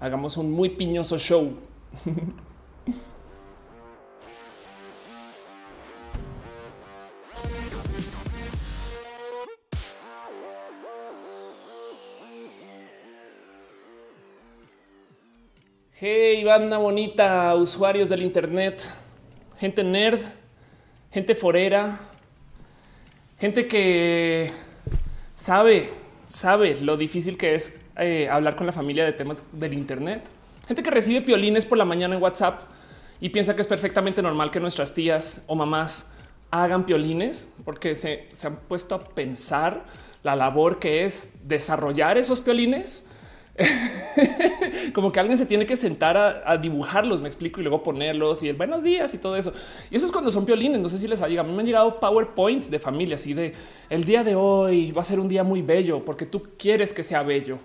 hagamos un muy piñoso show. Hey, banda bonita, usuarios del Internet, gente nerd, gente forera, gente que sabe, sabe lo difícil que es eh, hablar con la familia de temas del Internet, gente que recibe piolines por la mañana en WhatsApp y piensa que es perfectamente normal que nuestras tías o mamás hagan piolines porque se, se han puesto a pensar la labor que es desarrollar esos piolines como que alguien se tiene que sentar a, dibujarlos, me explico, y luego ponerlos y el buenos días y todo eso. Y eso es cuando son piolines. No sé si les ha llegado. A mí me han llegado PowerPoints de familia, así de el día de hoy va a ser un día muy bello porque tú quieres que sea bello.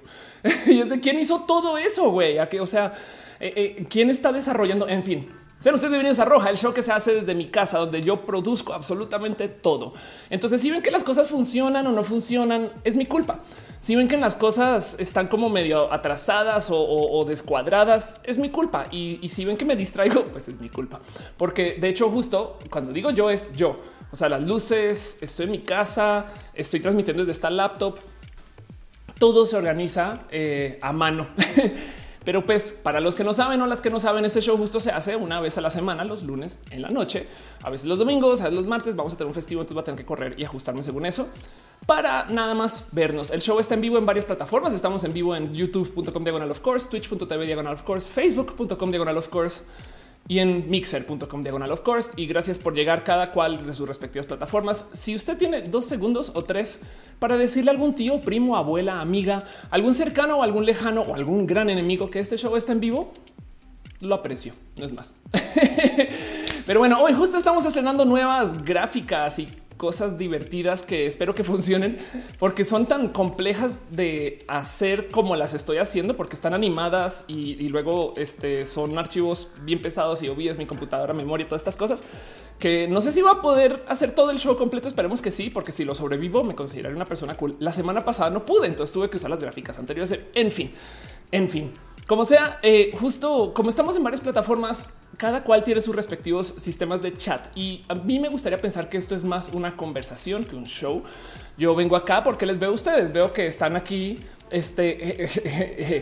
y es de quién hizo todo eso, güey. O sea, eh, eh, quién está desarrollando. En fin, sean ustedes bienvenidos a Roja, el show que se hace desde mi casa, donde yo produzco absolutamente todo. Entonces, si ven que las cosas funcionan o no funcionan, es mi culpa. Si ven que las cosas están como medio atrasadas o, descuadradas, es mi culpa. Y, si ven que me distraigo, pues es mi culpa. Porque de hecho, justo cuando digo yo es yo. O sea, las luces, estoy en mi casa, estoy transmitiendo desde esta laptop. Todo se organiza eh, a mano. Pero pues para los que no saben o las que no saben, este show justo se hace una vez a la semana, los lunes en la noche, a veces los domingos, a veces los martes. Vamos a tener un festivo, entonces va a tener que correr y ajustarme según eso para nada más vernos. El show está en vivo en varias plataformas. Estamos en vivo en youtube.com diagonal of course, twitch.tv diagonal of course, facebook.com diagonal of course y en mixer.com diagonal of course. Y gracias por llegar cada cual desde sus respectivas plataformas. Si usted tiene dos segundos o tres para decirle a algún tío, primo, abuela, amiga, algún cercano o algún lejano o algún gran enemigo que este show está en vivo, lo aprecio, no es más. Pero bueno, hoy justo estamos estrenando nuevas gráficas y cosas divertidas que espero que funcionen porque son tan complejas de hacer como las estoy haciendo porque están animadas y, luego este, son archivos bien pesados y obvias mi computadora, memoria, todas estas cosas que no sé si va a poder hacer todo el show completo. Esperemos que sí, porque si lo sobrevivo me consideraré una persona cool. La semana pasada no pude, entonces tuve que usar las gráficas anteriores. En fin, en fin. Como sea, eh, justo como estamos en varias plataformas, cada cual tiene sus respectivos sistemas de chat y a mí me gustaría pensar que esto es más una conversación que un show. Yo vengo acá porque les veo a ustedes, veo que están aquí este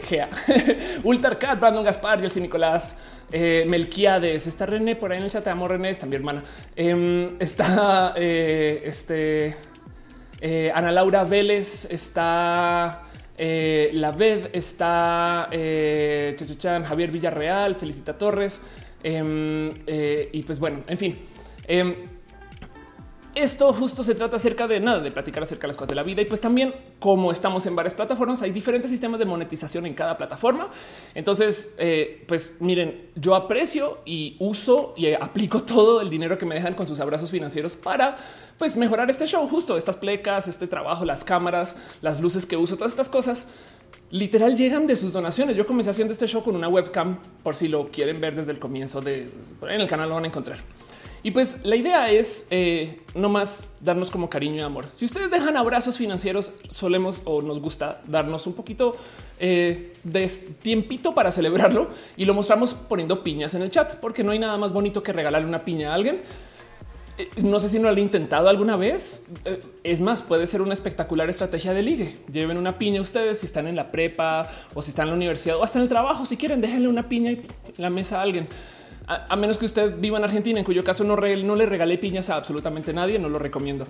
Ultarcat, Brandon Gaspar, Yelsi Nicolás, eh, Melquiades, está René por ahí en el chat. Te amo, René, está mi hermana. Em, está eh, este Ana Laura Vélez, está eh, la Ved está eh, Javier Villarreal, Felicita Torres. Em, eh, y pues bueno, en fin. Esto justo se trata acerca de nada, de platicar acerca de las cosas de la vida y pues también como estamos en varias plataformas, hay diferentes sistemas de monetización en cada plataforma. Entonces, eh, pues miren, yo aprecio y uso y aplico todo el dinero que me dejan con sus abrazos financieros para pues mejorar este show, justo estas plecas, este trabajo, las cámaras, las luces que uso, todas estas cosas literal llegan de sus donaciones. Yo comencé haciendo este show con una webcam por si lo quieren ver desde el comienzo de en el canal lo van a encontrar. Y pues la idea es eh, no más darnos como cariño y amor. Si ustedes dejan abrazos financieros, solemos o nos gusta darnos un poquito eh, de tiempito para celebrarlo y lo mostramos poniendo piñas en el chat, porque no hay nada más bonito que regalarle una piña a alguien. Eh, no sé si no lo han intentado alguna vez. Es más, puede ser una espectacular estrategia de ligue. Lleven una piña ustedes si están en la prepa o si están en la universidad o hasta en el trabajo. Si quieren, déjenle una piña en la mesa a alguien a, menos que usted viva en Argentina, en cuyo caso no, le regalé piñas a absolutamente nadie, no lo recomiendo.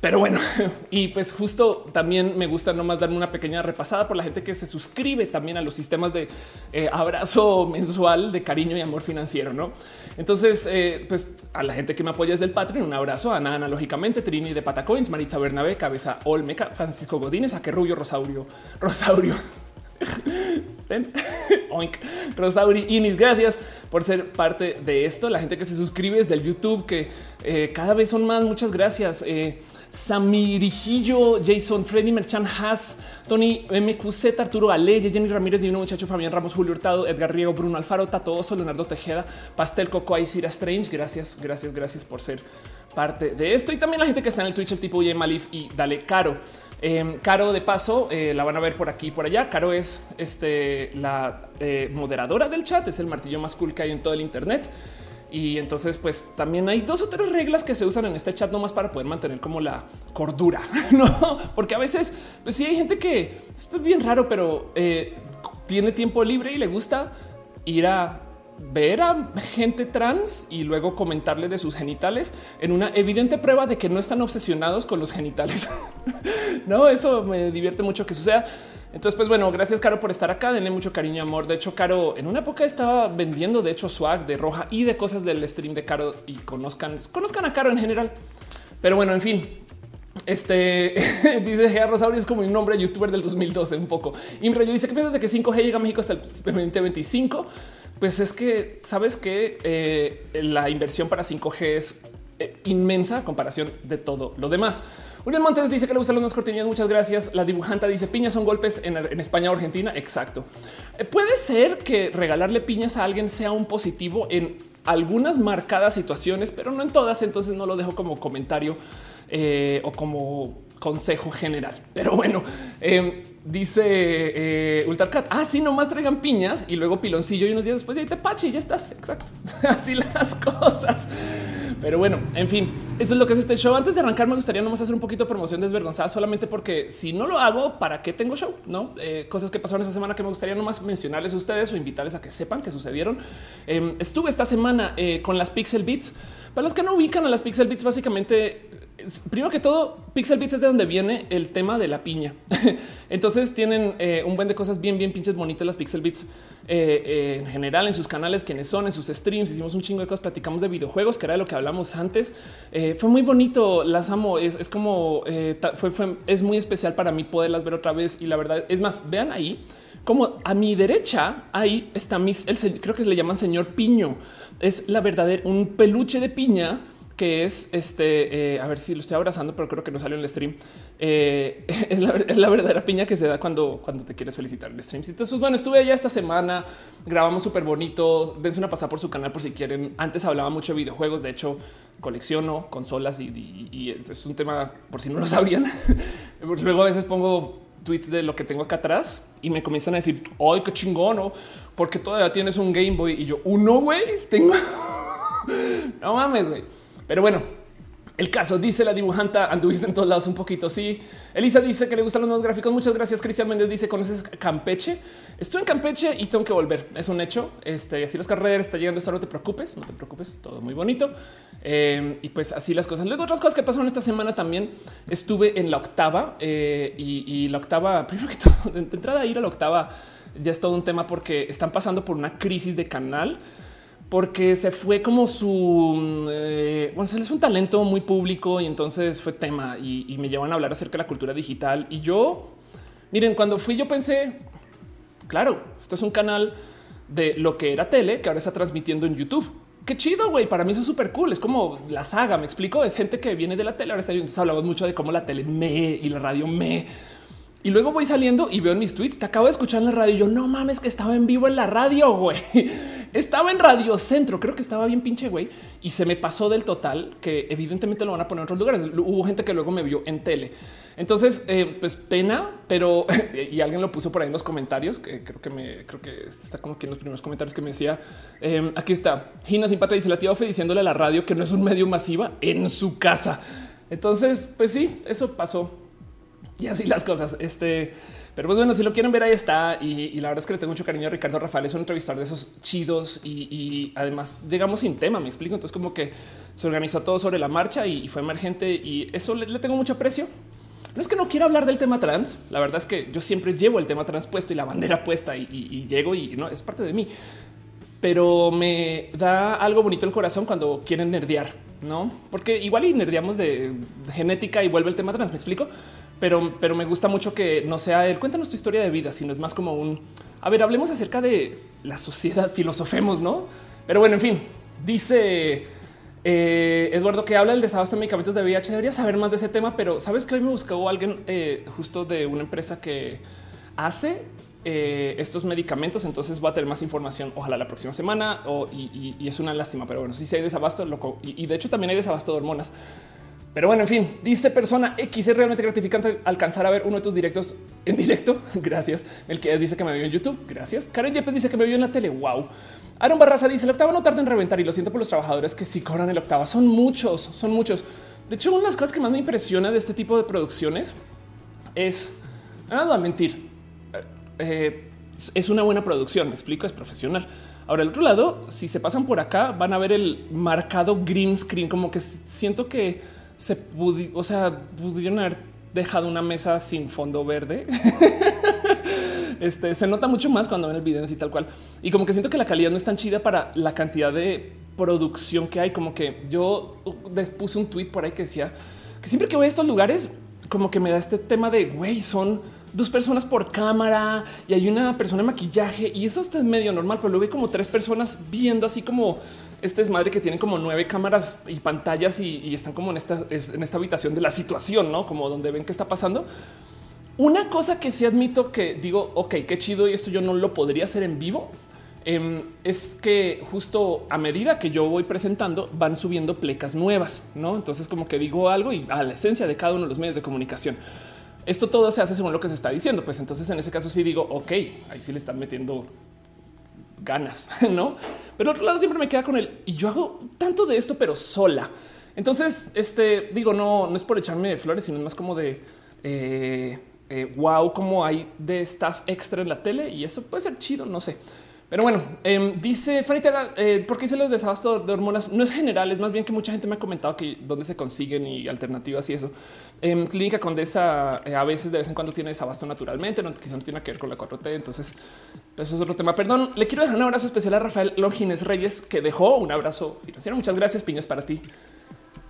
Pero bueno, y pues justo también me gusta nomás darme una pequeña repasada por la gente que se suscribe también a los sistemas de eh, abrazo mensual de cariño y amor financiero, ¿no? Entonces, eh, pues a la gente que me apoya desde el Patreon, un abrazo a Ana, analógicamente, Trini de Patacoins, Maritza Bernabé, Cabeza Olmeca, Francisco Godínez, a que Rubio Rosaurio, Rosaurio. Oink. Rosauri Inis, gracias por ser parte de esto. La gente que se suscribe desde el YouTube, que eh, cada vez son más. Muchas gracias. Eh, Samirijillo, Jason, Freddy Merchan, Haas, Tony MQZ, Arturo Ale, Jenny Ramírez, Divino Muchacho, Fabián Ramos, Julio Hurtado, Edgar Riego, Bruno Alfaro, Tato Oso, Leonardo Tejeda, Pastel Coco, Aisira Strange. Gracias, gracias, gracias por ser parte de esto. Y también la gente que está en el Twitch, el tipo Ye Malif y Dale Caro. Em, Caro, de paso, eh, la van a ver por aquí y por allá. Caro es este, la eh, moderadora del chat, es el martillo más cool que hay en todo el Internet. Y entonces, pues también hay dos o tres reglas que se usan en este chat nomás para poder mantener como la cordura, no? Porque a veces, pues sí hay gente que esto es bien raro, pero eh, tiene tiempo libre y le gusta ir a ver a gente trans y luego comentarle de sus genitales en una evidente prueba de que no están obsesionados con los genitales. no, eso me divierte mucho que suceda. Entonces, pues bueno, gracias Caro por estar acá. Denle mucho cariño y amor. De hecho, Caro en una época estaba vendiendo de hecho swag de roja y de cosas del stream de Caro y conozcan, conozcan a Caro en general. Pero bueno, en fin, este dice Gea Rosario es como un nombre youtuber del 2012 un poco. Imre dice que piensas de que 5G llega a México hasta el 2025. Pues es que sabes que eh, la inversión para 5G es eh, inmensa a comparación de todo lo demás. Uriel Montes dice que le gustan los más cortinillas. Muchas gracias. La dibujanta dice piñas son golpes en, España o Argentina. Exacto. Eh, puede ser que regalarle piñas a alguien sea un positivo en algunas marcadas situaciones, pero no en todas. Entonces no lo dejo como comentario o como consejo general. Pero bueno, em, dice eh, Ultracat. Ah, sí, nomás traigan piñas y luego piloncillo y unos días después ya te pache y ya estás. Exacto. Así las cosas. Pero bueno, en fin, eso es lo que es este show. Antes de arrancar, me gustaría nomás hacer un poquito de promoción desvergonzada, solamente porque si no lo hago, ¿para qué tengo show? No eh, cosas que pasaron esta semana que me gustaría nomás mencionarles a ustedes o invitarles a que sepan que sucedieron. Em, estuve esta semana eh, con las Pixel Beats. Para los que no ubican a las Pixel Beats, básicamente primero que todo, Pixel Beats es de donde viene el tema de la piña. Entonces tienen eh, un buen de cosas bien, bien pinches bonitas las Pixel Beats eh, eh, en general en sus canales, quienes son, en sus streams. Hicimos un chingo de cosas, platicamos de videojuegos, que era de lo que hablamos antes. fue muy bonito, las amo. Es, como fue, es muy especial para mí poderlas ver otra vez. Y la verdad es más, vean ahí como a mi derecha ahí está mis, creo que le llaman señor piño. Es la verdadera un peluche de piña que es este, eh, a ver si lo estoy abrazando, pero creo que no salió en el stream. Eh, es, la, verdadera piña que se da cuando, cuando te quieres felicitar en el stream. Entonces, bueno, estuve allá esta semana, grabamos súper bonitos. Dense una pasada por su canal por si quieren. Antes hablaba mucho de videojuegos, de hecho, colecciono consolas y, es un tema por si no lo sabían. Luego a veces pongo tweets de lo que tengo acá atrás y me comienzan a decir, ay, qué chingón, ¿no? Porque todavía tienes un Game Boy y yo, uno, güey, tengo. no mames, güey. Pero bueno, el caso dice la dibujanta, anduviste en todos lados un poquito. Sí, Elisa dice que le gustan los nuevos gráficos. Muchas gracias. Cristian Méndez dice: ¿Conoces Campeche? Estoy en Campeche y tengo que volver. Es un hecho. Este, así los carreras está llegando. Esto no te preocupes, no te preocupes. Todo muy bonito. Eh, y pues así las cosas. Luego, otras cosas que pasaron esta semana también estuve en la octava eh, y, la octava, primero que todo, de entrada a ir a la octava ya es todo un tema porque están pasando por una crisis de canal porque se fue como su eh, bueno, se un talento muy público y entonces fue tema y, me llevan a hablar acerca de la cultura digital. Y yo, miren, cuando fui, yo pensé, claro, esto es un canal de lo que era tele que ahora está transmitiendo en YouTube. Qué chido, güey. Para mí eso es súper cool. Es como la saga. Me explico. Es gente que viene de la tele. Ahora está hablamos mucho de cómo la tele me y la radio me. Y luego voy saliendo y veo en mis tweets. Te acabo de escuchar en la radio. Y yo no mames que estaba en vivo en la radio, güey. Estaba en Radio Centro, creo que estaba bien pinche güey y se me pasó del total que evidentemente lo van a poner en otros lugares. Hubo gente que luego me vio en tele. Entonces, eh, pues pena, pero y alguien lo puso por ahí en los comentarios que creo que me creo que está como que en los primeros comentarios que me decía em, aquí está Gina Simpata dice la tía Ofe diciéndole a la radio que no es un medio masiva en su casa. Entonces, pues sí, eso pasó y así las cosas. Este pero pues bueno, si lo quieren ver, ahí está. Y, la verdad es que le tengo mucho cariño a Ricardo Rafael. Es un entrevistador de esos chidos y, además llegamos sin tema. Me explico. Entonces, como que se organizó todo sobre la marcha y, fue emergente y eso le, tengo mucho aprecio. No es que no quiera hablar del tema trans. La verdad es que yo siempre llevo el tema trans puesto y la bandera puesta y, llego y no es parte de mí. Pero me da algo bonito el corazón cuando quieren nerdear, no? Porque igual y nerdeamos de genética y vuelve el tema trans. Me explico pero, me gusta mucho que no sea el cuéntanos tu historia de vida, sino es más como un a ver, hablemos acerca de la sociedad, filosofemos, no? Pero bueno, en fin, dice eh, Eduardo que habla del desabasto de medicamentos de VIH. Debería saber más de ese tema, pero sabes que hoy me buscó alguien eh, justo de una empresa que hace eh, estos medicamentos. Entonces va a tener más información. Ojalá la próxima semana. y, es una lástima, pero bueno, si hay desabasto, loco. Y, y de hecho también hay desabasto de hormonas. Pero bueno, en fin, dice persona X es realmente gratificante alcanzar a ver uno de tus directos en directo. Gracias. El que dice que me vio en YouTube. Gracias. Karen Yepes dice que me vio en la tele. Wow. Aaron Barraza dice el octavo no tarda en reventar y lo siento por los trabajadores que sí cobran el octavo. Son muchos, son muchos. De hecho, una de las cosas que más me impresiona de este tipo de producciones es nada va a mentir. Eh, es una buena producción. Me explico, es profesional. Ahora, el otro lado, si se pasan por acá, van a ver el marcado green screen, como que siento que se pudo, o sea, pudieron haber dejado una mesa sin fondo verde. este se nota mucho más cuando ven el video así tal cual. Y como que siento que la calidad no es tan chida para la cantidad de producción que hay. Como que yo puse un tweet por ahí que decía que siempre que voy a estos lugares, como que me da este tema de güey, son dos personas por cámara y hay una persona en maquillaje y eso está medio normal, pero luego hay como tres personas viendo así como este es madre que tienen como nueve cámaras y pantallas y, están como en esta, en esta habitación de la situación, no como donde ven qué está pasando. Una cosa que sí admito que digo, ok, qué chido y esto yo no lo podría hacer en vivo. Em, es que justo a medida que yo voy presentando van subiendo plecas nuevas, no? Entonces, como que digo algo y a la esencia de cada uno de los medios de comunicación. Esto todo se hace según lo que se está diciendo. Pues entonces en ese caso sí digo, ok, ahí sí le están metiendo ganas, no? Pero otro lado siempre me queda con él y yo hago tanto de esto, pero sola. Entonces, este digo, no, no es por echarme de flores, sino más como de eh, eh, wow, como hay de staff extra en la tele y eso puede ser chido. No sé. Pero bueno, em, dice Fanny eh, ¿por qué hice los desabasto de hormonas? No es general, es más bien que mucha gente me ha comentado que dónde se consiguen y alternativas y eso. En Clínica Condesa eh, a veces de vez en cuando tiene desabasto naturalmente, no, no tiene que ver con la 4T, entonces pues eso es otro tema. Perdón, le quiero dejar un abrazo especial a Rafael Longines Reyes que dejó un abrazo financiero. Muchas gracias, piñas para ti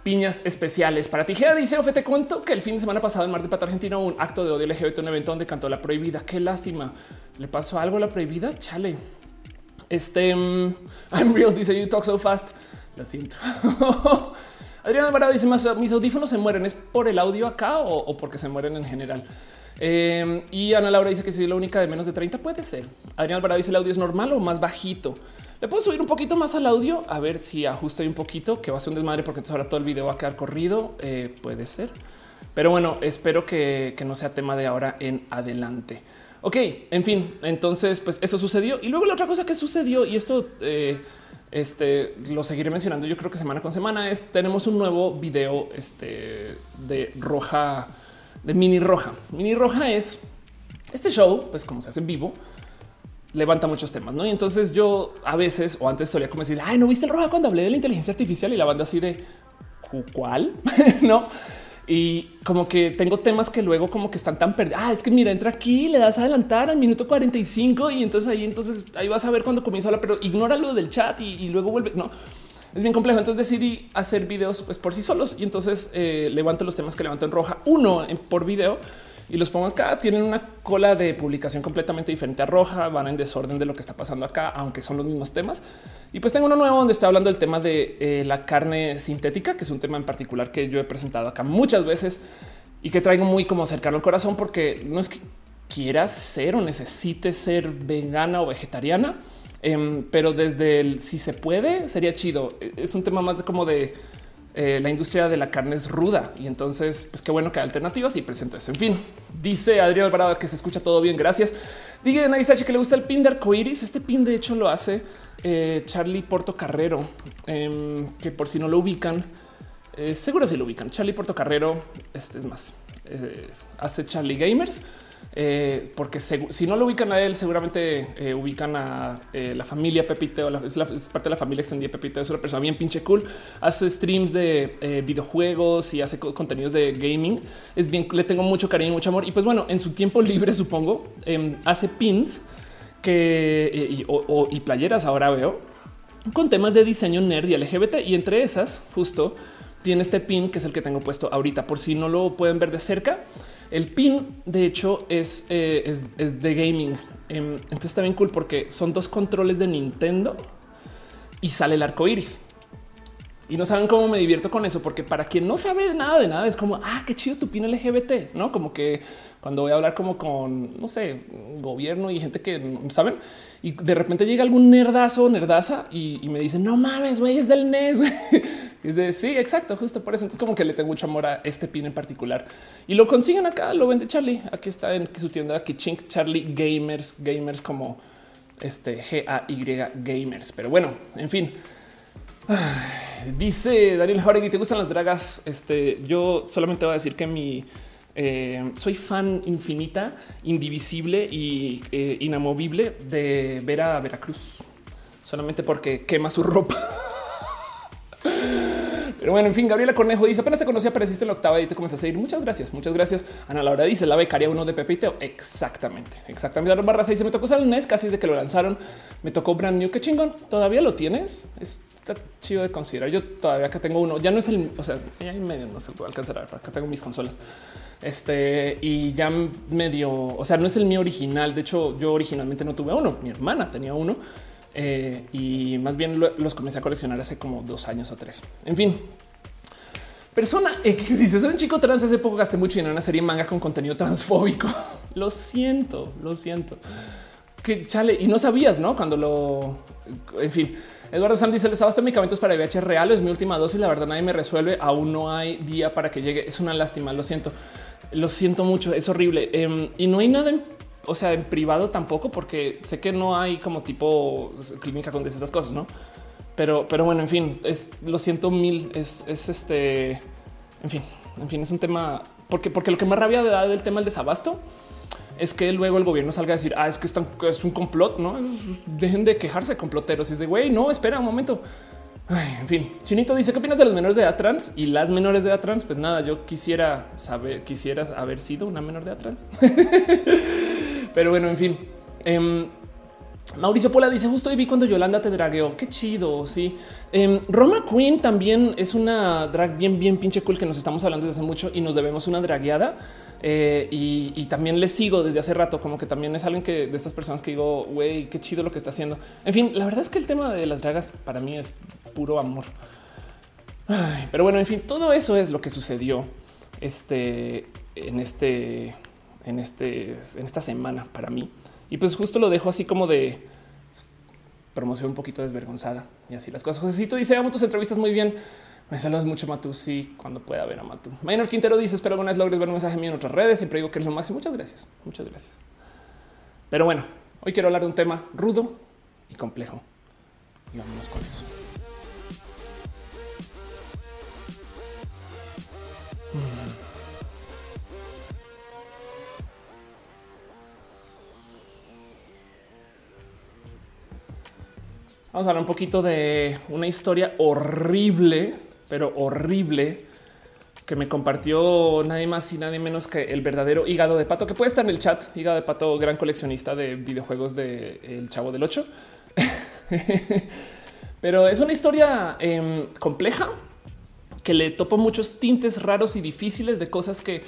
piñas especiales para ti. Gea dice, Ofe, te cuento que el fin de semana pasado en Mar de Plata, Argentina, hubo un acto de odio LGBT, un evento donde cantó La Prohibida. Qué lástima. ¿Le pasó algo a La Prohibida? Chale. Este mm, I'm real dice you talk so fast. Lo siento. Adrián Alvarado dice más mis audífonos se mueren. ¿Es por el audio acá o, porque se mueren en general? Em, y Ana Laura dice que soy la única de menos de 30 puede ser. Adrián Alvarado dice el audio es normal o más bajito. Le puedo subir un poquito más al audio a ver si ajusto un poquito, que va a ser un desmadre porque ahora todo el video va a quedar corrido. Eh, puede ser, pero bueno, espero que no sea tema de ahora en adelante. Ok, en fin, entonces pues eso sucedió. Y luego la otra cosa que sucedió, y esto eh, este, lo seguiré mencionando yo creo que semana con semana, es tenemos un nuevo video este, de roja, de mini roja. Mini roja es este show, pues como se hace en vivo, levanta muchos temas, ¿no? Y entonces yo a veces o antes solía como decir, ay, ¿no viste el roja cuando hablé de la inteligencia artificial? Y la banda así de, ¿cuál? ¿No? Y como que tengo temas que luego como que están tan perdidos. Ah, es que mira, entra aquí, le das a adelantar al minuto 45 y entonces ahí, entonces ahí vas a ver cuando comienzo a hablar, pero ignora lo del chat y, luego vuelve. No, es bien complejo. Entonces decidí hacer videos pues, por sí solos y entonces eh, levanto los temas que levanto en roja, uno por video y los pongo acá. Tienen una cola de publicación completamente diferente a roja, van en desorden de lo que está pasando acá, aunque son los mismos temas. Y pues tengo uno nuevo donde está hablando del tema de eh, la carne sintética, que es un tema en particular que yo he presentado acá muchas veces y que traigo muy como cercano al corazón, porque no es que quieras ser o necesites ser vegana o vegetariana, em, pero desde el si se puede sería chido. Es un tema más de como de eh, la industria de la carne es ruda y entonces, pues qué bueno que hay alternativas y presento eso. En fin, dice Adrián Alvarado que se escucha todo bien. Gracias. Diga Naisachi que le gusta el pin de arcoiris. Este pin, de hecho, lo hace eh, Charlie Porto Carrero, em, que por si no lo ubican, eh, seguro si lo ubican. Charlie Porto Carrero, este es más, hace Charlie Gamers eh, porque si no lo ubican a él, seguramente eh, ubican a eh, la familia Pepiteo. es, parte de la familia extendida Pepiteo. Es una persona bien pinche cool. Hace streams de videojuegos y hace contenidos de gaming. Es bien, le tengo mucho cariño y mucho amor. Y pues bueno, en su tiempo libre, supongo, em, hace pins que y, playeras. Ahora veo con temas de diseño nerd y LGBT. Y entre esas, justo tiene este pin que es el que tengo puesto ahorita. Por si no lo pueden ver de cerca el pin, de hecho, es, eh, es, de gaming. Em, entonces está bien cool porque son dos controles de Nintendo y sale el arco iris. Y no saben cómo me divierto con eso, porque para quien no sabe nada de nada, es como, ah, qué chido tu pin LGBT, ¿no? Como que cuando voy a hablar como con, no sé, gobierno y gente que saben, y de repente llega algún nerdazo, nerdaza y, me dicen, no mames, güey, es del NES, Es de sí, exacto, justo por eso. Entonces, como que le tengo mucho amor a este pin en particular y lo consiguen acá. Lo vende Charlie. Aquí está en su tienda aquí, Chink Charlie Gamers, Gamers como este G A Y Gamers. Pero bueno, en fin. Dice Daniel Jorge, ¿te gustan las dragas? Este, yo solamente voy a decir que mi eh, soy fan infinita, indivisible y eh, inamovible de ver a Veracruz, solamente porque quema su ropa. Pero bueno, en fin, Gabriela Cornejo dice apenas te conocí, apareciste en la octava y te comenzaste a ir. Muchas gracias, muchas gracias. Ana Laura dice la becaria uno de Pepiteo. Exactamente, exactamente. La barra 6 se me tocó usar el NES casi desde que lo lanzaron. Me tocó brand new. Qué chingón. Todavía lo tienes. está chido de considerar. Yo todavía que tengo uno, ya no es el, o sea, ya en medio no se puede alcanzar. Acá tengo mis consolas. Este y ya medio, o sea, no es el mío original. De hecho, yo originalmente no tuve uno. Mi hermana tenía uno eh, y más bien los comencé a coleccionar hace como dos años o tres. En fin, persona X dice: Soy un chico trans. Hace poco gasté mucho dinero en una serie manga con contenido transfóbico. lo siento, lo siento. Que chale, y no sabías, no? Cuando lo en fin. Eduardo Sam dice: Les este medicamentos para VIH real. Es mi última dosis. La verdad, nadie me resuelve. Aún no hay día para que llegue. Es una lástima. Lo siento. Lo siento mucho. Es horrible. Em, y no hay nada o sea, en privado tampoco, porque sé que no hay como tipo clínica con esas cosas, no? Pero, pero bueno, en fin, es lo siento mil. Es, es este, en fin, en fin, es un tema porque, porque lo que más rabia da del tema del desabasto es que luego el gobierno salga a decir, ah, es que es un complot, no dejen de quejarse comploteros. Y es de güey, no, espera un momento. En fin, Chinito dice qué opinas de los menores de edad trans y las menores de edad trans. Pues nada, yo quisiera saber, quisiera haber sido una menor de edad trans. Pero bueno, en fin. Em, Mauricio Pola dice justo hoy vi cuando Yolanda te dragueó. Qué chido. Sí. Em, Roma Queen también es una drag bien, bien pinche cool que nos estamos hablando desde hace mucho y nos debemos una dragueada. Eh, y, también le sigo desde hace rato, como que también es alguien que de estas personas que digo, güey, qué chido lo que está haciendo. En fin, la verdad es que el tema de las dragas para mí es puro amor. pero bueno, en fin, todo eso es lo que sucedió este, en este en, este, en esta semana para mí. Y pues justo lo dejo así como de promoción un poquito desvergonzada y así las cosas. tú dice, amo tus entrevistas muy bien. Me saludas mucho, Matu. Sí, cuando pueda ver a Matu. Maynor Quintero dice, espero vez logres ver un mensaje mío en otras redes. Siempre digo que es lo máximo. Muchas gracias. Muchas gracias. Pero bueno, hoy quiero hablar de un tema rudo y complejo. Y vámonos con eso. Vamos a hablar un poquito de una historia horrible, pero horrible que me compartió nadie más y nadie menos que el verdadero hígado de pato que puede estar en el chat. Hígado de pato, gran coleccionista de videojuegos de El Chavo del 8. pero es una historia em, compleja que le topo muchos tintes raros y difíciles de cosas que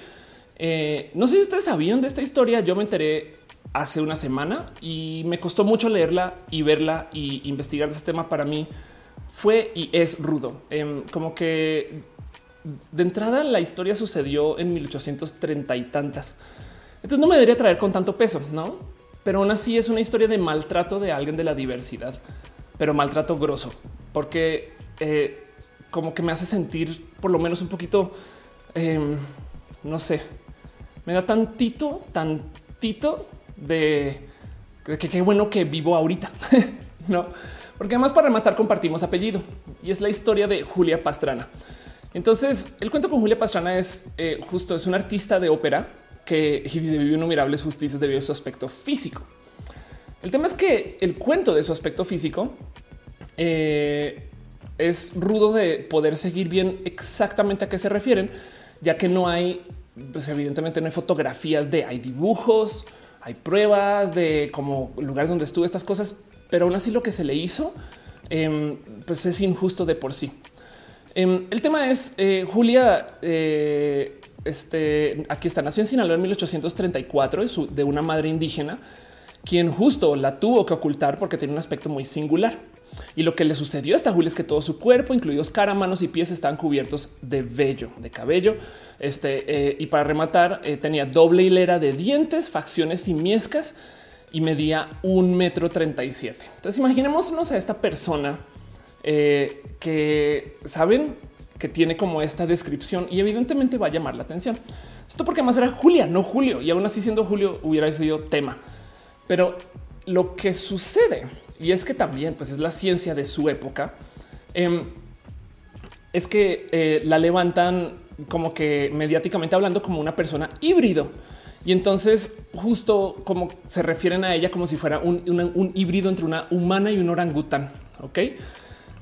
eh, no sé si ustedes sabían de esta historia. Yo me enteré hace una semana y me costó mucho leerla y verla y investigar este tema. Para mí fue y es rudo. Em, como que de entrada la historia sucedió en 1830 y tantas. Entonces no me debería traer con tanto peso, no? Pero aún así es una historia de maltrato de alguien de la diversidad, pero maltrato grosso, porque eh, como que me hace sentir por lo menos un poquito, em, no sé, me da tantito, tantito de, que qué bueno que vivo ahorita, no? Porque además para rematar compartimos apellido y es la historia de Julia Pastrana. Entonces el cuento con Julia Pastrana es eh, justo, es un artista de ópera que vivió innumerables justicias debido a su aspecto físico. El tema es que el cuento de su aspecto físico eh, es rudo de poder seguir bien exactamente a qué se refieren, ya que no hay, pues evidentemente no hay fotografías de, hay dibujos, hay pruebas de como lugares donde estuve estas cosas, pero aún así lo que se le hizo em, pues es injusto de por sí. Em, el tema es eh, Julia. Eh, este aquí está, nació en Sinaloa en 1834 de una madre indígena quien justo la tuvo que ocultar porque tenía un aspecto muy singular. Y lo que le sucedió a esta Julia es que todo su cuerpo, incluidos cara, manos y pies, estaban cubiertos de vello, de cabello. Este eh, y para rematar, eh, tenía doble hilera de dientes, facciones simiescas y medía un metro 37. Entonces, imaginémonos a esta persona eh, que saben que tiene como esta descripción y evidentemente va a llamar la atención. Esto porque más era Julia, no Julio, y aún así siendo Julio hubiera sido tema. Pero lo que sucede, y es que también pues es la ciencia de su época, em, es que eh, la levantan como que mediáticamente hablando como una persona híbrido. Y entonces justo como se refieren a ella como si fuera un, híbrido entre una humana y un orangután. Ok.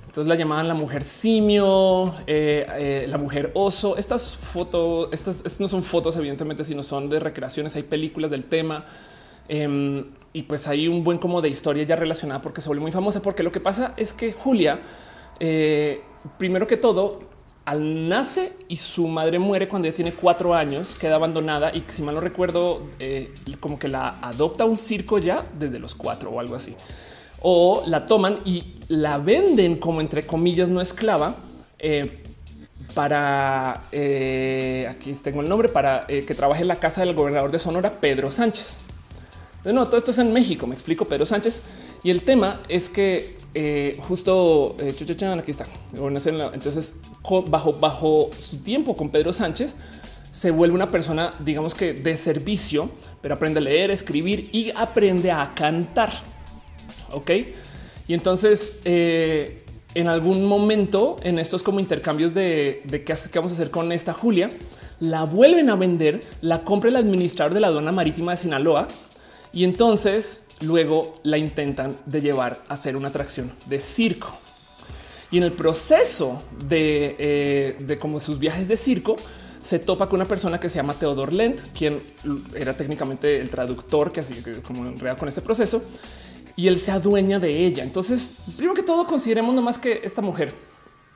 Entonces la llamaban la mujer simio, eh, eh, la mujer oso. Estas fotos, estas, no son fotos, evidentemente, sino son de recreaciones. Hay películas del tema. Em, y pues hay un buen como de historia ya relacionada porque se vuelve muy famosa. Porque lo que pasa es que Julia, eh, primero que todo, al nace y su madre muere cuando ella tiene cuatro años, queda abandonada y si mal no recuerdo, eh, como que la adopta un circo ya desde los cuatro o algo así. O la toman y la venden como entre comillas no esclava eh, para aquí tengo el nombre para que trabaje en la casa del gobernador de Sonora, Pedro Sánchez. No, todo esto es en México. Me explico, Pedro Sánchez. Y el tema es que eh, justo eh, aquí está. Entonces, bajo, bajo su tiempo con Pedro Sánchez, se vuelve una persona, digamos que de servicio, pero aprende a leer, escribir y aprende a cantar. Ok. Y entonces, eh, en algún momento, en estos como intercambios de, qué, qué vamos a hacer con esta Julia, la vuelven a vender, la compra el administrador de la aduana marítima de Sinaloa y entonces luego la intentan de llevar a ser una atracción de circo. Y en el proceso de, eh, de como sus viajes de circo, se topa con una persona que se llama Theodor Lent, quien era técnicamente el traductor que así como en realidad con este proceso y él se adueña de ella. Entonces, primero que todo, consideremos nomás que esta mujer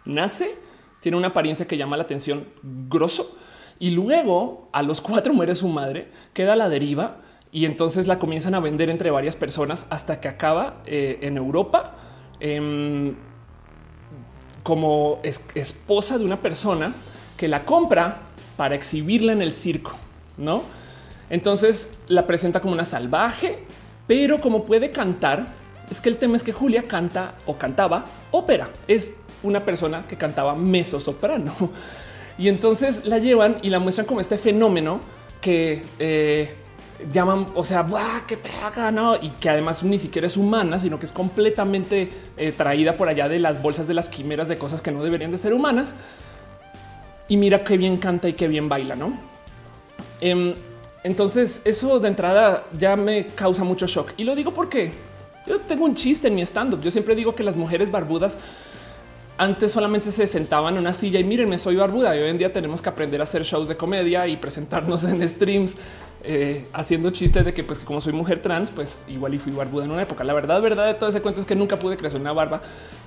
nace, tiene una apariencia que llama la atención grosso y luego a los cuatro muere su madre, queda a la deriva y entonces la comienzan a vender entre varias personas hasta que acaba eh, en Europa em, como esposa de una persona que la compra para exhibirla en el circo, ¿no? Entonces la presenta como una salvaje, pero como puede cantar, es que el tema es que Julia canta o cantaba ópera, es una persona que cantaba meso soprano. Y entonces la llevan y la muestran como este fenómeno que eh, llaman, o sea, qué pega, no? Y que además ni siquiera es humana, sino que es completamente eh, traída por allá de las bolsas de las quimeras de cosas que no deberían de ser humanas. Y mira qué bien canta y qué bien baila, no? Em, entonces, eso de entrada ya me causa mucho shock y lo digo porque yo tengo un chiste en mi stand up. Yo siempre digo que las mujeres barbudas antes solamente se sentaban en una silla y mírenme, soy barbuda y hoy en día tenemos que aprender a hacer shows de comedia y presentarnos en streams eh, haciendo chistes de que pues que como soy mujer trans, pues igual y fui barbuda en una época. La verdad, verdad de todo ese cuento es que nunca pude crecer una barba.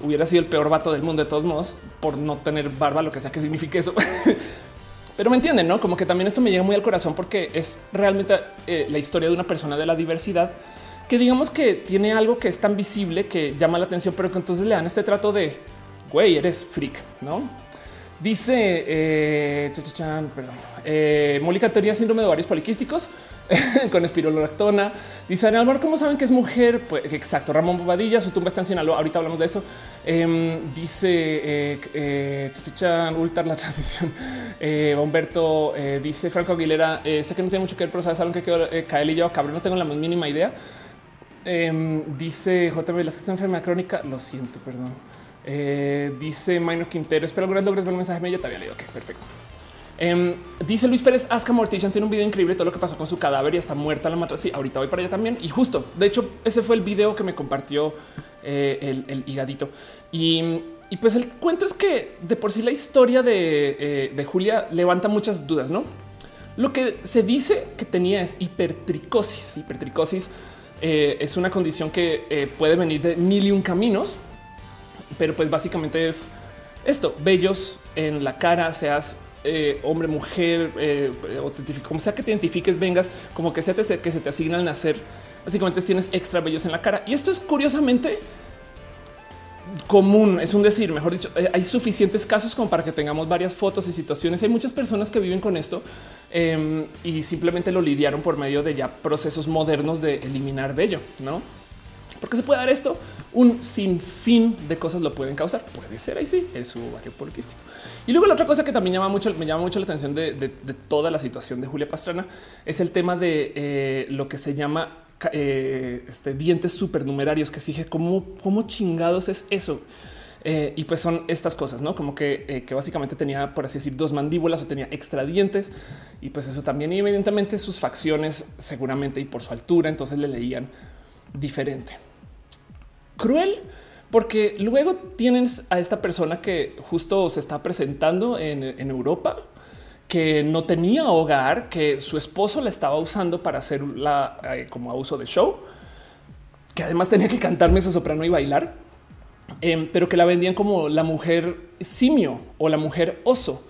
Hubiera sido el peor vato del mundo de todos modos por no tener barba, lo que sea que signifique eso. Pero me entienden, no? Como que también esto me llega muy al corazón porque es realmente eh, la historia de una persona de la diversidad que digamos que tiene algo que es tan visible que llama la atención, pero que entonces le dan este trato de güey, eres freak, no? Dice eh, perdón, eh, tenía síndrome de ovarios poliquísticos con espirolactona. Dice Álvaro, ¿cómo saben que es mujer? Pues exacto. Ramón Bobadilla, su tumba está en Sinaloa. Ahorita hablamos de eso. Em, dice eh, eh la transición. Eh, Humberto eh, dice Franco Aguilera. sé que no tiene mucho que ver, pero algo que quedó Kael y yo cabrón. No tengo la más mínima idea. Em, dice JB, las que está enferma crónica. Lo siento, perdón. Eh, dice Minor Quintero, espero algunas logres ver un mensaje. Me ya te había leído. Ok, perfecto. Em, dice Luis Pérez Asca Mortician tiene un video increíble todo lo que pasó con su cadáver y está muerta la mata. Sí, ahorita voy para allá también. Y justo de hecho, ese fue el video que me compartió eh, el, higadito. Y, pues el cuento es que de por sí la historia eh, de Julia levanta muchas dudas, no? Lo que se dice que tenía es hipertricosis. Hipertricosis es una condición que puede venir de mil y un caminos pero pues básicamente es esto, bellos en la cara, seas eh, hombre, mujer, eh, como sea que te identifiques, vengas, como que sea te, que se te asigna al nacer. Básicamente tienes extra bellos en la cara. Y esto es curiosamente común, es un decir, mejor dicho, eh, hay suficientes casos como para que tengamos varias fotos y situaciones. Hay muchas personas que viven con esto em, y simplemente lo lidiaron por medio de ya procesos modernos de eliminar vello, ¿no? ¿Por qué se puede dar esto? Un sinfín de cosas lo pueden causar. Puede ser ahí sí, es su ovario poliquístico. Y luego la otra cosa que también llama mucho, me llama mucho la atención de, toda la situación de Julia Pastrana es el tema de eh, lo que se llama eh, este, dientes supernumerarios, que dije, ¿cómo, ¿cómo chingados es eso? Eh, y pues son estas cosas, no como que, que, básicamente tenía, por así decir, dos mandíbulas o tenía extra dientes. Y pues eso también, y evidentemente sus facciones, seguramente y por su altura, entonces le leían diferente. Cruel, porque luego tienes a esta persona que justo se está presentando en, Europa, que no tenía hogar, que su esposo la estaba usando para hacer la eh, como uso de show, que además tenía que cantarme esa soprano y bailar, em, pero que la vendían como la mujer simio o la mujer oso.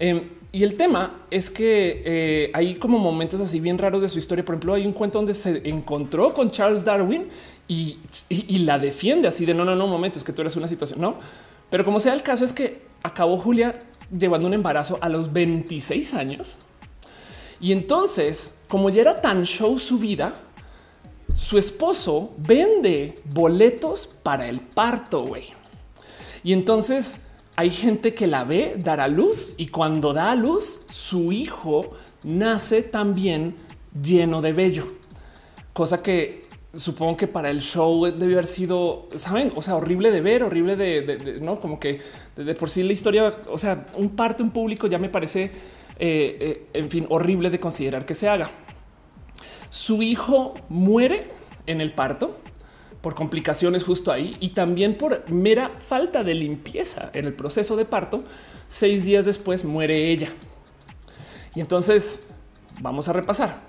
Em, y el tema es que eh, hay como momentos así bien raros de su historia. Por ejemplo, hay un cuento donde se encontró con Charles Darwin y, la defiende así de no, no, no, momentos que tú eres una situación, no. Pero como sea el caso es que acabó Julia llevando un embarazo a los 26 años. Y entonces, como ya era tan show su vida, su esposo vende boletos para el parto, güey. Y entonces hay gente que la ve dar a luz y cuando da a luz, su hijo nace también lleno de vello, cosa que supongo que para el show debió haber sido, saben, o sea, horrible de ver, horrible de, no como que de, por sí la historia, o sea, un parto en público ya me parece, eh, eh, en fin, horrible de considerar que se haga. Su hijo muere en el parto por complicaciones justo ahí y también por mera falta de limpieza en el proceso de parto. Seis días después muere ella. Y entonces vamos a repasar.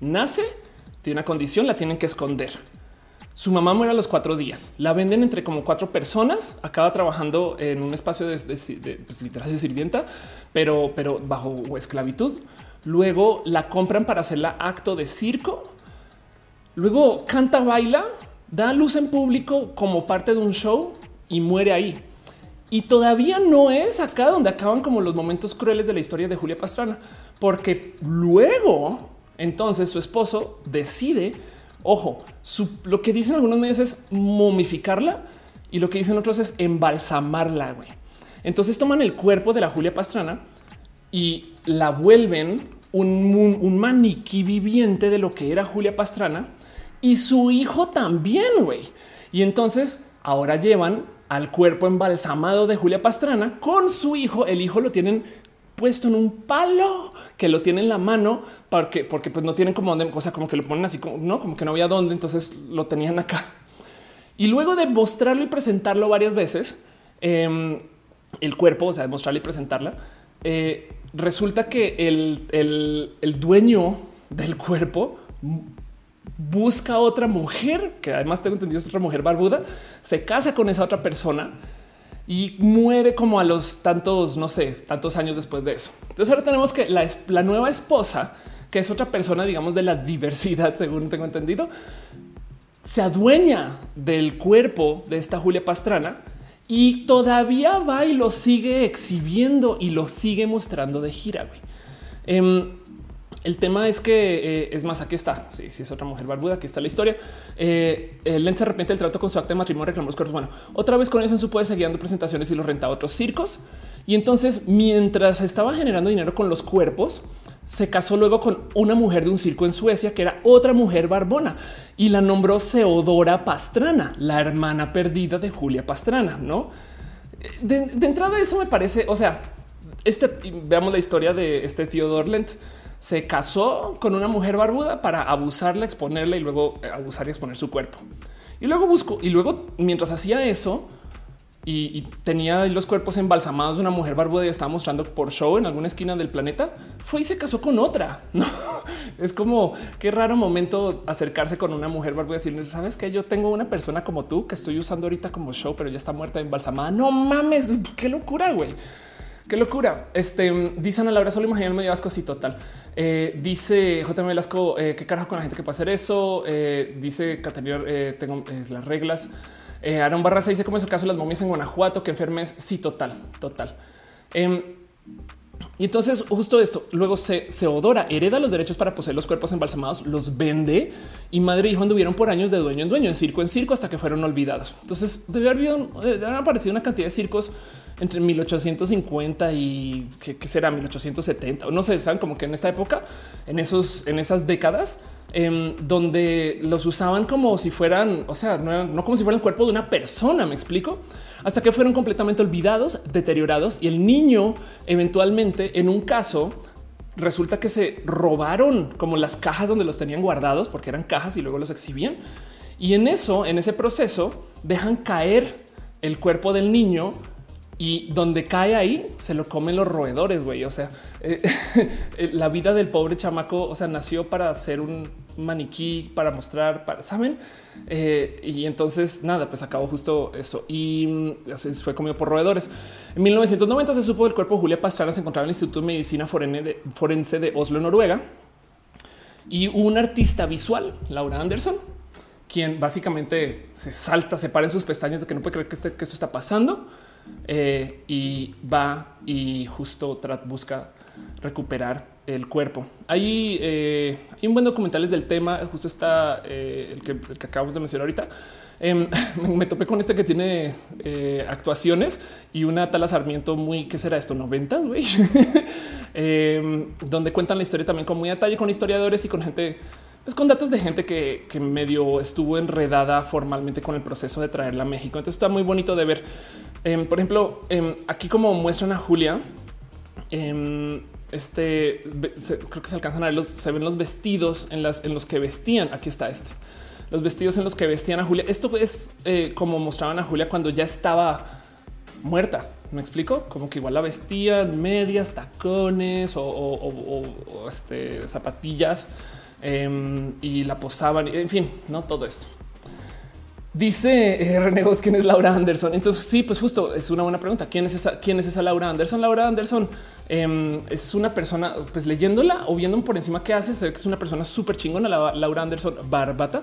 Nace, tiene una condición, la tienen que esconder. Su mamá muere a los cuatro días. La venden entre como cuatro personas. Acaba trabajando en un espacio de, pues, literal de sirvienta, pero, pero bajo esclavitud. Luego la compran para hacerla acto de circo. Luego canta, baila da luz en público como parte de un show y muere ahí. Y todavía no es acá donde acaban como los momentos crueles de la historia de Julia Pastrana, porque luego entonces su esposo decide, ojo, lo que dicen algunos medios es momificarla y lo que dicen otros es embalsamarla. Güey. Entonces toman el cuerpo de la Julia Pastrana y la vuelven un, un maniquí viviente de lo que era Julia Pastrana y su hijo también, güey. Y entonces ahora llevan al cuerpo embalsamado de Julia Pastrana con su hijo. El hijo lo tienen puesto en un palo que lo tiene en la mano porque, porque pues no tienen como donde, cosa como que lo ponen así como no, como que no había dónde. Entonces lo tenían acá. Y luego de mostrarlo y presentarlo varias veces, em, el cuerpo, o sea, de mostrarla y presentarla, eh, resulta que el, el, el dueño del cuerpo busca a otra mujer, que además tengo entendido es otra mujer barbuda, se casa con esa otra persona y muere como a los tantos, no sé, tantos años después de eso. Entonces ahora tenemos que la, nueva esposa, que es otra persona, digamos, de la diversidad, según tengo entendido, se adueña del cuerpo de esta Julia Pastrana y todavía va y lo sigue exhibiendo y lo sigue mostrando de gira. Em, el tema es que eh, es más, aquí está. Sí, sí, es otra mujer barbuda. Aquí está la historia. Eh, Len se arrepiente del trato con su acta de matrimonio, reclamó los cuerpos. Bueno, otra vez con eso en su puede seguir dando presentaciones y los renta a otros circos. Y entonces, mientras estaba generando dinero con los cuerpos, se casó luego con una mujer de un circo en Suecia que era otra mujer barbona y la nombró Seodora Pastrana, la hermana perdida de Julia Pastrana. No de, de entrada, eso me parece. O sea, este veamos la historia de este tío Dorlent se casó con una mujer barbuda para abusarla, exponerla y luego eh, abusar y exponer su cuerpo. Y luego buscó y luego mientras hacía eso y, tenía los cuerpos embalsamados de una mujer barbuda y estaba mostrando por show en alguna esquina del planeta, fue y se casó con otra. No es como qué raro momento acercarse con una mujer barbuda y decirle, sabes que yo tengo una persona como tú que estoy usando ahorita como show, pero ya está muerta embalsamada. No mames, qué locura, güey. Qué locura. Este dice Ana Laura, solo imaginar medio asco. Sí, total. Eh, dice JM Velasco, eh, qué carajo con la gente que puede hacer eso. Eh, dice Caterina, tengo las reglas. Aaron Barraza dice cómo es el caso de las momias en Guanajuato, que enfermes. Sí, total, total. Em, Y entonces justo esto, luego se, se odora, hereda los derechos para poseer los cuerpos embalsamados, los vende y madre y hijo anduvieron por años de dueño en dueño, en circo en circo hasta que fueron olvidados. Entonces debe haber, haber aparecido una cantidad de circos entre 1850 y qué, será 1870 o no sé, saben como que en esta época, en esos, en esas décadas, em, donde los usaban como si fueran, o sea, no, no como si fuera el cuerpo de una persona. Me explico hasta que fueron completamente olvidados, deteriorados y el niño eventualmente en un caso resulta que se robaron como las cajas donde los tenían guardados porque eran cajas y luego los exhibían. Y en eso, en ese proceso, dejan caer el cuerpo del niño y donde cae ahí se lo comen los roedores, güey. O sea, eh, la vida del pobre chamaco, o sea, nació para ser un maniquí, para mostrar, para, ¿saben? Eh, y entonces, nada, pues acabó justo eso. Y mm, fue comido por roedores. En 1990 se supo del cuerpo de Julia Pastrana, se encontraba en el Instituto de Medicina Forense de Oslo, Noruega. Y un artista visual, Laura Anderson, quien básicamente se salta, se para en sus pestañas de que no puede creer que, este, que esto está pasando eh, y va y justo busca recuperar el cuerpo. Hay, eh, hay un buen documentales del tema, justo está eh, el, que, acabamos de mencionar ahorita. Em, me topé con este que tiene actuaciones y una tala Sarmiento muy, ¿qué será esto? 90, güey, em, donde cuentan la historia también con muy detalle, con historiadores y con gente pues con datos de gente que, medio estuvo enredada formalmente con el proceso de traerla a México. Entonces está muy bonito de ver. Em, por ejemplo, em, aquí como muestran a Julia, em, este creo que se alcanzan a ver los, se ven los vestidos en, en los que vestían. Aquí está este. Los vestidos en los que vestían a Julia. Esto es eh, como mostraban a Julia cuando ya estaba muerta. Me explico como que igual la vestían medias, tacones o, este, zapatillas Em, y la posaban. En fin, no todo esto. Dice eh, René quién es Laura Anderson. Entonces, sí, pues justo es una buena pregunta. ¿Quién es esa? ¿Quién es esa Laura Anderson? Laura Anderson em, es una persona, pues leyéndola o viendo por encima qué hace, se ve que es una persona súper chingona, Laura Anderson Barbata,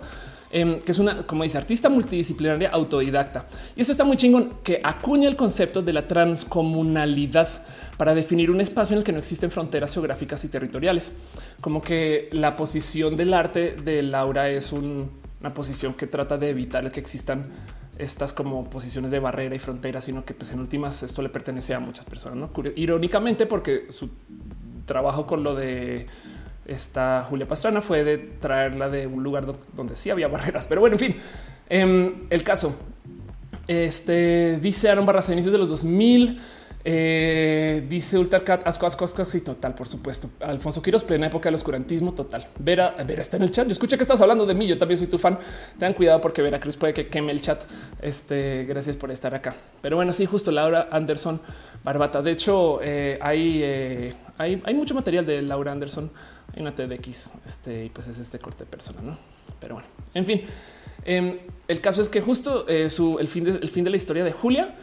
em, que es una, como dice, artista multidisciplinaria autodidacta. Y eso está muy chingón, que acuña el concepto de la transcomunalidad para definir un espacio en el que no existen fronteras geográficas y territoriales. Como que la posición del arte de Laura es una posición que trata de evitar que existan estas como posiciones de barrera y frontera, sino que pues en últimas esto le pertenece a muchas personas. ¿no? Irónicamente, porque su trabajo con lo de esta Julia Pastrana fue de traerla de un lugar donde sí había barreras. Pero bueno, en fin, em, el caso. Este dice Aaron Barras inicios de los 2000 eh, dice Ultracat, asco, asco, asco, sí, total, por supuesto. Alfonso Quiros, plena época del oscurantismo, total. Vera, Vera está en el chat. Yo escuché que estás hablando de mí. Yo también soy tu fan. Tengan cuidado porque Veracruz puede que queme el chat. Este, gracias por estar acá. Pero bueno, sí, justo Laura Anderson Barbata. De hecho, eh, eh, hay, hay, mucho material de Laura Anderson en una TDX. Este, y pues es este corte de persona, no? Pero bueno, en fin, em, el caso es que justo su, el, fin el fin de la historia de Julia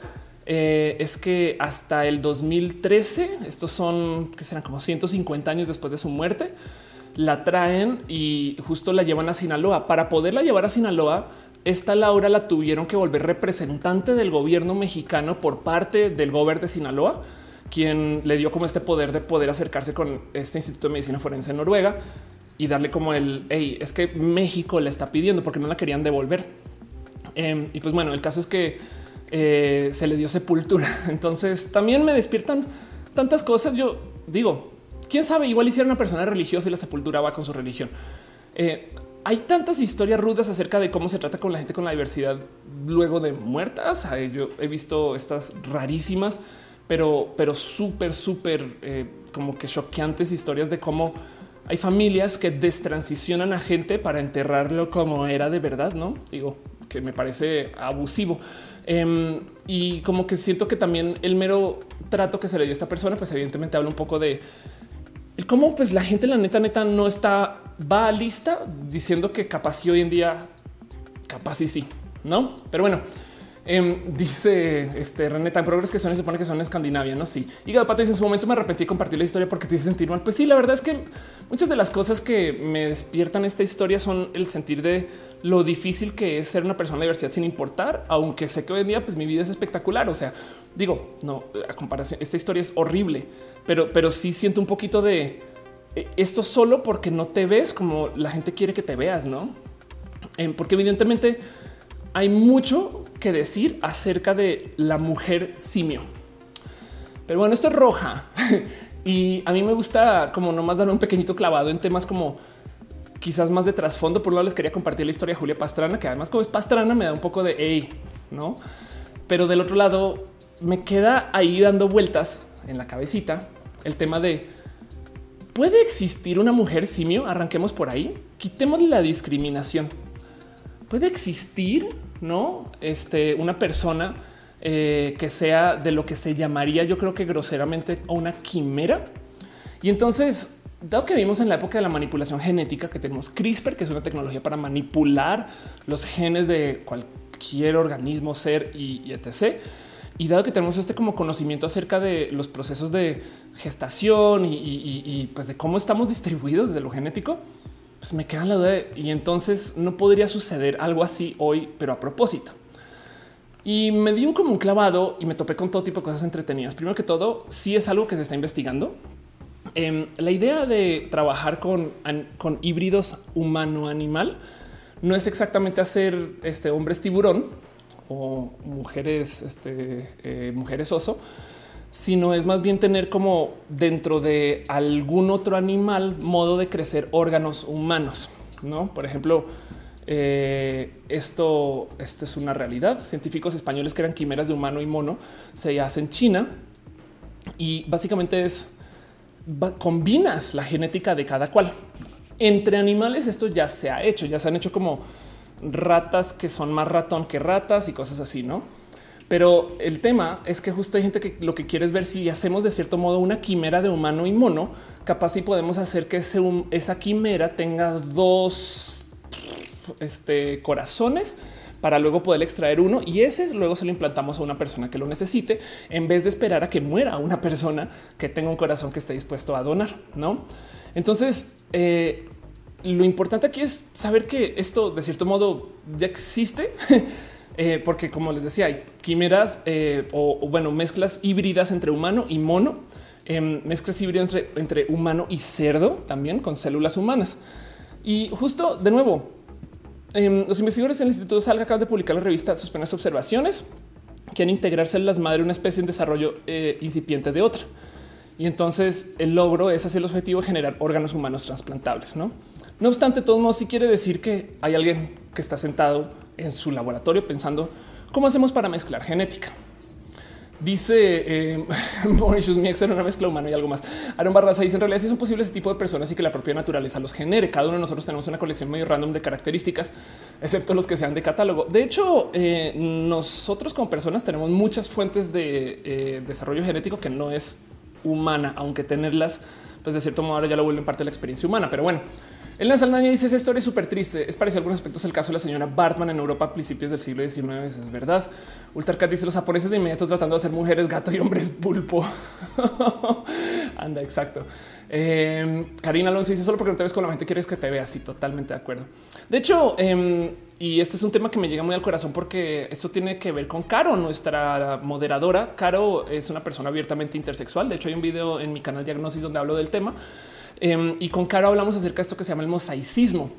eh, es que hasta el 2013, estos son que serán como 150 años después de su muerte, la traen y justo la llevan a Sinaloa. Para poderla llevar a Sinaloa, esta Laura la tuvieron que volver representante del gobierno mexicano por parte del gobierno de Sinaloa, quien le dio como este poder de poder acercarse con este Instituto de Medicina Forense en Noruega y darle como el hey, es que México le está pidiendo porque no la querían devolver. Em, y pues bueno, el caso es que eh, se le dio sepultura. Entonces también me despiertan tantas cosas. Yo digo, quién sabe, igual hiciera una persona religiosa y la sepultura va con su religión. Eh, hay tantas historias rudas acerca de cómo se trata con la gente con la diversidad luego de muertas. Yo he visto estas rarísimas, pero, pero súper, súper eh, como que choqueantes historias de cómo hay familias que destransicionan a gente para enterrarlo como era de verdad. No digo que me parece abusivo. Em, y como que siento que también el mero trato que se le dio a esta persona, pues evidentemente habla un poco de cómo pues la gente, la neta, neta no está, va lista diciendo que capaz y hoy en día, capaz y sí, no? Pero bueno, Em, dice este René, tan progres que son y se supone que son Escandinavia, no? Sí. Y Pato dice en su momento me arrepentí de compartir la historia porque te hice sentir mal. Pues sí, la verdad es que muchas de las cosas que me despiertan esta historia son el sentir de lo difícil que es ser una persona de diversidad sin importar, aunque sé que hoy en día pues mi vida es espectacular. O sea, digo, no, a comparación, esta historia es horrible, pero, pero sí siento un poquito de eh, esto solo porque no te ves como la gente quiere que te veas, no? Em, porque evidentemente hay mucho que decir acerca de la mujer simio. Pero bueno, esto es roja y a mí me gusta como nomás dar un pequeñito clavado en temas como quizás más de trasfondo. Por un lado les quería compartir la historia de Julia Pastrana, que además como es Pastrana me da un poco de no? Pero del otro lado me queda ahí dando vueltas en la cabecita el tema de puede existir una mujer simio. Arranquemos por ahí. Quitemos la discriminación. Puede existir no este, una persona eh, que sea de lo que se llamaría, yo creo que groseramente una quimera. Y entonces, dado que vimos en la época de la manipulación genética, que tenemos CRISPR, que es una tecnología para manipular los genes de cualquier organismo, ser y, etc. Y dado que tenemos este como conocimiento acerca de los procesos de gestación y, y pues de cómo estamos distribuidos de lo genético, pues me queda la duda y entonces no podría suceder algo así hoy, pero a propósito. Y me di un como un clavado y me topé con todo tipo de cosas entretenidas. Primero que todo, sí es algo que se está investigando. Em, la idea de trabajar con, con híbridos humano-animal no es exactamente hacer este hombres tiburón o mujeres, este, eh, mujeres oso, sino es más bien tener como dentro de algún otro animal modo de crecer órganos humanos. No, por ejemplo, eh, esto, esto es una realidad. Científicos españoles que eran quimeras de humano y mono se hacen en China y básicamente es combinas la genética de cada cual. Entre animales esto ya se ha hecho, ya se han hecho como ratas que son más ratón que ratas y cosas así, ¿no? Pero el tema es que justo hay gente que lo que quiere es ver si hacemos de cierto modo una quimera de humano y mono, capaz si podemos hacer que esa quimera tenga dos este, corazones para luego poder extraer uno y ese luego se lo implantamos a una persona que lo necesite en vez de esperar a que muera una persona que tenga un corazón que esté dispuesto a donar, ¿no? Entonces, eh, lo importante aquí es saber que esto de cierto modo ya existe Eh, porque como les decía, hay quimeras eh, o, bueno, mezclas híbridas entre humano y mono, em, mezclas híbridas entre, entre humano y cerdo, también con células humanas. Y justo de nuevo, em, los investigadores en el Instituto Salga acaban de publicar la revista Sus penas observaciones, que han integrado células madre una especie en desarrollo eh, incipiente de otra. Y entonces el logro es hacia el objetivo de generar órganos humanos trasplantables. No, no obstante, todo modo, si quiere decir que hay alguien que está sentado en su laboratorio pensando cómo hacemos para mezclar genética. Dice eh, Mauritius, mi ex era una mezcla humana y algo más. Aaron Barraza dice en realidad si son posibles ese tipo de personas y que la propia naturaleza los genere. Cada uno de nosotros tenemos una colección medio random de características, excepto los que sean de catálogo. De hecho, eh, nosotros como personas tenemos muchas fuentes de eh, desarrollo genético que no es humana, aunque tenerlas, pues de cierto modo ahora ya lo vuelven parte de la experiencia humana. Pero bueno, Elena Saldaña dice esa historia es súper triste. Es parecido a algunos aspectos el caso de la señora Bartman en Europa a principios del siglo XIX. Es verdad. Ultarcat dice los japoneses de inmediato tratando de hacer mujeres gato y hombres pulpo. Anda, exacto. Eh, Karina Alonso dice solo porque no te ves con la gente quieres que te veas. Sí, totalmente de acuerdo. De hecho, em, y este es un tema que me llega muy al corazón porque esto tiene que ver con Caro, nuestra moderadora. Caro es una persona abiertamente intersexual. De hecho, hay un video en mi canal Diagnosis donde hablo del tema. Em, y con Caro hablamos acerca de esto que se llama el mosaicismo.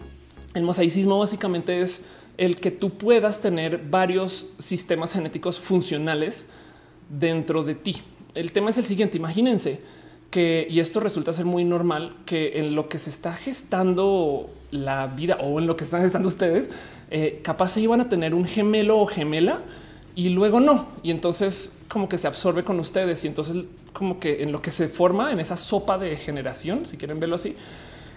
El mosaicismo básicamente es el que tú puedas tener varios sistemas genéticos funcionales dentro de ti. El tema es el siguiente, imagínense que, y esto resulta ser muy normal, que en lo que se está gestando la vida o en lo que están gestando ustedes, eh, capaz se iban a tener un gemelo o gemela y luego no. Y entonces como que se absorbe con ustedes y entonces como que en lo que se forma en esa sopa de generación, si quieren verlo así,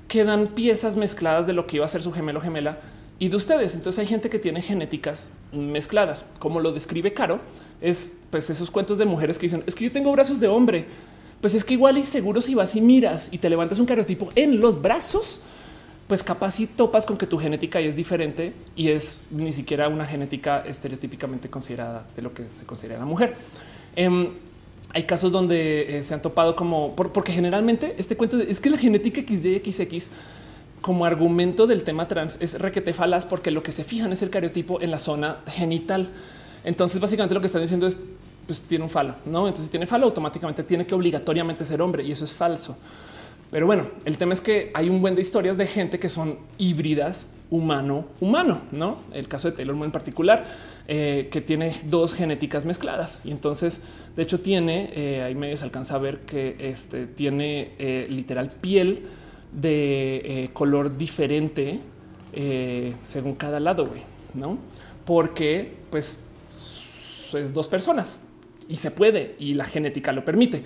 quedan piezas mezcladas de lo que iba a ser su gemelo gemela y de ustedes. Entonces hay gente que tiene genéticas mezcladas, como lo describe Caro, es pues esos cuentos de mujeres que dicen es que yo tengo brazos de hombre. Pues es que igual y seguro si vas y miras y te levantas un cariotipo en los brazos, pues capaz si topas con que tu genética es diferente y es ni siquiera una genética estereotípicamente considerada de lo que se considera la mujer. Em, hay casos donde eh, se han topado como porque generalmente este cuento es que la genética XY como argumento del tema trans es requete falas porque lo que se fijan es el cariotipo en la zona genital. Entonces, básicamente lo que están diciendo es pues tiene un falo, no? Entonces, si tiene falo, automáticamente tiene que obligatoriamente ser hombre y eso es falso. Pero bueno, el tema es que hay un buen de historias de gente que son híbridas humano humano, no? El caso de Taylor Moore en particular, eh, que tiene dos genéticas mezcladas y entonces, de hecho, tiene eh, ahí medio alcanza a ver que este tiene eh, literal piel de color diferente según cada lado, güey, no? Porque pues es dos personas y se puede y la genética lo permite.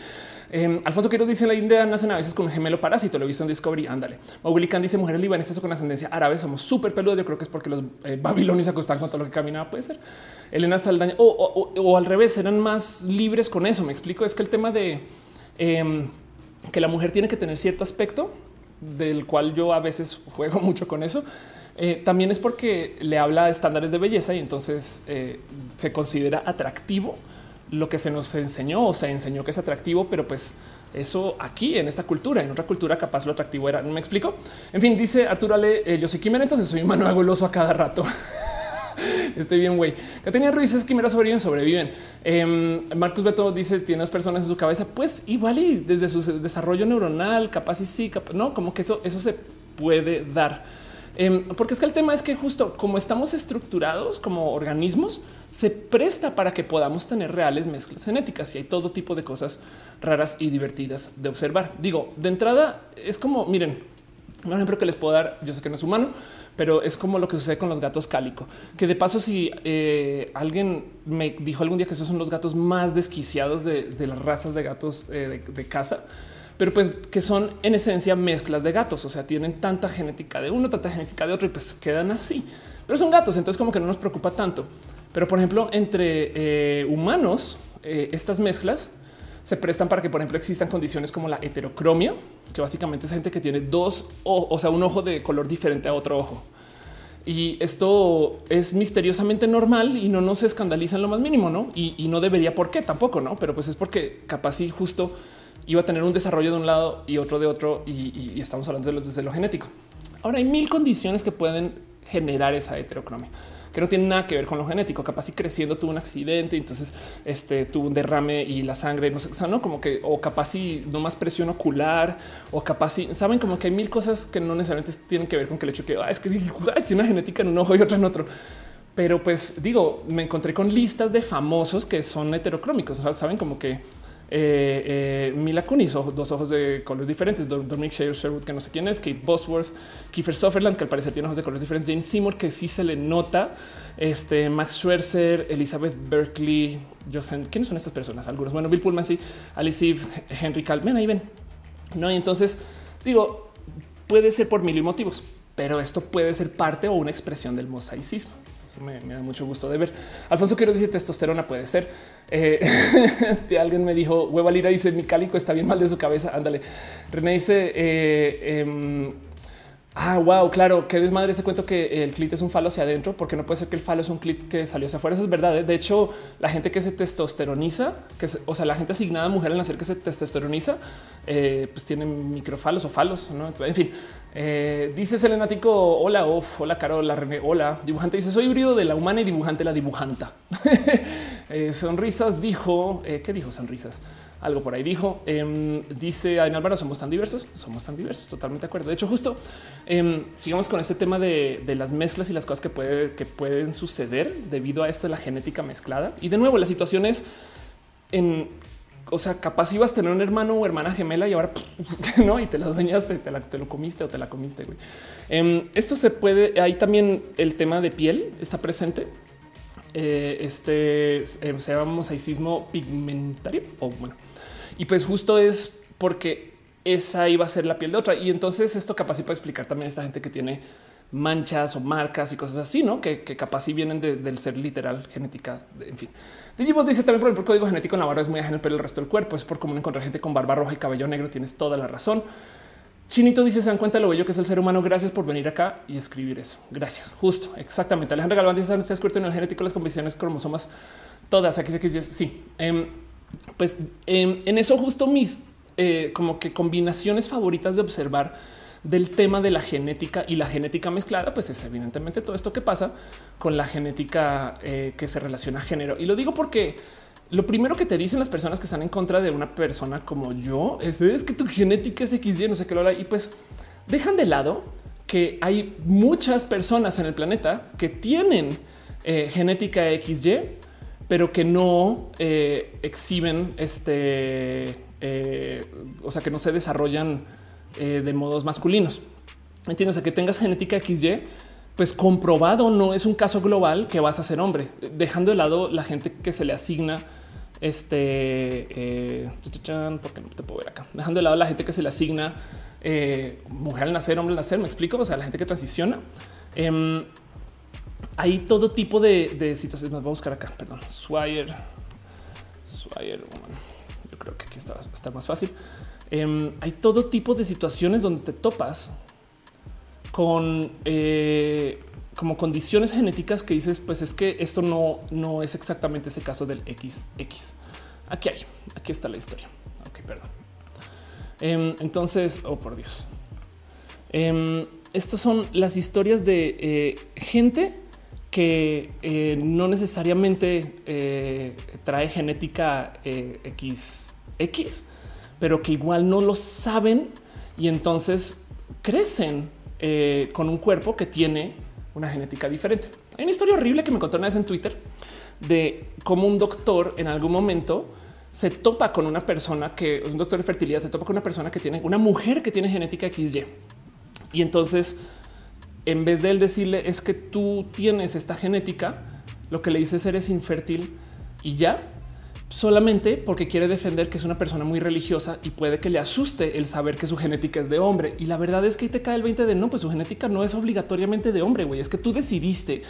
Eh, Alfonso Quiroz dice la India nacen a veces con un gemelo parásito. Lo he visto en Discovery. Ándale. Mowgli dice mujeres libanesas con ascendencia árabe somos súper peludos. Yo creo que es porque los eh, babilonios acostan con todo lo que caminaba. Puede ser Elena Saldaña o, al revés, eran más libres con eso. Me explico. Es que el tema de em, que la mujer tiene que tener cierto aspecto del cual yo a veces juego mucho con eso. Eh, también es porque le habla de estándares de belleza y entonces eh, se considera atractivo lo que se nos enseñó o se enseñó que es atractivo, pero pues eso aquí en esta cultura, en otra cultura capaz lo atractivo era, no me explico. En fin, dice Arturo Ale, eh, yo soy quimera, entonces soy humano hago el oso a cada rato. Estoy bien, güey. tenía Ruiz es quimera sobreviven, sobreviven. Em, Marcus Beto dice tiene dos personas en su cabeza. Pues igual y desde su desarrollo neuronal, capaz y sí, no como que eso, eso se puede dar. Em, porque es que el tema es que justo como estamos estructurados como organismos, se presta para que podamos tener reales mezclas genéticas y hay todo tipo de cosas raras y divertidas de observar. Digo, de entrada es como, miren, un ejemplo que les puedo dar, yo sé que no es humano, pero es como lo que sucede con los gatos cálico, que de paso si eh, alguien me dijo algún día que esos son los gatos más desquiciados de, las razas de gatos eh, de casa, pero pues que son en esencia mezclas de gatos, o sea, tienen tanta genética de uno, tanta genética de otro y pues quedan así. Pero son gatos, entonces como que no nos preocupa tanto. Pero por ejemplo, entre eh, humanos, eh, estas mezclas se prestan para que, por ejemplo, existan condiciones como la heterocromia, que básicamente es gente que tiene dos, o, o sea, un ojo de color diferente a otro ojo. Y esto es misteriosamente normal y no nos escandaliza en lo más mínimo, ¿no? Y, y no debería por qué tampoco, ¿no? Pero pues es porque capaz y justo iba a tener un desarrollo de un lado y otro de otro y, estamos hablando de lo, desde lo genético. Ahora hay mil condiciones que pueden generar esa heterocromia que no tiene nada que ver con lo genético. Capaz y creciendo tuvo un accidente, entonces este tuvo un derrame y la sangre no sé, no como que o capaz y no más presión ocular o capaz y saben como que hay mil cosas que no necesariamente tienen que ver con que el hecho que ah, es que tiene una genética en un ojo y otra en otro. Pero pues digo, me encontré con listas de famosos que son heterocrómicos. saben como que eh, eh, Mila Kunis, dos ojos de colores diferentes, Dominic Sherwood, que no sé quién es, Kate Bosworth, Kiefer Sutherland, que al parecer tiene ojos de colores diferentes, Jane Seymour, que sí se le nota, este Max Schwerzer, Elizabeth Berkeley, Jocelyn, ¿quiénes son estas personas? Algunos, bueno, Bill Pullman, sí, Alice Eve, Henry Calmen, ahí ven. No, y entonces digo, puede ser por mil motivos, pero esto puede ser parte o una expresión del mosaicismo me, da mucho gusto de ver. Alfonso quiero decir testosterona puede ser. Eh, alguien me dijo hueva lira dice mi cálico está bien mal de su cabeza. Ándale. René dice eh, em, Ah, wow, claro, qué desmadre ese cuento que el clit es un falo hacia adentro, porque no puede ser que el falo es un clit que salió hacia afuera. Eso es verdad. ¿eh? De hecho, la gente que se testosteroniza, que o sea, la gente asignada mujer al nacer que se testosteroniza, eh, pues tienen microfalos o falos. ¿no? En fin, eh, dice Selenático, hola, hola, Carola, René, hola. Dibujante dice, soy híbrido de la humana y dibujante la dibujanta. sonrisas dijo, ¿qué dijo sonrisas? Algo por ahí dijo. Em, dice Adrián Álvaro, somos tan diversos, somos tan diversos, totalmente de acuerdo. De hecho, justo em, sigamos con este tema de, las mezclas y las cosas que, puede, que pueden suceder debido a esto de la genética mezclada. Y de nuevo, la situación es en, o sea, capaz ibas a tener un hermano o hermana gemela y ahora no, y te la dueñaste, te, la, te lo comiste o te la comiste. Güey. Em, esto se puede, hay también el tema de piel está presente. Eh, este se llama mosaicismo pigmentario o bueno, y pues justo es porque esa iba a ser la piel de otra. Y entonces esto capaz puede explicar también a esta gente que tiene manchas o marcas y cosas así, ¿no? Que, capaz si vienen del ser literal, genética, en fin. Digimos dice también por el código genético en la barba es muy ajeno, pero el resto del cuerpo es por común encontrar gente con barba roja y cabello negro. Tienes toda la razón. Chinito dice: Se dan cuenta de lo bello que es el ser humano. Gracias por venir acá y escribir eso. Gracias. Justo, exactamente. Alejandra Galván dice: Se ha descubierto en el genético las condiciones cromosomas todas. Aquí se sí. Eh, pues eh, en eso justo mis eh, como que combinaciones favoritas de observar del tema de la genética y la genética mezclada, pues es evidentemente todo esto que pasa con la genética eh, que se relaciona a género. Y lo digo porque lo primero que te dicen las personas que están en contra de una persona como yo es, es que tu genética es XY, no sé qué lo y pues dejan de lado que hay muchas personas en el planeta que tienen eh, genética XY, pero que no eh, exhiben este, o sea, que no se desarrollan eh, de modos masculinos. Entiendes a que tengas genética XY, pues comprobado no es un caso global que vas a ser hombre, dejando de lado la gente que se le asigna este eh, porque no te puedo ver acá, dejando de lado la gente que se le asigna eh, mujer al nacer, hombre al nacer. Me explico. O sea, la gente que transiciona. Hay todo tipo de, situaciones. Nos voy a buscar acá. Perdón, Swire, Swire. yo creo que aquí está, estar más fácil. Em, hay todo tipo de situaciones donde te topas con eh, como condiciones genéticas que dices, pues es que esto no, no es exactamente ese caso del XX. Aquí hay, aquí está la historia. Ok, perdón. Em, entonces, oh por Dios. Em, estas son las historias de eh, gente que eh, no necesariamente trae genética XX, pero que igual no lo saben y entonces crecen eh, con un cuerpo que tiene una genética diferente. Hay una historia horrible que me encontré una vez en Twitter de cómo un doctor en algún momento se topa con una persona que un doctor de fertilidad se topa con una persona que tiene una mujer que tiene genética XY. Y entonces, en vez de él decirle es que tú tienes esta genética, lo que le dice es eres infértil y ya solamente porque quiere defender que es una persona muy religiosa y puede que le asuste el saber que su genética es de hombre. Y la verdad es que ahí te cae el 20 de no, pues su genética no es obligatoriamente de hombre, güey. Es que tú decidiste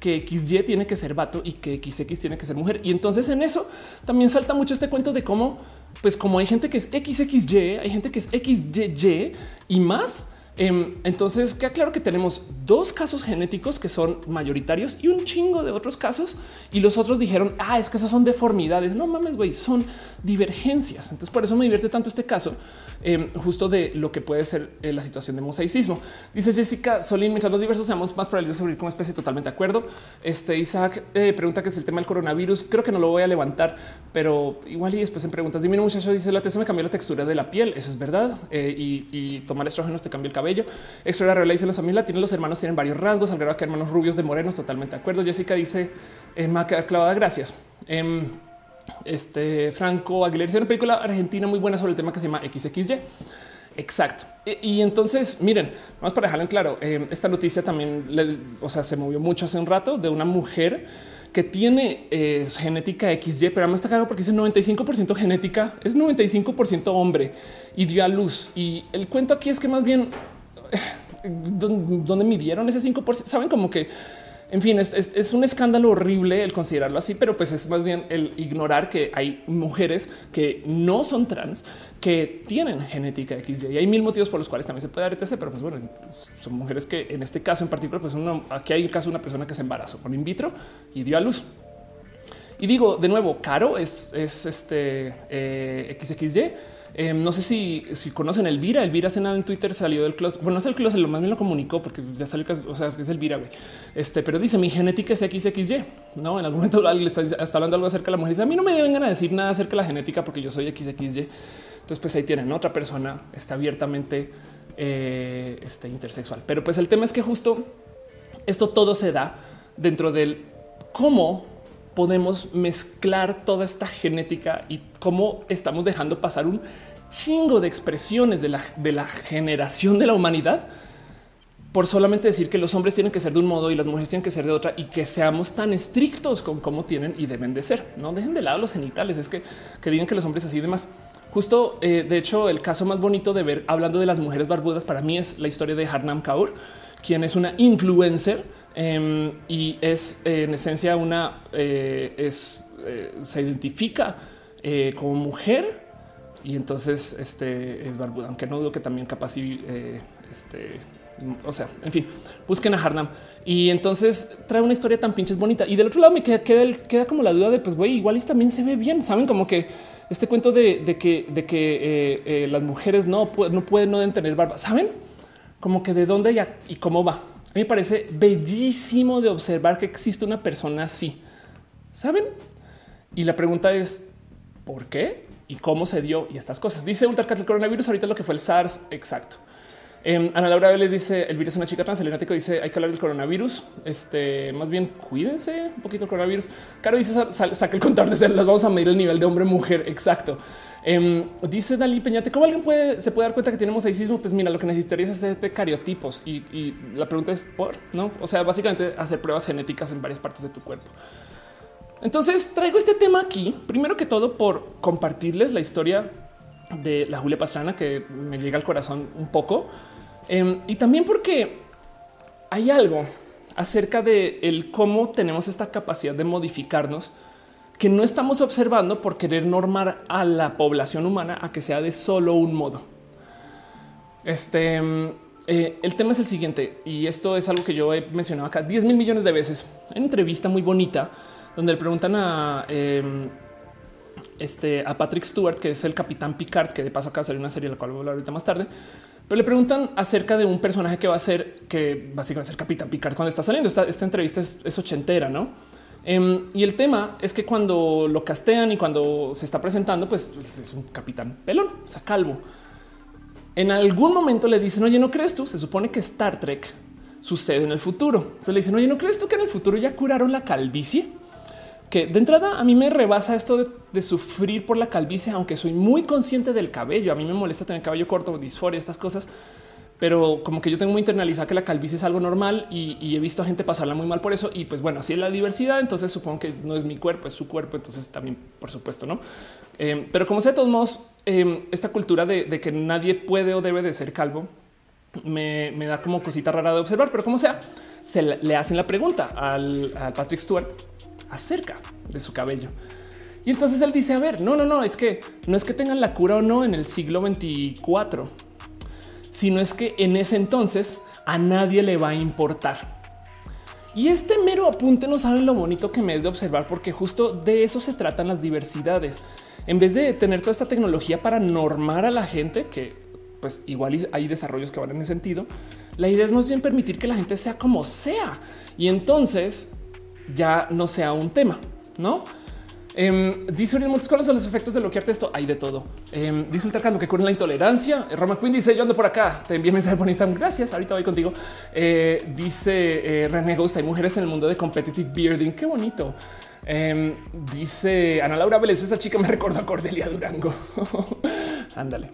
que XY tiene que ser vato y que XX tiene que ser mujer. Y entonces en eso también salta mucho este cuento de cómo, pues como hay gente que es XXY, hay gente que es XYY y más entonces queda claro que tenemos dos casos genéticos que son mayoritarios y un chingo de otros casos. Y los otros dijeron, ah, es que esas son deformidades. No mames, güey, son divergencias. Entonces por eso me divierte tanto este caso, em, justo de lo que puede ser eh, la situación de mosaicismo. Dice Jessica Solín, mientras los diversos seamos más probabilidad de sobrevivir como especie, totalmente de acuerdo. Este Isaac eh, pregunta que es el tema del coronavirus. Creo que no lo voy a levantar, pero igual y después en preguntas. Dime, muchacho, dice la TC me cambió la textura de la piel. Eso es verdad. Eh, y, y tomar estrógenos te cambia el cabello cabello. Extra Real dice los familia tienen los hermanos, tienen varios rasgos. Al que hermanos rubios de morenos, totalmente de acuerdo. Jessica dice eh, clavada. Gracias. Em, este Franco Aguilera dice una película argentina muy buena sobre el tema que se llama XXY. Exacto. Y, entonces, miren, vamos para dejarlo en claro. Em, esta noticia también, o sea, se movió mucho hace un rato de una mujer que tiene eh, genética XY, pero además está cagado porque dice 95% genética, es 95% hombre y dio a luz. Y el cuento aquí es que más bien donde midieron ese 5%, saben como que en fin, es, un escándalo horrible el considerarlo así, pero pues es más bien el ignorar que hay mujeres que no son trans, que tienen genética X y hay mil motivos por los cuales también se puede dar ETC, pero pues bueno, son mujeres que en este caso en particular, pues aquí hay el caso de una persona que se embarazó con in vitro y dio a luz. Y digo de nuevo, caro es, este eh, XXY Em, no sé si, si conocen Elvira. Elvira hace nada en Twitter salió del closet. Bueno, no es el closet, lo más bien lo comunicó porque ya salió, o sea, es Elvira. Güey. Este, pero dice mi genética es XXY. No, en algún momento alguien le está, hablando algo acerca de la mujer. Dice a mí no me vengan a decir nada acerca de la genética porque yo soy XXY. Entonces, pues ahí tienen otra persona está abiertamente eh, este, intersexual. Pero pues el tema es que justo esto todo se da dentro del cómo podemos mezclar toda esta genética y cómo estamos dejando pasar un chingo de expresiones de la, de la generación de la humanidad por solamente decir que los hombres tienen que ser de un modo y las mujeres tienen que ser de otra y que seamos tan estrictos con cómo tienen y deben de ser. No dejen de lado los genitales, es que, que digan que los hombres así y demás. Justo, eh, de hecho, el caso más bonito de ver hablando de las mujeres barbudas para mí es la historia de Harnam Kaur, quien es una influencer Em, y es en esencia una eh, es eh, se identifica eh, como mujer, Y entonces este es barbuda, aunque no dudo que también capaz y eh, este o sea, en fin, busquen a Harnam y entonces trae una historia tan pinches bonita. Y del otro lado me queda, queda, como la duda de pues, güey, igual también se ve bien. Saben como que este cuento de, que, de que eh, eh, las mujeres no, no pueden, no tener barba. Saben como que de dónde y cómo va. Me parece bellísimo de observar que existe una persona así. Saben? Y la pregunta es por qué y cómo se dio y estas cosas. Dice Ultracat el coronavirus ahorita lo que fue el SARS. Exacto. Eh, Ana Laura Vélez dice el virus es una chica trans. Dice hay que hablar del coronavirus. Este más bien cuídense un poquito el coronavirus. Caro dice saca el contador de células. Vamos a medir el nivel de hombre mujer. Exacto. Em, dice Dalí Peñate, ¿cómo alguien puede, se puede dar cuenta que tenemos sexismo? Pues mira, lo que necesitarías es hacer cariotipos y, la pregunta es por no? O sea, básicamente hacer pruebas genéticas en varias partes de tu cuerpo. Entonces traigo este tema aquí, primero que todo por compartirles la historia de la Julia Pastrana que me llega al corazón un poco Em, y también porque hay algo acerca de el cómo tenemos esta capacidad de modificarnos que no estamos observando por querer normar a la población humana a que sea de solo un modo. Este em, eh, el tema es el siguiente, y esto es algo que yo he mencionado acá 10 mil millones de veces. en una entrevista muy bonita donde le preguntan a em, este a Patrick Stewart, que es el capitán Picard, que de paso acá salió una serie, la cual voy a hablar ahorita más tarde pero le preguntan acerca de un personaje que va a ser que básicamente va a ser Capitán Picard cuando está saliendo. Esta, esta entrevista es, ochentera, no? Em, y el tema es que cuando lo castean y cuando se está presentando, pues, pues es un capitán pelón, o sea, calvo. En algún momento le dicen, oye, ¿no crees tú? Se supone que Star Trek sucede en el futuro. Entonces le dicen, oye, ¿no crees tú que en el futuro ya curaron la calvicie? que de entrada a mí me rebasa esto de, sufrir por la calvicie, aunque soy muy consciente del cabello. A mí me molesta tener cabello corto, disforia, estas cosas, pero como que yo tengo muy internalizado que la calvicie es algo normal y, he visto a gente pasarla muy mal por eso. Y pues bueno, así es la diversidad. Entonces supongo que no es mi cuerpo, es su cuerpo. Entonces también, por supuesto, no. Eh, pero como sé, de todos modos, eh, esta cultura de, que nadie puede o debe de ser calvo me, da como cosita rara de observar, pero como sea, se le hacen la pregunta al Patrick Stewart acerca de su cabello. Y entonces él dice, a ver, no, no, no, es que no es que tengan la cura o no en el siglo 24, sino es que en ese entonces a nadie le va a importar. Y este mero apunte no saben lo bonito que me es de observar, porque justo de eso se tratan las diversidades. En vez de tener toda esta tecnología para normar a la gente, que pues igual hay desarrollos que van en ese sentido, la idea es más bien permitir que la gente sea como sea. Y entonces ya no sea un tema, ¿no? Eh, dice Uriel Montes, ¿cuáles son los efectos de bloquearte esto? Hay de todo. Eh, dice lo que cura la intolerancia. Roma Queen dice, yo ando por acá. Te envié mensaje por Instagram. Gracias, ahorita voy contigo. Eh, dice eh, René Ghost, hay mujeres en el mundo de competitive bearding. Qué bonito. Em, dice Ana Laura Vélez, esa chica me recuerda a Cordelia Durango. Ándale.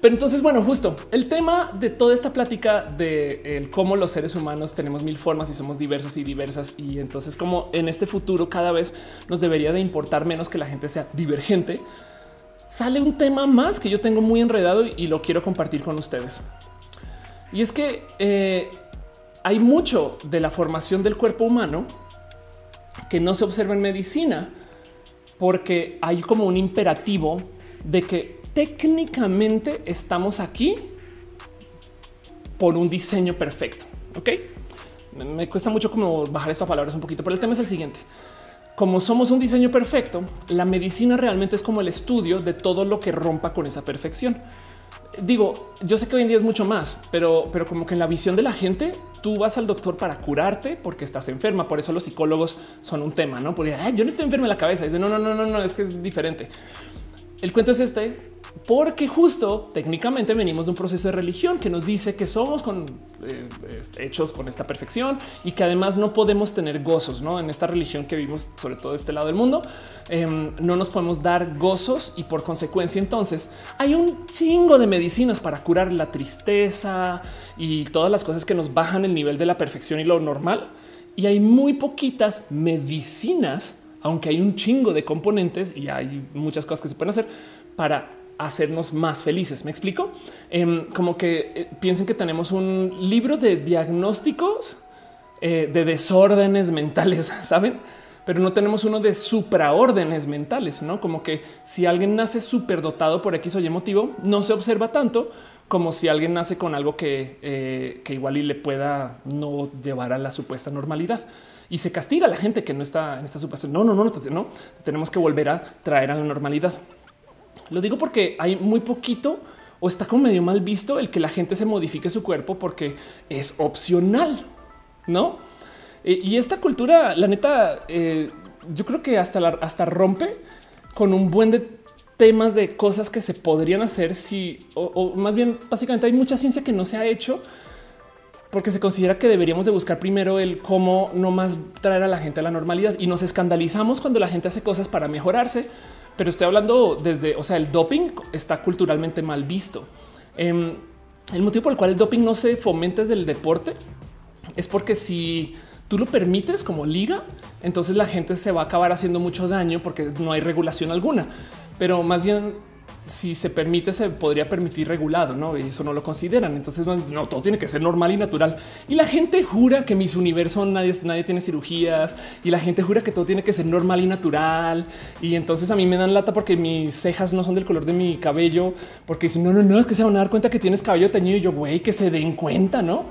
Pero entonces, bueno, justo el tema de toda esta plática de cómo los seres humanos tenemos mil formas y somos diversos y diversas. Y entonces, como en este futuro cada vez nos debería de importar menos que la gente sea divergente, sale un tema más que yo tengo muy enredado y lo quiero compartir con ustedes. Y es que eh, hay mucho de la formación del cuerpo humano que no se observa en medicina porque hay como un imperativo de que técnicamente estamos aquí por un diseño perfecto. Ok, me cuesta mucho como bajar estas palabras un poquito, pero el tema es el siguiente. Como somos un diseño perfecto, la medicina realmente es como el estudio de todo lo que rompa con esa perfección. Digo, yo sé que hoy en día es mucho más, pero, pero como que en la visión de la gente, tú vas al doctor para curarte porque estás enferma. Por eso los psicólogos son un tema, no? Porque yo no estoy enferma en la cabeza. Es de no, no, no, no, no, es que es diferente. El cuento es este porque justo técnicamente venimos de un proceso de religión que nos dice que somos eh, hechos con esta perfección y que además no podemos tener gozos ¿no? en esta religión que vivimos, sobre todo de este lado del mundo. Em, no nos podemos dar gozos y por consecuencia, entonces hay un chingo de medicinas para curar la tristeza y todas las cosas que nos bajan el nivel de la perfección y lo normal. Y hay muy poquitas medicinas, aunque hay un chingo de componentes y hay muchas cosas que se pueden hacer para hacernos más felices. Me explico em, como que eh, piensen que tenemos un libro de diagnósticos eh, de desórdenes mentales, saben? pero no tenemos uno de supraórdenes mentales, no como que si alguien nace superdotado por X o Y motivo, no se observa tanto como si alguien nace con algo que, eh, que igual y le pueda no llevar a la supuesta normalidad y se castiga a la gente que no está en esta. No, no, no, no, no, tenemos que volver a traer a la normalidad. Lo digo porque hay muy poquito o está como medio mal visto el que la gente se modifique su cuerpo porque es opcional, no? Eh, y esta cultura, la neta, eh, yo creo que hasta, hasta rompe con un buen de temas de cosas que se podrían hacer si, o, más bien, básicamente hay mucha ciencia que no se ha hecho porque se considera que deberíamos de buscar primero el cómo no más traer a la gente a la normalidad y nos escandalizamos cuando la gente hace cosas para mejorarse. Pero estoy hablando desde, o sea, el doping está culturalmente mal visto. Em, el motivo por el cual el doping no se fomenta desde el deporte es porque si tú lo permites como liga, entonces la gente se va a acabar haciendo mucho daño porque no hay regulación alguna. Pero más bien, si se permite, se podría permitir regulado, no? Y eso no lo consideran. Entonces, no, todo tiene que ser normal y natural. Y la gente jura que mis universos nadie, nadie tiene cirugías y la gente jura que todo tiene que ser normal y natural. Y entonces a mí me dan lata porque mis cejas no son del color de mi cabello, porque si no, no, no es que se van a dar cuenta que tienes cabello teñido y yo, güey, que se den cuenta, no?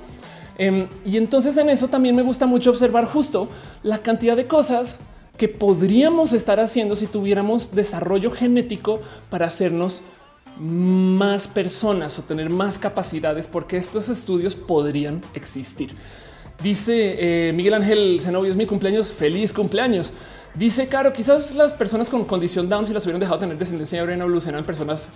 Em, y entonces en eso también me gusta mucho observar justo la cantidad de cosas que podríamos estar haciendo si tuviéramos desarrollo genético para hacernos más personas o tener más capacidades, porque estos estudios podrían existir. Dice eh, Miguel Ángel Zenobio, es mi cumpleaños, feliz cumpleaños. Dice Caro, quizás las personas con condición Down, si las hubieran dejado tener descendencia, habrían evolucionado en personas,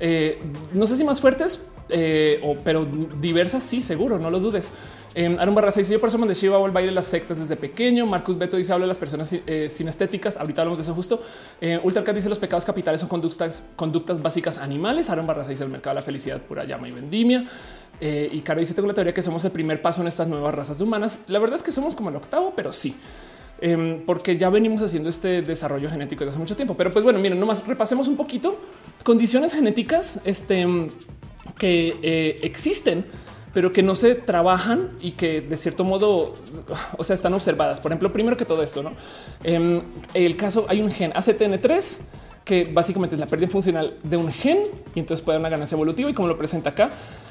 eh, no sé si más fuertes, eh, pero diversas, sí, seguro, no lo dudes. Eh, Aaron Barraza dice yo por eso me decía el baile las sectas desde pequeño. Marcus Beto dice habla de las personas eh, sin estéticas. Ahorita hablamos de eso justo. Eh, Ultracat dice los pecados capitales son conductas, conductas básicas animales. Aaron Barraza dice el mercado de la felicidad pura llama y vendimia. Eh, y Caro dice tengo la teoría que somos el primer paso en estas nuevas razas humanas. La verdad es que somos como el octavo, pero sí. Em, porque ya venimos haciendo este desarrollo genético desde hace mucho tiempo. Pero pues bueno, miren, nomás repasemos un poquito condiciones genéticas este, que eh, existen, pero que no se trabajan y que de cierto modo, o sea, están observadas. Por ejemplo, primero que todo esto, no en em, el caso hay un gen ACTN3 que básicamente es la pérdida funcional de un gen y entonces puede dar una ganancia evolutiva. Y como lo presenta acá,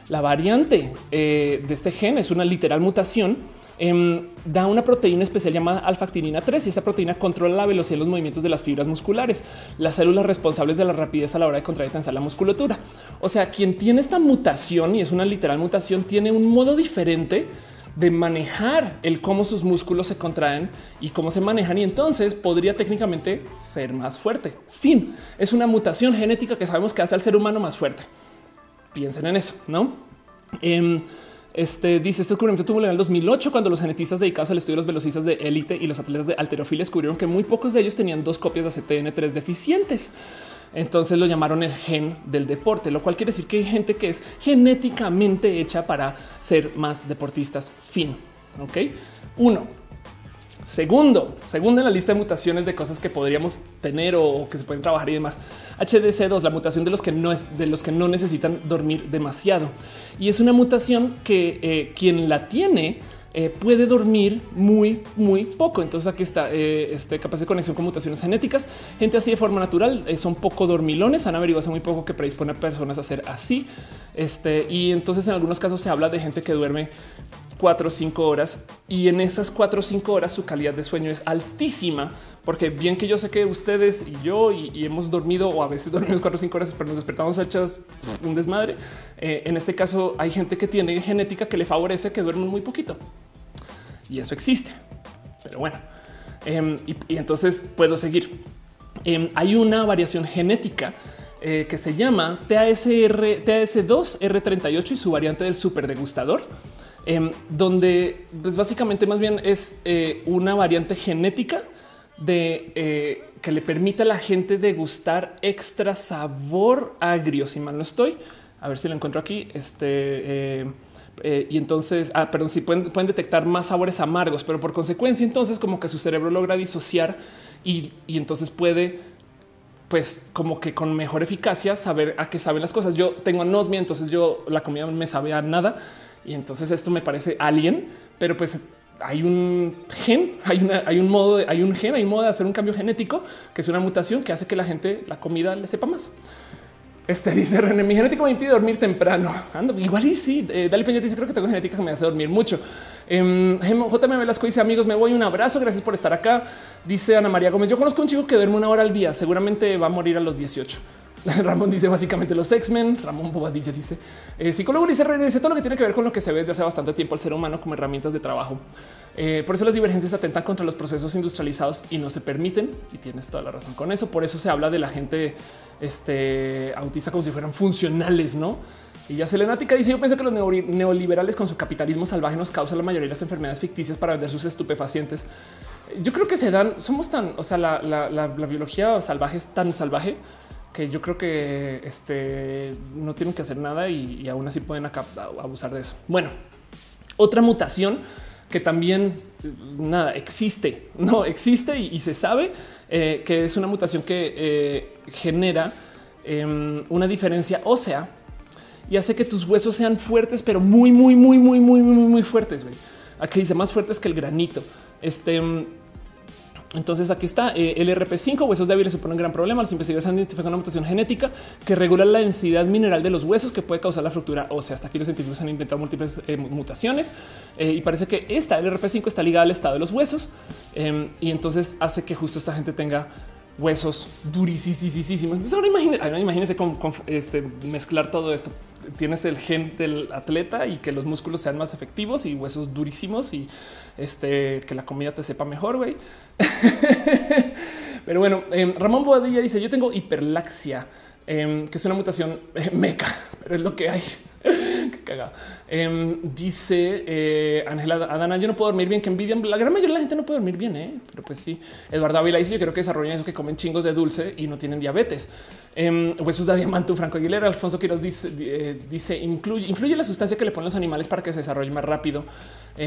la variante eh, de este gen es una literal mutación Em, da una proteína especial llamada alfactinina 3 y esta proteína controla la velocidad de los movimientos de las fibras musculares, las células responsables de la rapidez a la hora de contraer y tensar la musculatura. O sea, quien tiene esta mutación y es una literal mutación, tiene un modo diferente de manejar el cómo sus músculos se contraen y cómo se manejan y entonces podría técnicamente ser más fuerte. Fin, es una mutación genética que sabemos que hace al ser humano más fuerte. Piensen en eso, ¿no? Em, este dice este descubrimiento tuvo en el 2008 cuando los genetistas dedicados al estudio de los velocistas de élite y los atletas de alterofilia descubrieron que muy pocos de ellos tenían dos copias de CTN3 deficientes. Entonces lo llamaron el gen del deporte, lo cual quiere decir que hay gente que es genéticamente hecha para ser más deportistas. Fin. Ok. Uno, Segundo, segundo en la lista de mutaciones de cosas que podríamos tener o que se pueden trabajar y demás. HDC2, la mutación de los que no es de los que no necesitan dormir demasiado. Y es una mutación que eh, quien la tiene eh, puede dormir muy, muy poco. Entonces aquí está eh, este capaz de conexión con mutaciones genéticas. Gente así de forma natural son poco dormilones. Han averiguado hace muy poco que predispone a personas a ser así. Este y entonces en algunos casos se habla de gente que duerme cuatro o cinco horas y en esas cuatro o cinco horas su calidad de sueño es altísima porque bien que yo sé que ustedes y yo y, hemos dormido o a veces dormimos cuatro o cinco horas, pero nos despertamos hechas un desmadre. Eh, en este caso hay gente que tiene genética que le favorece que duermen muy poquito y eso existe. Pero bueno, em, y, entonces puedo seguir. Em, hay una variación genética eh, que se llama TASR, TAS2 R38 y su variante del superdegustador Em, donde pues básicamente más bien es eh, una variante genética de eh, que le permite a la gente degustar extra sabor agrio. Si mal no estoy, a ver si lo encuentro aquí. Este eh, y entonces, ah, perdón, si pueden, pueden detectar más sabores amargos, pero por consecuencia, entonces, como que su cerebro logra disociar y, y entonces puede pues como que con mejor eficacia saber a qué saben las cosas. Yo tengo anosmia, entonces yo la comida me sabe a nada y entonces esto me parece alien, pero pues hay un gen, hay, una, hay un modo, de, hay un gen, hay un modo de hacer un cambio genético que es una mutación que hace que la gente la comida le sepa más. Este dice René, mi genética me impide dormir temprano. Ando, igual y sí. Eh, Dale Peña dice creo que tengo genética que me hace dormir mucho. Eh, JM Velasco dice amigos, me voy un abrazo. Gracias por estar acá. Dice Ana María Gómez. Yo conozco un chico que duerme una hora al día. Seguramente va a morir a los 18. Ramón dice básicamente los X-Men. Ramón Bobadilla dice eh, psicólogo dice dice todo lo que tiene que ver con lo que se ve desde hace bastante tiempo al ser humano como herramientas de trabajo. Eh, por eso las divergencias atentan contra los procesos industrializados y no se permiten. Y tienes toda la razón con eso. Por eso se habla de la gente este, autista como si fueran funcionales, no? Y ya Selenática dice: Yo pienso que los neoliberales con su capitalismo salvaje nos causan la mayoría de las enfermedades ficticias para vender sus estupefacientes. Yo creo que se dan, somos tan, o sea, la, la biología salvaje es tan salvaje que yo creo que este, no tienen que hacer nada y, aún así pueden abusar de eso. Bueno, otra mutación que también nada existe, no existe y, se sabe eh, que es una mutación que eh, genera em, una diferencia ósea y hace que tus huesos sean fuertes, pero muy, muy, muy, muy, muy, muy, muy fuertes. Aquí dice más fuertes que el granito. Este entonces aquí está eh, el RP5 huesos débiles supone un gran problema. Los investigadores han identificado una mutación genética que regula la densidad mineral de los huesos que puede causar la fractura ósea. Hasta aquí los científicos han intentado múltiples eh, mutaciones eh, y parece que esta el RP5 está ligada al estado de los huesos y entonces hace que justo esta gente tenga huesos durísimos. Entonces ahora imagínense, imagínense este, mezclar todo esto. Tienes el gen del atleta y que los músculos sean más efectivos y huesos durísimos y este, que la comida te sepa mejor, güey. Pero bueno, em, Ramón Boadilla dice yo tengo hiperlaxia, em, que es una mutación eh, meca, pero es lo que hay. Qué cagado. Em, dice eh, Ángela Adana, yo no puedo dormir bien, que envidian. La gran mayoría de la gente no puede dormir bien, ¿eh? pero pues sí. Eduardo Ávila dice, yo creo que desarrollan esos que comen chingos de dulce y no tienen diabetes. Eh, huesos de diamante, Franco Aguilera, Alfonso Quiroz dice, eh, dice incluye, influye la sustancia que le ponen los animales para que se desarrolle más rápido.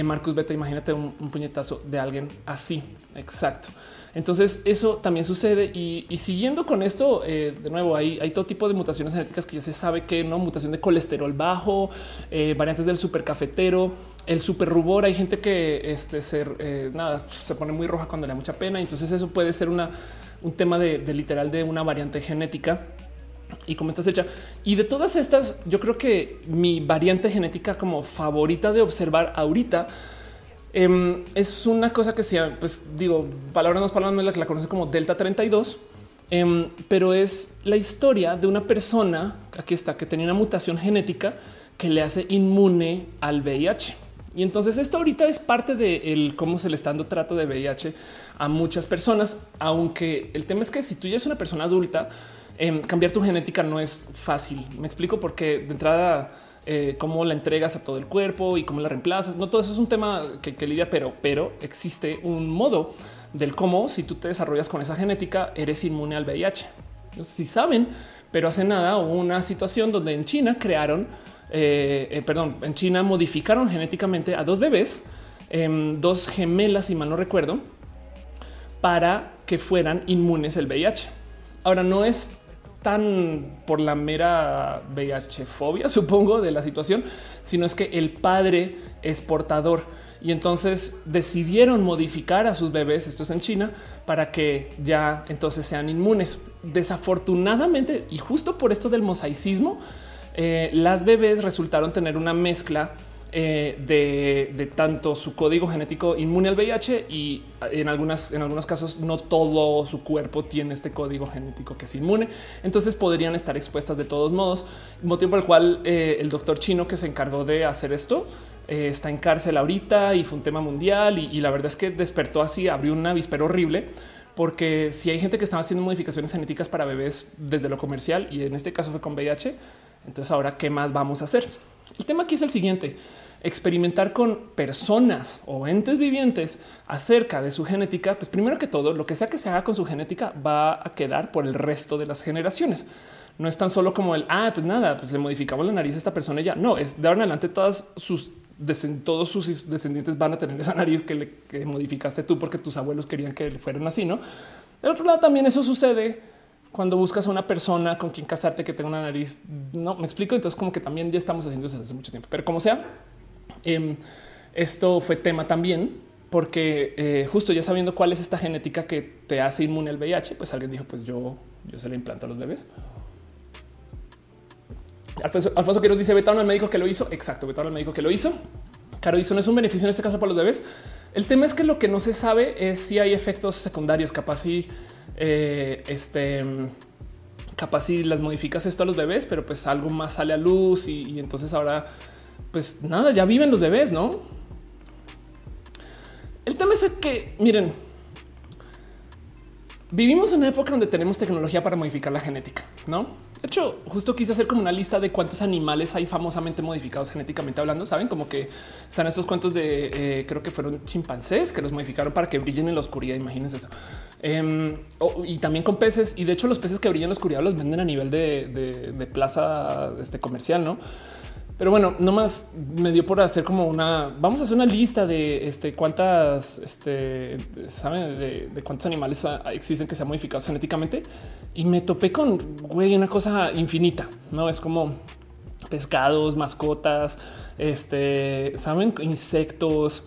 Marcus Beta, imagínate un puñetazo de alguien así. Exacto. Entonces eso también sucede y, siguiendo con esto, eh, de nuevo, hay, todo tipo de mutaciones genéticas que ya se sabe que no mutación de colesterol bajo, eh, variantes del supercafetero, el super rubor. Hay gente que este, ser, eh, nada, se pone muy roja cuando le da mucha pena. Entonces eso puede ser una, un tema de, de literal de una variante genética y cómo estás hecha. Y de todas estas, yo creo que mi variante genética como favorita de observar ahorita Em, es una cosa que sea, pues digo, palabras más palabras, la que la conoce como Delta 32, em, pero es la historia de una persona, aquí está, que tenía una mutación genética que le hace inmune al VIH. Y entonces esto ahorita es parte de cómo se le está dando trato de VIH a muchas personas, aunque el tema es que si tú ya eres una persona adulta, em, cambiar tu genética no es fácil. Me explico porque de entrada eh, cómo la entregas a todo el cuerpo y cómo la reemplazas. No todo eso es un tema que, lidia, pero, pero existe un modo del cómo si tú te desarrollas con esa genética eres inmune al VIH. No sé si saben, pero hace nada hubo una situación donde en China crearon, eh, eh, perdón, en China modificaron genéticamente a dos bebés, em, dos gemelas, si mal no recuerdo, para que fueran inmunes al VIH. Ahora no es tan por la mera VIH fobia, supongo, de la situación, sino es que el padre es portador y entonces decidieron modificar a sus bebés, esto es en China, para que ya entonces sean inmunes. Desafortunadamente, y justo por esto del mosaicismo, eh, las bebés resultaron tener una mezcla eh, de, tanto su código genético inmune al VIH y en algunas, en algunos casos no todo su cuerpo tiene este código genético que es inmune. Entonces podrían estar expuestas de todos modos, motivo por el cual eh, el doctor chino que se encargó de hacer esto eh, está en cárcel ahorita y fue un tema mundial y, la verdad es que despertó así, abrió un avispero horrible porque si hay gente que estaba haciendo modificaciones genéticas para bebés desde lo comercial y en este caso fue con VIH, entonces ahora qué más vamos a hacer? El tema aquí es el siguiente experimentar con personas o entes vivientes acerca de su genética, pues primero que todo, lo que sea que se haga con su genética va a quedar por el resto de las generaciones. No es tan solo como el, ah, pues nada, pues le modificamos la nariz a esta persona y ya. No, es de ahora en adelante todas sus todos sus descendientes van a tener esa nariz que, le, modificaste tú porque tus abuelos querían que fueran así, ¿no? Del otro lado también eso sucede cuando buscas a una persona con quien casarte que tenga una nariz. No me explico. Entonces, como que también ya estamos haciendo eso hace mucho tiempo, pero como sea, Em, esto fue tema también porque eh, justo ya sabiendo cuál es esta genética que te hace inmune al VIH, pues alguien dijo, pues yo, yo se le implanto a los bebés. Alfonso, Alfonso Quiroz dice, Betano el médico que lo hizo. Exacto, Betano el médico que lo hizo. Caro dice, no es un beneficio en este caso para los bebés. El tema es que lo que no se sabe es si hay efectos secundarios, capaz si eh, este capaz si las modificas esto a los bebés, pero pues algo más sale a luz y, y entonces ahora pues nada, ya viven los bebés, ¿no? El tema es que, miren, vivimos en una época donde tenemos tecnología para modificar la genética, ¿no? De hecho, justo quise hacer como una lista de cuántos animales hay famosamente modificados genéticamente hablando. Saben como que están estos cuentos de eh, creo que fueron chimpancés que los modificaron para que brillen en la oscuridad. Imagínense eso. Em, y también con peces. Y de hecho, los peces que brillan en la oscuridad los venden a nivel de, de plaza este, comercial, no? Pero bueno, nomás me dio por hacer como una. Vamos a hacer una lista de este cuántas, este, saben de, cuántos animales existen que se han modificado genéticamente y me topé con güey, una cosa infinita. No es como pescados, mascotas, este, saben, insectos.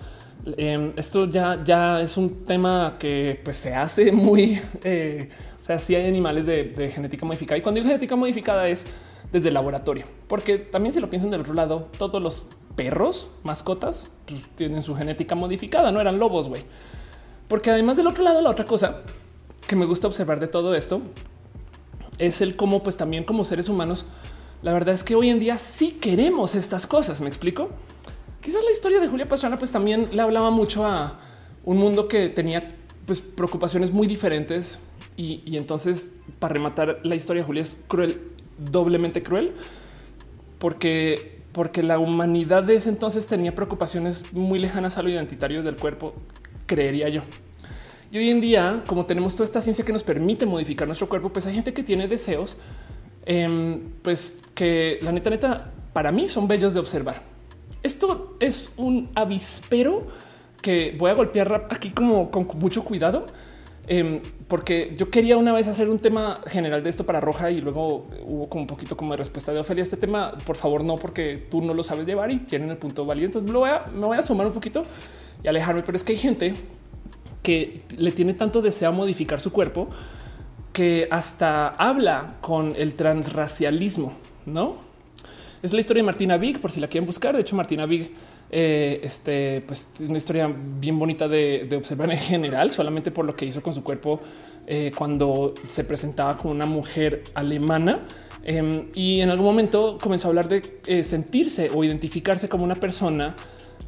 Em, esto ya, ya es un tema que pues, se hace muy. Eh, o sea, sí hay animales de, de genética modificada y cuando digo genética modificada es desde el laboratorio, porque también si lo piensan del otro lado, todos los perros, mascotas, tienen su genética modificada, no eran lobos, güey. Porque además del otro lado, la otra cosa que me gusta observar de todo esto es el cómo, pues también como seres humanos, la verdad es que hoy en día sí queremos estas cosas. Me explico. Quizás la historia de Julia Pastrana, pues también le hablaba mucho a un mundo que tenía pues preocupaciones muy diferentes y, y entonces para rematar la historia de Julia es cruel doblemente cruel porque, porque la humanidad de ese entonces tenía preocupaciones muy lejanas a lo identitario del cuerpo, creería yo. Y hoy en día, como tenemos toda esta ciencia que nos permite modificar nuestro cuerpo, pues hay gente que tiene deseos, em, pues que la neta, neta, para mí son bellos de observar. Esto es un avispero que voy a golpear aquí como con mucho cuidado, Em, porque yo quería una vez hacer un tema general de esto para Roja y luego hubo como un poquito como de respuesta de Ofelia. Este tema, por favor, no, porque tú no lo sabes llevar y tienen el punto válido. Entonces lo voy a, me voy a sumar un poquito y alejarme. Pero es que hay gente que le tiene tanto deseo a modificar su cuerpo que hasta habla con el transracialismo, no? Es la historia de Martina Big, por si la quieren buscar. De hecho, Martina Big eh, este, pues una historia bien bonita de, observar en general, solamente por lo que hizo con su cuerpo eh, cuando se presentaba como una mujer alemana. Em, y en algún momento comenzó a hablar de eh, sentirse o identificarse como una persona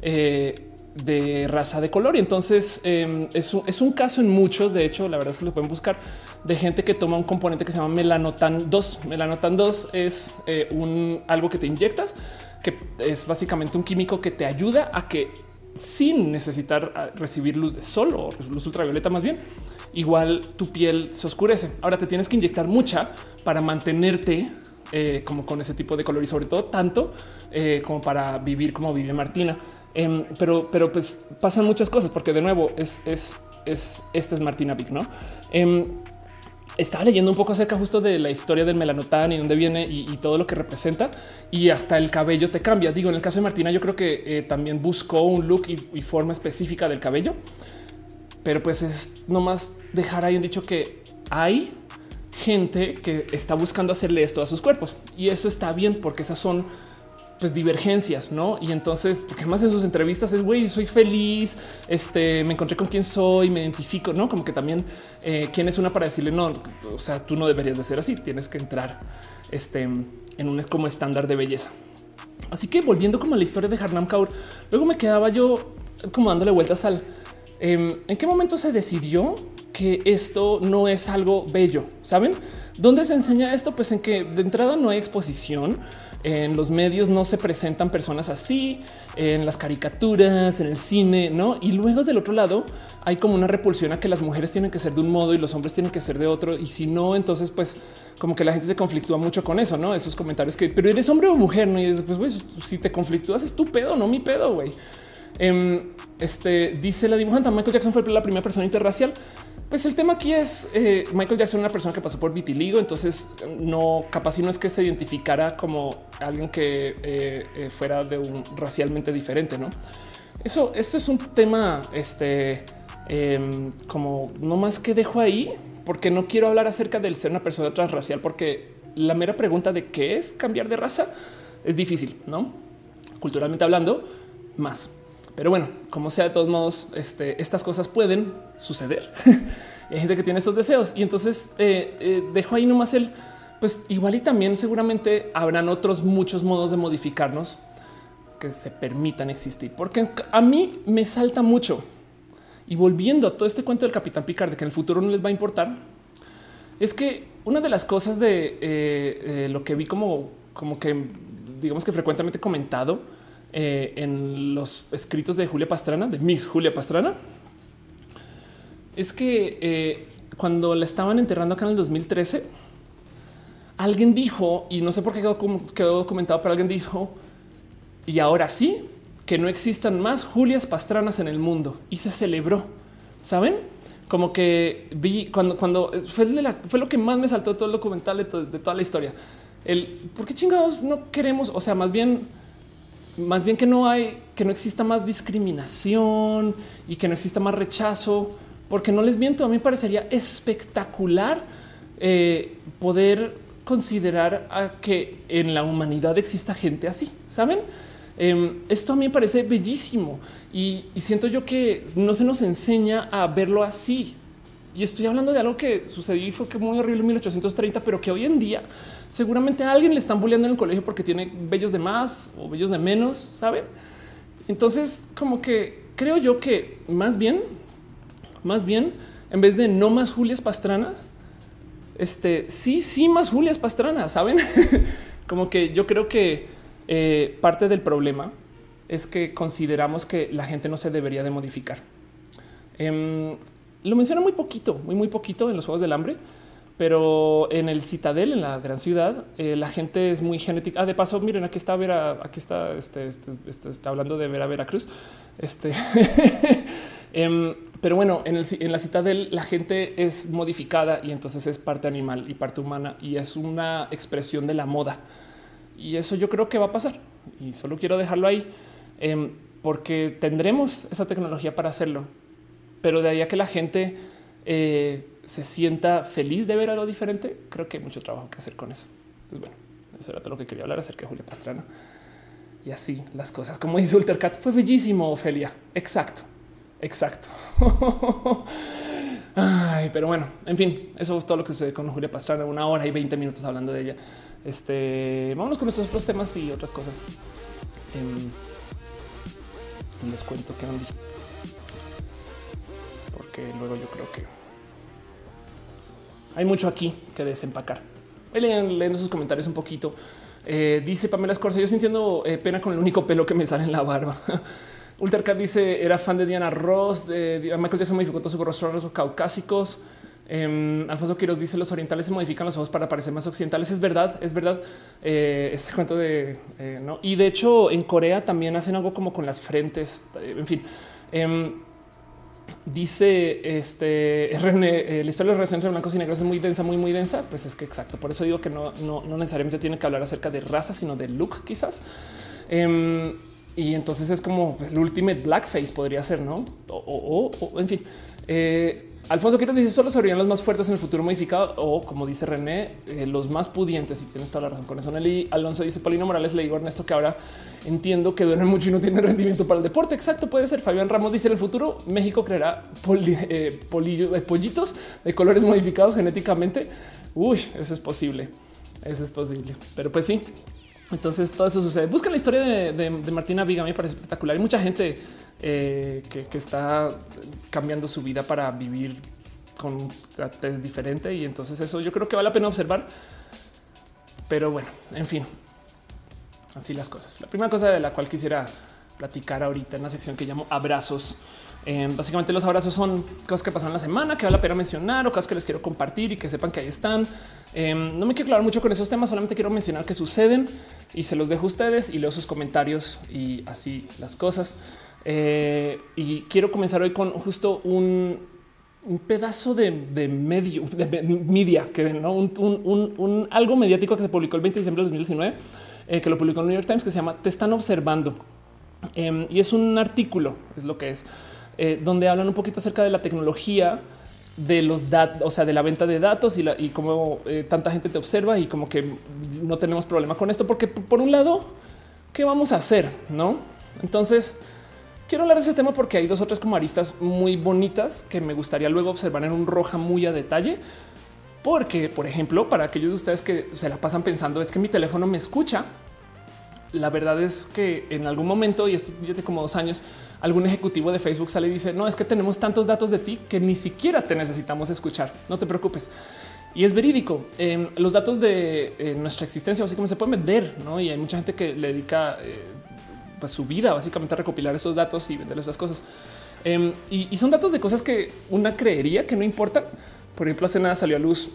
de raza de color. Y entonces em, es, un, es, un, caso en muchos. De hecho, la verdad es que lo pueden buscar de gente que toma un componente que se llama melanotan 2. Melanotan 2 es un algo que te inyectas que es básicamente un químico que te ayuda a que sin necesitar ah, recibir luz de sol o luz ultravioleta más bien, igual tu piel se oscurece. Ahora te tienes que inyectar mucha para mantenerte eh, como con ese tipo de color y sobre todo tanto eh, como para vivir como vive Martina. Em, pero, pero pues pasan muchas cosas porque de nuevo es, es, es esta es Martina Vic, no? Estaba leyendo un poco acerca justo de la historia del melanotán y dónde viene y, todo lo que representa y hasta el cabello te cambia. Digo, en el caso de Martina, yo creo que eh, también buscó un look y, forma específica del cabello, pero pues es nomás dejar ahí en dicho que hay gente que está buscando hacerle esto a sus cuerpos y eso está bien porque esas son pues divergencias, ¿no? Y entonces, porque más en sus entrevistas es, güey, soy feliz, este, me encontré con quién soy, me identifico, ¿no? Como que también eh, quién es una para decirle, no, o sea, tú no deberías de ser así, tienes que entrar este, en un como estándar de belleza. Así que volviendo como a la historia de Harnam Kaur, luego me quedaba yo como dándole vueltas al em, en qué momento se decidió que esto no es algo bello. Saben dónde se enseña esto? Pues en que de entrada no hay exposición en los medios no se presentan personas así, en las caricaturas, en el cine, ¿no? Y luego del otro lado hay como una repulsión a que las mujeres tienen que ser de un modo y los hombres tienen que ser de otro. Y si no, entonces pues como que la gente se conflictúa mucho con eso, ¿no? Esos comentarios que, pero eres hombre o mujer, ¿no? Y después, pues, si te conflictúas es tu pedo, no mi pedo, güey. Em, este dice la dibujante Michael Jackson fue la primera persona interracial. Pues el tema aquí es eh, Michael Jackson, una persona que pasó por vitiligo, entonces no capaz y no es que se identificara como alguien que eh, eh, fuera de un racialmente diferente, no? eso, esto es un tema, este, em, como no más que dejo ahí, porque no quiero hablar acerca del ser una persona transracial, porque la mera pregunta de qué es cambiar de raza es difícil, no? Culturalmente hablando, más. Pero bueno, como sea, de todos modos, este, estas cosas pueden suceder. Hay gente que tiene estos deseos y entonces eh, eh, dejo ahí nomás el, pues igual y también seguramente habrán otros muchos modos de modificarnos que se permitan existir, porque a mí me salta mucho. Y volviendo a todo este cuento del Capitán Picard de que en el futuro no les va a importar, es que una de las cosas de eh, lo que vi como, como que digamos que frecuentemente comentado en los escritos de Julia Pastrana, de Miss Julia Pastrana, es que eh, cuando la estaban enterrando acá en el 2013, alguien dijo, y no sé por qué quedó, quedó documentado, pero alguien dijo, y ahora sí, que no existan más Julias Pastranas en el mundo. Y se celebró, ¿saben? Como que vi cuando, cuando fue, fue lo que más me saltó de todo el documental de, de toda la historia. El por qué chingados no queremos, o sea, más bien más bien que no hay, que no exista más discriminación y que no exista más rechazo porque no les miento, a mí parecería espectacular eh, poder considerar que en la humanidad exista gente así, ¿saben? Em, esto a mí me parece bellísimo y, siento yo que no se nos enseña a verlo así. Y estoy hablando de algo que sucedió y fue que muy horrible en 1830, pero que hoy en día seguramente a alguien le están bulleando en el colegio porque tiene bellos de más o bellos de menos, ¿saben? Entonces, como que creo yo que más bien más bien, en vez de no más Julias Pastrana, este sí, sí, más Julias Pastrana, saben? Como que yo creo que eh, parte del problema es que consideramos que la gente no se debería de modificar. Em, lo menciona muy poquito, muy, muy poquito en los Juegos del Hambre, pero en el Citadel, en la gran ciudad, eh, la gente es muy genética. Ah, de paso, miren, aquí está Vera, aquí está, este, este, este está hablando de Vera Veracruz. Este Em, pero bueno, en, la citadel la gente es modificada y entonces es parte animal y parte humana y es una expresión de la moda. Y eso yo creo que va a pasar y solo quiero dejarlo ahí em, porque tendremos esa tecnología para hacerlo. Pero de ahí a que la gente eh, se sienta feliz de ver algo diferente, creo que hay mucho trabajo que hacer con eso. Pues bueno, eso era todo lo que quería hablar acerca de Julia Pastrana. Y así las cosas. Como dice Ultercat, fue bellísimo, Ofelia. Exacto. Exacto. Ay, pero bueno, en fin, eso es todo lo que se con Julia Pastrana, una hora y 20 minutos hablando de ella. Este, vámonos con nuestros otros temas y otras cosas. Em, les cuento qué onda. Porque luego yo creo que hay mucho aquí que desempacar. Voy leyendo sus comentarios un poquito. Eh, dice Pamela Escorza, yo sintiendo eh, pena con el único pelo que me sale en la barba. Ultercat dice era fan de Diana Ross, de Michael Jackson modificó todos sus rostros caucásicos. Em, Alfonso Quiroz dice los orientales se modifican los ojos para parecer más occidentales. Es verdad, es verdad. Eh, este cuento de eh. Y de hecho, en Corea también hacen algo como con las frentes. Eh, en fin, em, dice este René, la historia de relaciones entre blancos y negros es muy densa, muy, muy densa. Pues es que exacto. Por eso digo que no, no, no necesariamente tiene que hablar acerca de raza, sino de look, quizás. Em, y entonces es como el ultimate blackface podría ser, no? O, en fin. Eh, Alfonso Quiroz dice solo serían los más fuertes en el futuro modificado o como dice René, eh, los más pudientes. Y tienes toda la razón con eso. Nelly Alonso dice Polino Morales. Le digo Ernesto que ahora entiendo que duerme mucho y no tiene rendimiento para el deporte. Exacto, puede ser. Fabián Ramos dice en el futuro México creará eh, pollitos de colores modificados genéticamente. Uy, eso es posible. Eso es posible. Pero pues sí, entonces todo eso sucede. Busca la historia de, Martina Viga, me parece espectacular. Hay mucha gente eh, que, está cambiando su vida para vivir con test diferente y entonces eso yo creo que vale la pena observar. Pero bueno, en fin, así las cosas. La primera cosa de la cual quisiera platicar ahorita en la sección que llamo abrazos Em, básicamente los abrazos son cosas que pasan la semana, que vale la pena mencionar o cosas que les quiero compartir y que sepan que ahí están. Em, no me quiero aclarar mucho con esos temas, solamente quiero mencionar que suceden y se los dejo a ustedes y leo sus comentarios y así las cosas. Eh, y quiero comenzar hoy con justo un, pedazo de, medio, de media, que ¿no? un, algo mediático que se publicó el 20 de diciembre de 2019, eh, que lo publicó el New York Times, que se llama Te están observando Em, y es un artículo, es lo que es, eh, donde hablan un poquito acerca de la tecnología de los datos, o sea, de la venta de datos y cómo eh, tanta gente te observa y como que no tenemos problema con esto, porque por un lado, ¿qué vamos a hacer? No? Entonces, quiero hablar de ese tema porque hay dos o tres como aristas muy bonitas que me gustaría luego observar en un roja muy a detalle. Porque, por ejemplo, para aquellos de ustedes que se la pasan pensando es que mi teléfono me escucha, la verdad es que en algún momento, y esto ya de como dos años, algún ejecutivo de Facebook sale y dice, no, es que tenemos tantos datos de ti que ni siquiera te necesitamos escuchar, no te preocupes. Y es verídico. Em, los datos de eh, nuestra existencia, así como se pueden vender, ¿no? Y hay mucha gente que le dedica eh, pues, su vida básicamente recopilar esos datos y vender esas cosas. Em, y, son datos de cosas que una creería que no importan. Por ejemplo, hace nada salió a luz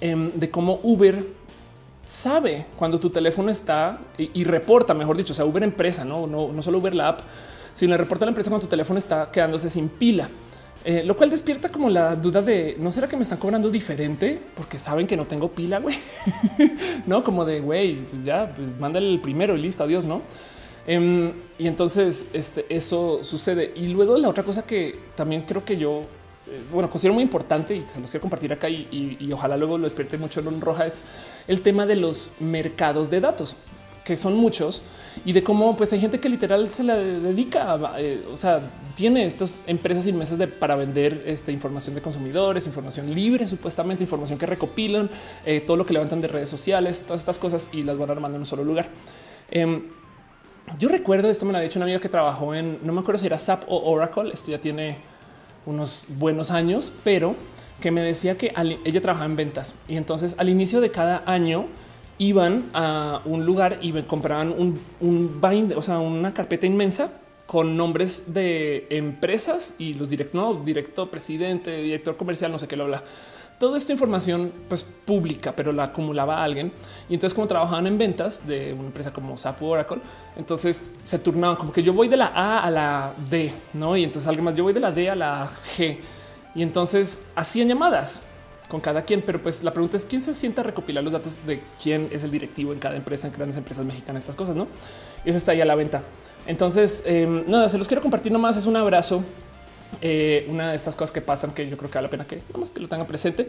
em, de cómo Uber sabe cuando tu teléfono está y, reporta, mejor dicho, o sea, Uber empresa, no, no, no solo Uber la app, sino le reporta a la empresa cuando tu teléfono está quedándose sin pila. Eh, lo cual despierta como la duda de no será que me están cobrando diferente porque saben que no tengo pila, güey. no como de güey, pues ya, pues mándale el primero y listo, adiós, no? Em, y entonces este, eso sucede. Y luego la otra cosa que también creo que yo, eh, bueno, considero muy importante y se los quiero compartir acá y, ojalá luego lo despierte mucho en roja es el tema de los mercados de datos que son muchos y de cómo pues hay gente que literal se la dedica, eh, o sea, tiene estas empresas inmensas de para vender esta información de consumidores, información libre, supuestamente información que recopilan, eh, todo lo que levantan de redes sociales, todas estas cosas y las van armando en un solo lugar. Yo recuerdo esto me lo había dicho una amiga que trabajó en no me acuerdo si era SAP o Oracle. Esto ya tiene unos buenos años, pero que me decía que ella trabajaba en ventas y entonces al inicio de cada año iban a un lugar y compraban un, un bind, o sea, una carpeta inmensa con nombres de empresas y los directos, no, director, presidente, director comercial, no sé qué lo habla. Toda esta información pues pública, pero la acumulaba alguien. Y entonces como trabajaban en ventas de una empresa como SAP Oracle, entonces se turnaban como que yo voy de la A a la D, ¿no? Y entonces alguien más, yo voy de la D a la G. Y entonces hacían llamadas con cada quien. Pero pues la pregunta es quién se sienta a recopilar los datos de quién es el directivo en cada empresa, en grandes empresas mexicanas, estas cosas, no? Eso está ahí a la venta. Entonces, em, nada, se los quiero compartir nomás. Es un abrazo. Eh, una de estas cosas que pasan que yo creo que vale la pena que nomás que lo tengan presente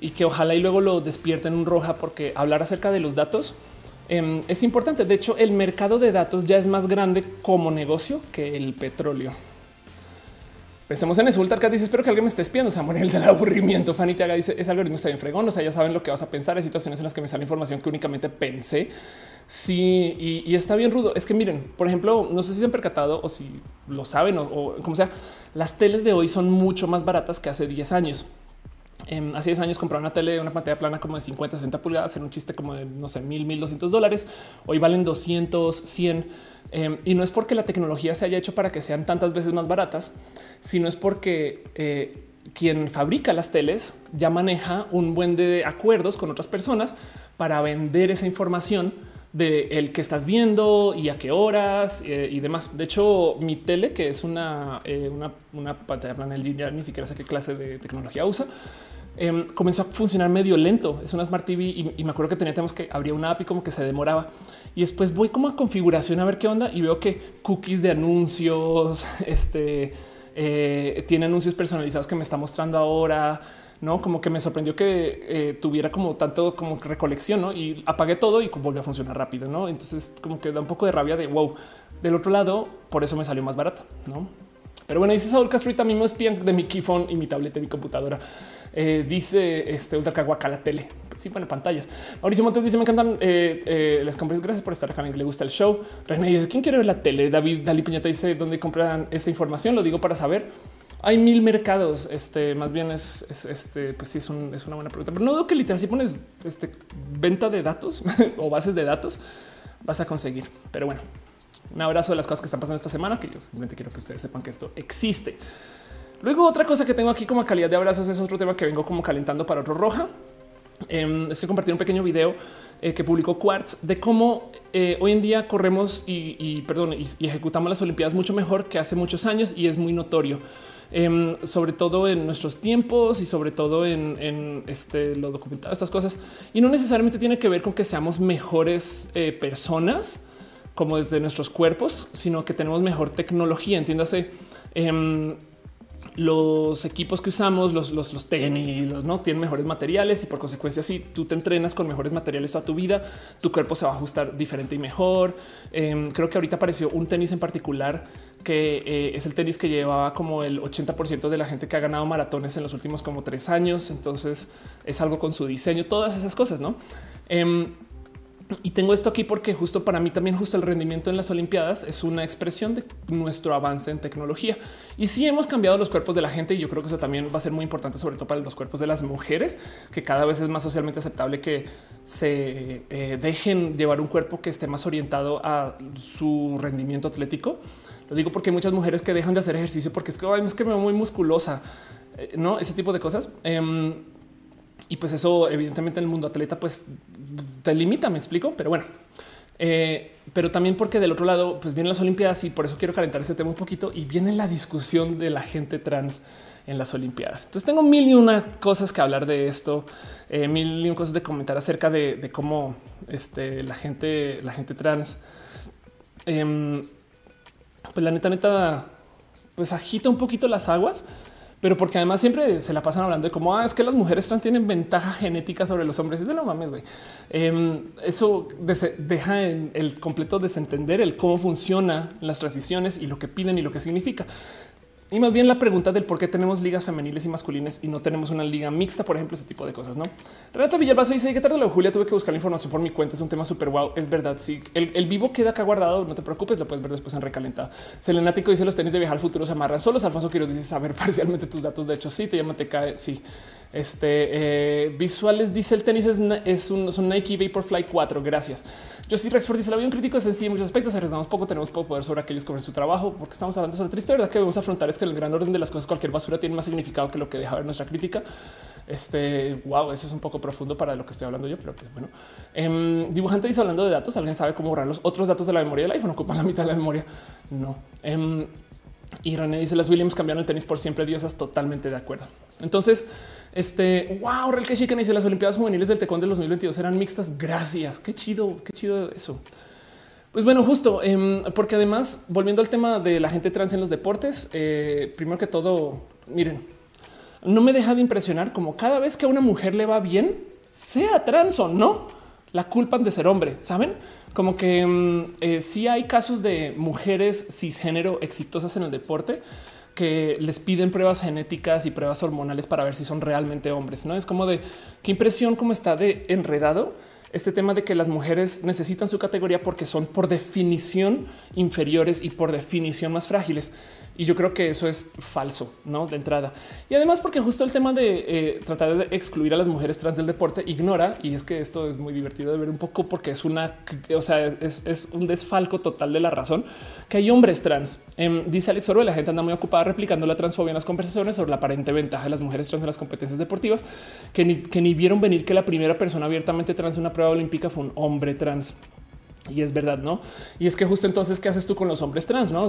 y que ojalá y luego lo despierten un roja, porque hablar acerca de los datos em, es importante. De hecho, el mercado de datos ya es más grande como negocio que el petróleo. Pensemos en eso. Ultarcat dice: Espero que alguien me esté espiando. Samuel del aburrimiento. Fanny te haga dice: Ese algoritmo está bien fregón. O sea, ya saben lo que vas a pensar. Hay situaciones en las que me sale información que únicamente pensé. Sí, y, está bien rudo. Es que miren, por ejemplo, no sé si se han percatado o si lo saben o, como sea, las teles de hoy son mucho más baratas que hace 10 años. Hace 10 años comprar una tele, una pantalla plana como de 50, 60 pulgadas, en un chiste como de no sé, mil, mil doscientos dólares. Hoy valen 200, 100. Em, y no es porque la tecnología se haya hecho para que sean tantas veces más baratas, sino es porque eh, quien fabrica las teles ya maneja un buen de acuerdos con otras personas para vender esa información de el que estás viendo y a qué horas eh, y demás. De hecho, mi tele, que es una, eh, una, pantalla plana ya ni siquiera sé qué clase de tecnología usa, em, comenzó a funcionar medio lento. Es una Smart TV y, me acuerdo que tenía teníamos que abrir una API como que se demoraba y después voy como a configuración a ver qué onda y veo que cookies de anuncios, este eh, tiene anuncios personalizados que me está mostrando ahora. No como que me sorprendió que eh, tuviera como tanto como recolección ¿no? y apagué todo y volvió a funcionar rápido. No, entonces como que da un poco de rabia de wow. Del otro lado, por eso me salió más barato. No, pero bueno, dice Saúl Castro y también me espían de mi keyphone y mi tableta y mi computadora. Eh, dice este ultra caguaca la tele. Sí, pone pantallas. Mauricio Montes dice: Me encantan eh, eh, les compres. Gracias por estar acá. Le gusta el show. René dice: ¿Quién quiere ver la tele? David Dali Piñata dice: ¿Dónde compran esa información? Lo digo para saber. Hay mil mercados. Este más bien es, este, pues sí, es, es, una buena pregunta, pero no dudo que literal si pones este venta de datos o bases de datos vas a conseguir. Pero bueno, un abrazo de las cosas que están pasando esta semana, que yo simplemente quiero que ustedes sepan que esto existe. Luego otra cosa que tengo aquí como calidad de abrazos es otro tema que vengo como calentando para otro roja. Em, es que compartí un pequeño video eh, que publicó Quartz de cómo eh, hoy en día corremos y, perdón, y, ejecutamos las Olimpiadas mucho mejor que hace muchos años y es muy notorio, em, sobre todo en nuestros tiempos y sobre todo en, este, lo documentado, estas cosas. Y no necesariamente tiene que ver con que seamos mejores eh, personas como desde nuestros cuerpos, sino que tenemos mejor tecnología. Entiéndase. Em, los equipos que usamos, los, los, los tenis, no tienen mejores materiales y por consecuencia, si tú te entrenas con mejores materiales toda tu vida, tu cuerpo se va a ajustar diferente y mejor. Em, creo que ahorita apareció un tenis en particular que eh, es el tenis que llevaba como el 80% de la gente que ha ganado maratones en los últimos como tres años. Entonces es algo con su diseño, todas esas cosas, no? Y tengo esto aquí porque justo para mí también justo el rendimiento en las Olimpiadas es una expresión de nuestro avance en tecnología. Y sí hemos cambiado los cuerpos de la gente y yo creo que eso también va a ser muy importante, sobre todo para los cuerpos de las mujeres, que cada vez es más socialmente aceptable que se eh, dejen llevar un cuerpo que esté más orientado a su rendimiento atlético. Lo digo porque hay muchas mujeres que dejan de hacer ejercicio porque es que, es que me veo muy musculosa, eh, no ese tipo de cosas. Em, y pues eso evidentemente en el mundo atleta pues te limita, me explico, pero bueno. Eh, pero también porque del otro lado pues vienen las Olimpiadas y por eso quiero calentar ese tema un poquito y viene la discusión de la gente trans en las Olimpiadas. Entonces tengo mil y una cosas que hablar de esto, eh, mil y una cosas de comentar acerca de, cómo este, la gente, la gente trans, em, pues la neta, neta, pues agita un poquito las aguas pero porque además siempre se la pasan hablando de cómo ah, es que las mujeres trans tienen ventaja genética sobre los hombres. Y de no mames, güey. Em, eso deja en el completo desentender el cómo funcionan las transiciones y lo que piden y lo que significa. Y más bien la pregunta del por qué tenemos ligas femeniles y masculinas y no tenemos una liga mixta, por ejemplo, ese tipo de cosas, ¿no? Renato Villalbazo dice que tarde lo Julia tuve que buscar la información por mi cuenta. Es un tema súper guau. Es verdad. Sí, el, vivo queda acá guardado. No te preocupes, lo puedes ver después en recalentado. Selenático dice los tenis de viajar al futuro se amarran solos. Alfonso Quiroz dice saber parcialmente tus datos. De hecho, sí, te llama, te cae. Sí. Este eh, visuales dice el tenis es, es un, Nike Vaporfly 4. Gracias. Yo sí, Rexford dice la vida un crítico es sencillo en muchos aspectos. Arriesgamos poco, tenemos poco poder sobre aquellos con su trabajo, porque estamos hablando sobre triste verdad que debemos afrontar es que el gran orden de las cosas, cualquier basura tiene más significado que lo que deja ver nuestra crítica. Este wow, eso es un poco profundo para lo que estoy hablando yo, pero pues, bueno, em, dibujante dice hablando de datos. Alguien sabe cómo borrar los otros datos de la memoria del iPhone, ocupan la mitad de la memoria. No. Em, y René dice las Williams cambiaron el tenis por siempre. Diosas totalmente de acuerdo. Entonces, este wow, real chica dice las Olimpiadas juveniles del Tecón de 2022 eran mixtas. Gracias. Qué chido, qué chido eso. Pues bueno, justo em, porque además, volviendo al tema de la gente trans en los deportes, eh, primero que todo, miren, no me deja de impresionar como cada vez que a una mujer le va bien, sea trans o no, la culpan de ser hombre, saben? Como que em, eh, sí hay casos de mujeres cisgénero exitosas en el deporte, que les piden pruebas genéticas y pruebas hormonales para ver si son realmente hombres. No es como de qué impresión, cómo está de enredado este tema de que las mujeres necesitan su categoría porque son por definición inferiores y por definición más frágiles. Y yo creo que eso es falso, no de entrada. Y además, porque justo el tema de eh, tratar de excluir a las mujeres trans del deporte ignora, y es que esto es muy divertido de ver un poco porque es una, o sea, es, un desfalco total de la razón que hay hombres trans. Em, dice Alex Oro, la gente anda muy ocupada replicando la transfobia en las conversaciones sobre la aparente ventaja de las mujeres trans en las competencias deportivas, que ni vieron venir que la primera persona abiertamente trans en una prueba olímpica fue un hombre trans. Y es verdad, ¿no? Y es que justo entonces, ¿qué haces tú con los hombres trans? No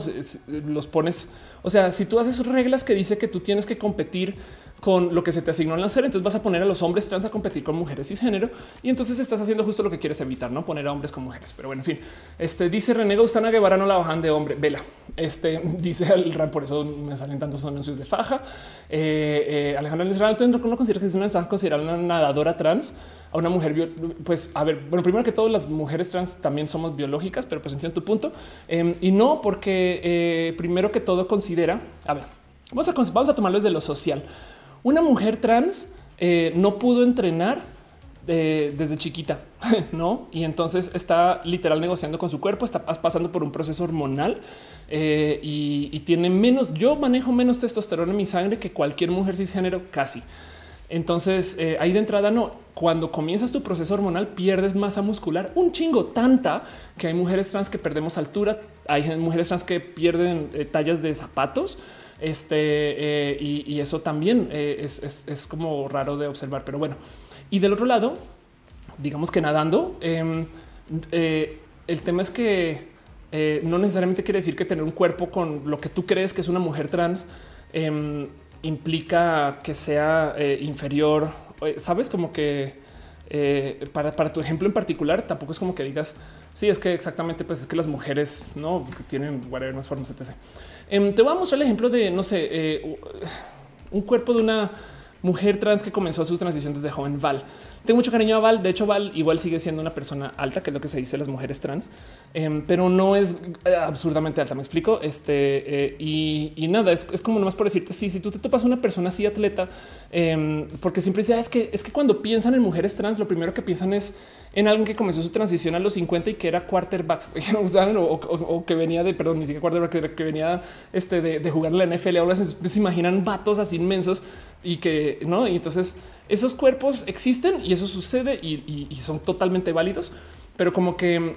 los pones. O sea, si tú haces reglas que dice que tú tienes que competir con lo que se te asignó la serie. Entonces vas a poner a los hombres trans a competir con mujeres cisgénero y entonces estás haciendo justo lo que quieres evitar, no poner a hombres con mujeres. Pero bueno, en fin, este dice René Gaustana Guevara no la bajan de hombre. Vela, este dice el RAM, por eso me salen tantos anuncios de faja. Eh, eh, Alejandro Israel, no considera que es una considerar una nadadora trans a una mujer. Pues a ver, bueno, primero que todo, las mujeres trans también somos biológicas, pero pues entiendo tu punto em, y no porque eh, primero que todo considera, a ver, vamos a, vamos a tomarlo desde lo social. Una mujer trans eh, no pudo entrenar eh, desde chiquita, no? Y entonces está literal negociando con su cuerpo, está pasando por un proceso hormonal eh, y, tiene menos. Yo manejo menos testosterona en mi sangre que cualquier mujer cisgénero, casi. Entonces, ahí de entrada no. Cuando comienzas tu proceso hormonal, pierdes masa muscular un chingo, tanta que hay mujeres trans que perdemos altura, hay mujeres trans que pierden tallas de zapatos. Este eh, y, eso también eh, es, como raro de observar, pero bueno. Y del otro lado, digamos que nadando, em, eh, el tema es que no necesariamente quiere decir que tener un cuerpo con lo que tú crees que es una mujer trans em, implica que sea inferior. Sabes como que eh, para, tu ejemplo en particular, tampoco es como que digas, sí, es que exactamente, pues es que las mujeres no tienen whatever, más formas, etc. Em, te voy a mostrar el ejemplo de, no sé, eh, un cuerpo de una mujer trans que comenzó su transición desde joven Val. Tengo mucho cariño a Val. De hecho, Val igual sigue siendo una persona alta, que es lo que se dice las mujeres trans, em, pero no es eh, absurdamente alta. Me explico. Este eh, y, nada, es, como nomás por decirte, sí, si tú te topas una persona así atleta, em, porque siempre dice ah, es que es que cuando piensan en mujeres trans, lo primero que piensan es en alguien que comenzó su transición a los 50 y que era quarterback o, que venía de, perdón, ni siquiera quarterback, que, venía este, de, jugar la NFL. Ahora se, se imaginan vatos así inmensos y que no. Y entonces esos cuerpos existen y eso sucede y, son totalmente válidos. Pero como que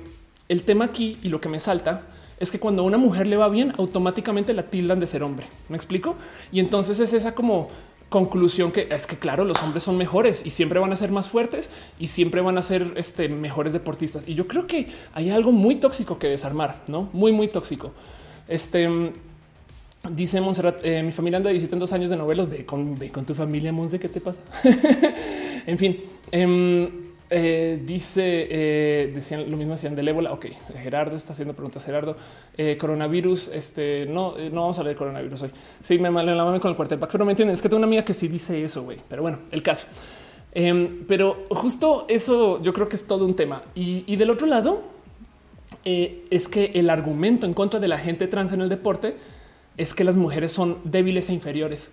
el tema aquí y lo que me salta es que cuando a una mujer le va bien, automáticamente la tildan de ser hombre. Me explico. Y entonces es esa como conclusión que es que claro, los hombres son mejores y siempre van a ser más fuertes y siempre van a ser este, mejores deportistas. Y yo creo que hay algo muy tóxico que desarmar, no muy, muy tóxico. Este Dice Monserrat, eh, mi familia anda visitando dos años de novelos. Ve con, con tu familia, Monse, ¿qué te pasa? en fin, em, eh, dice, eh, decían lo mismo, decían del ébola. Ok, Gerardo está haciendo preguntas. Gerardo, coronavirus. Este no, no vamos a leer coronavirus hoy. Sí, me mal la mano con el cuartel, pero no me entienden. Es que tengo una amiga que sí dice eso, güey. Pero bueno, el caso. Em, pero justo eso yo creo que es todo un tema. Y, y del otro lado, es que el argumento en contra de la gente trans en el deporte es que las mujeres son débiles e inferiores.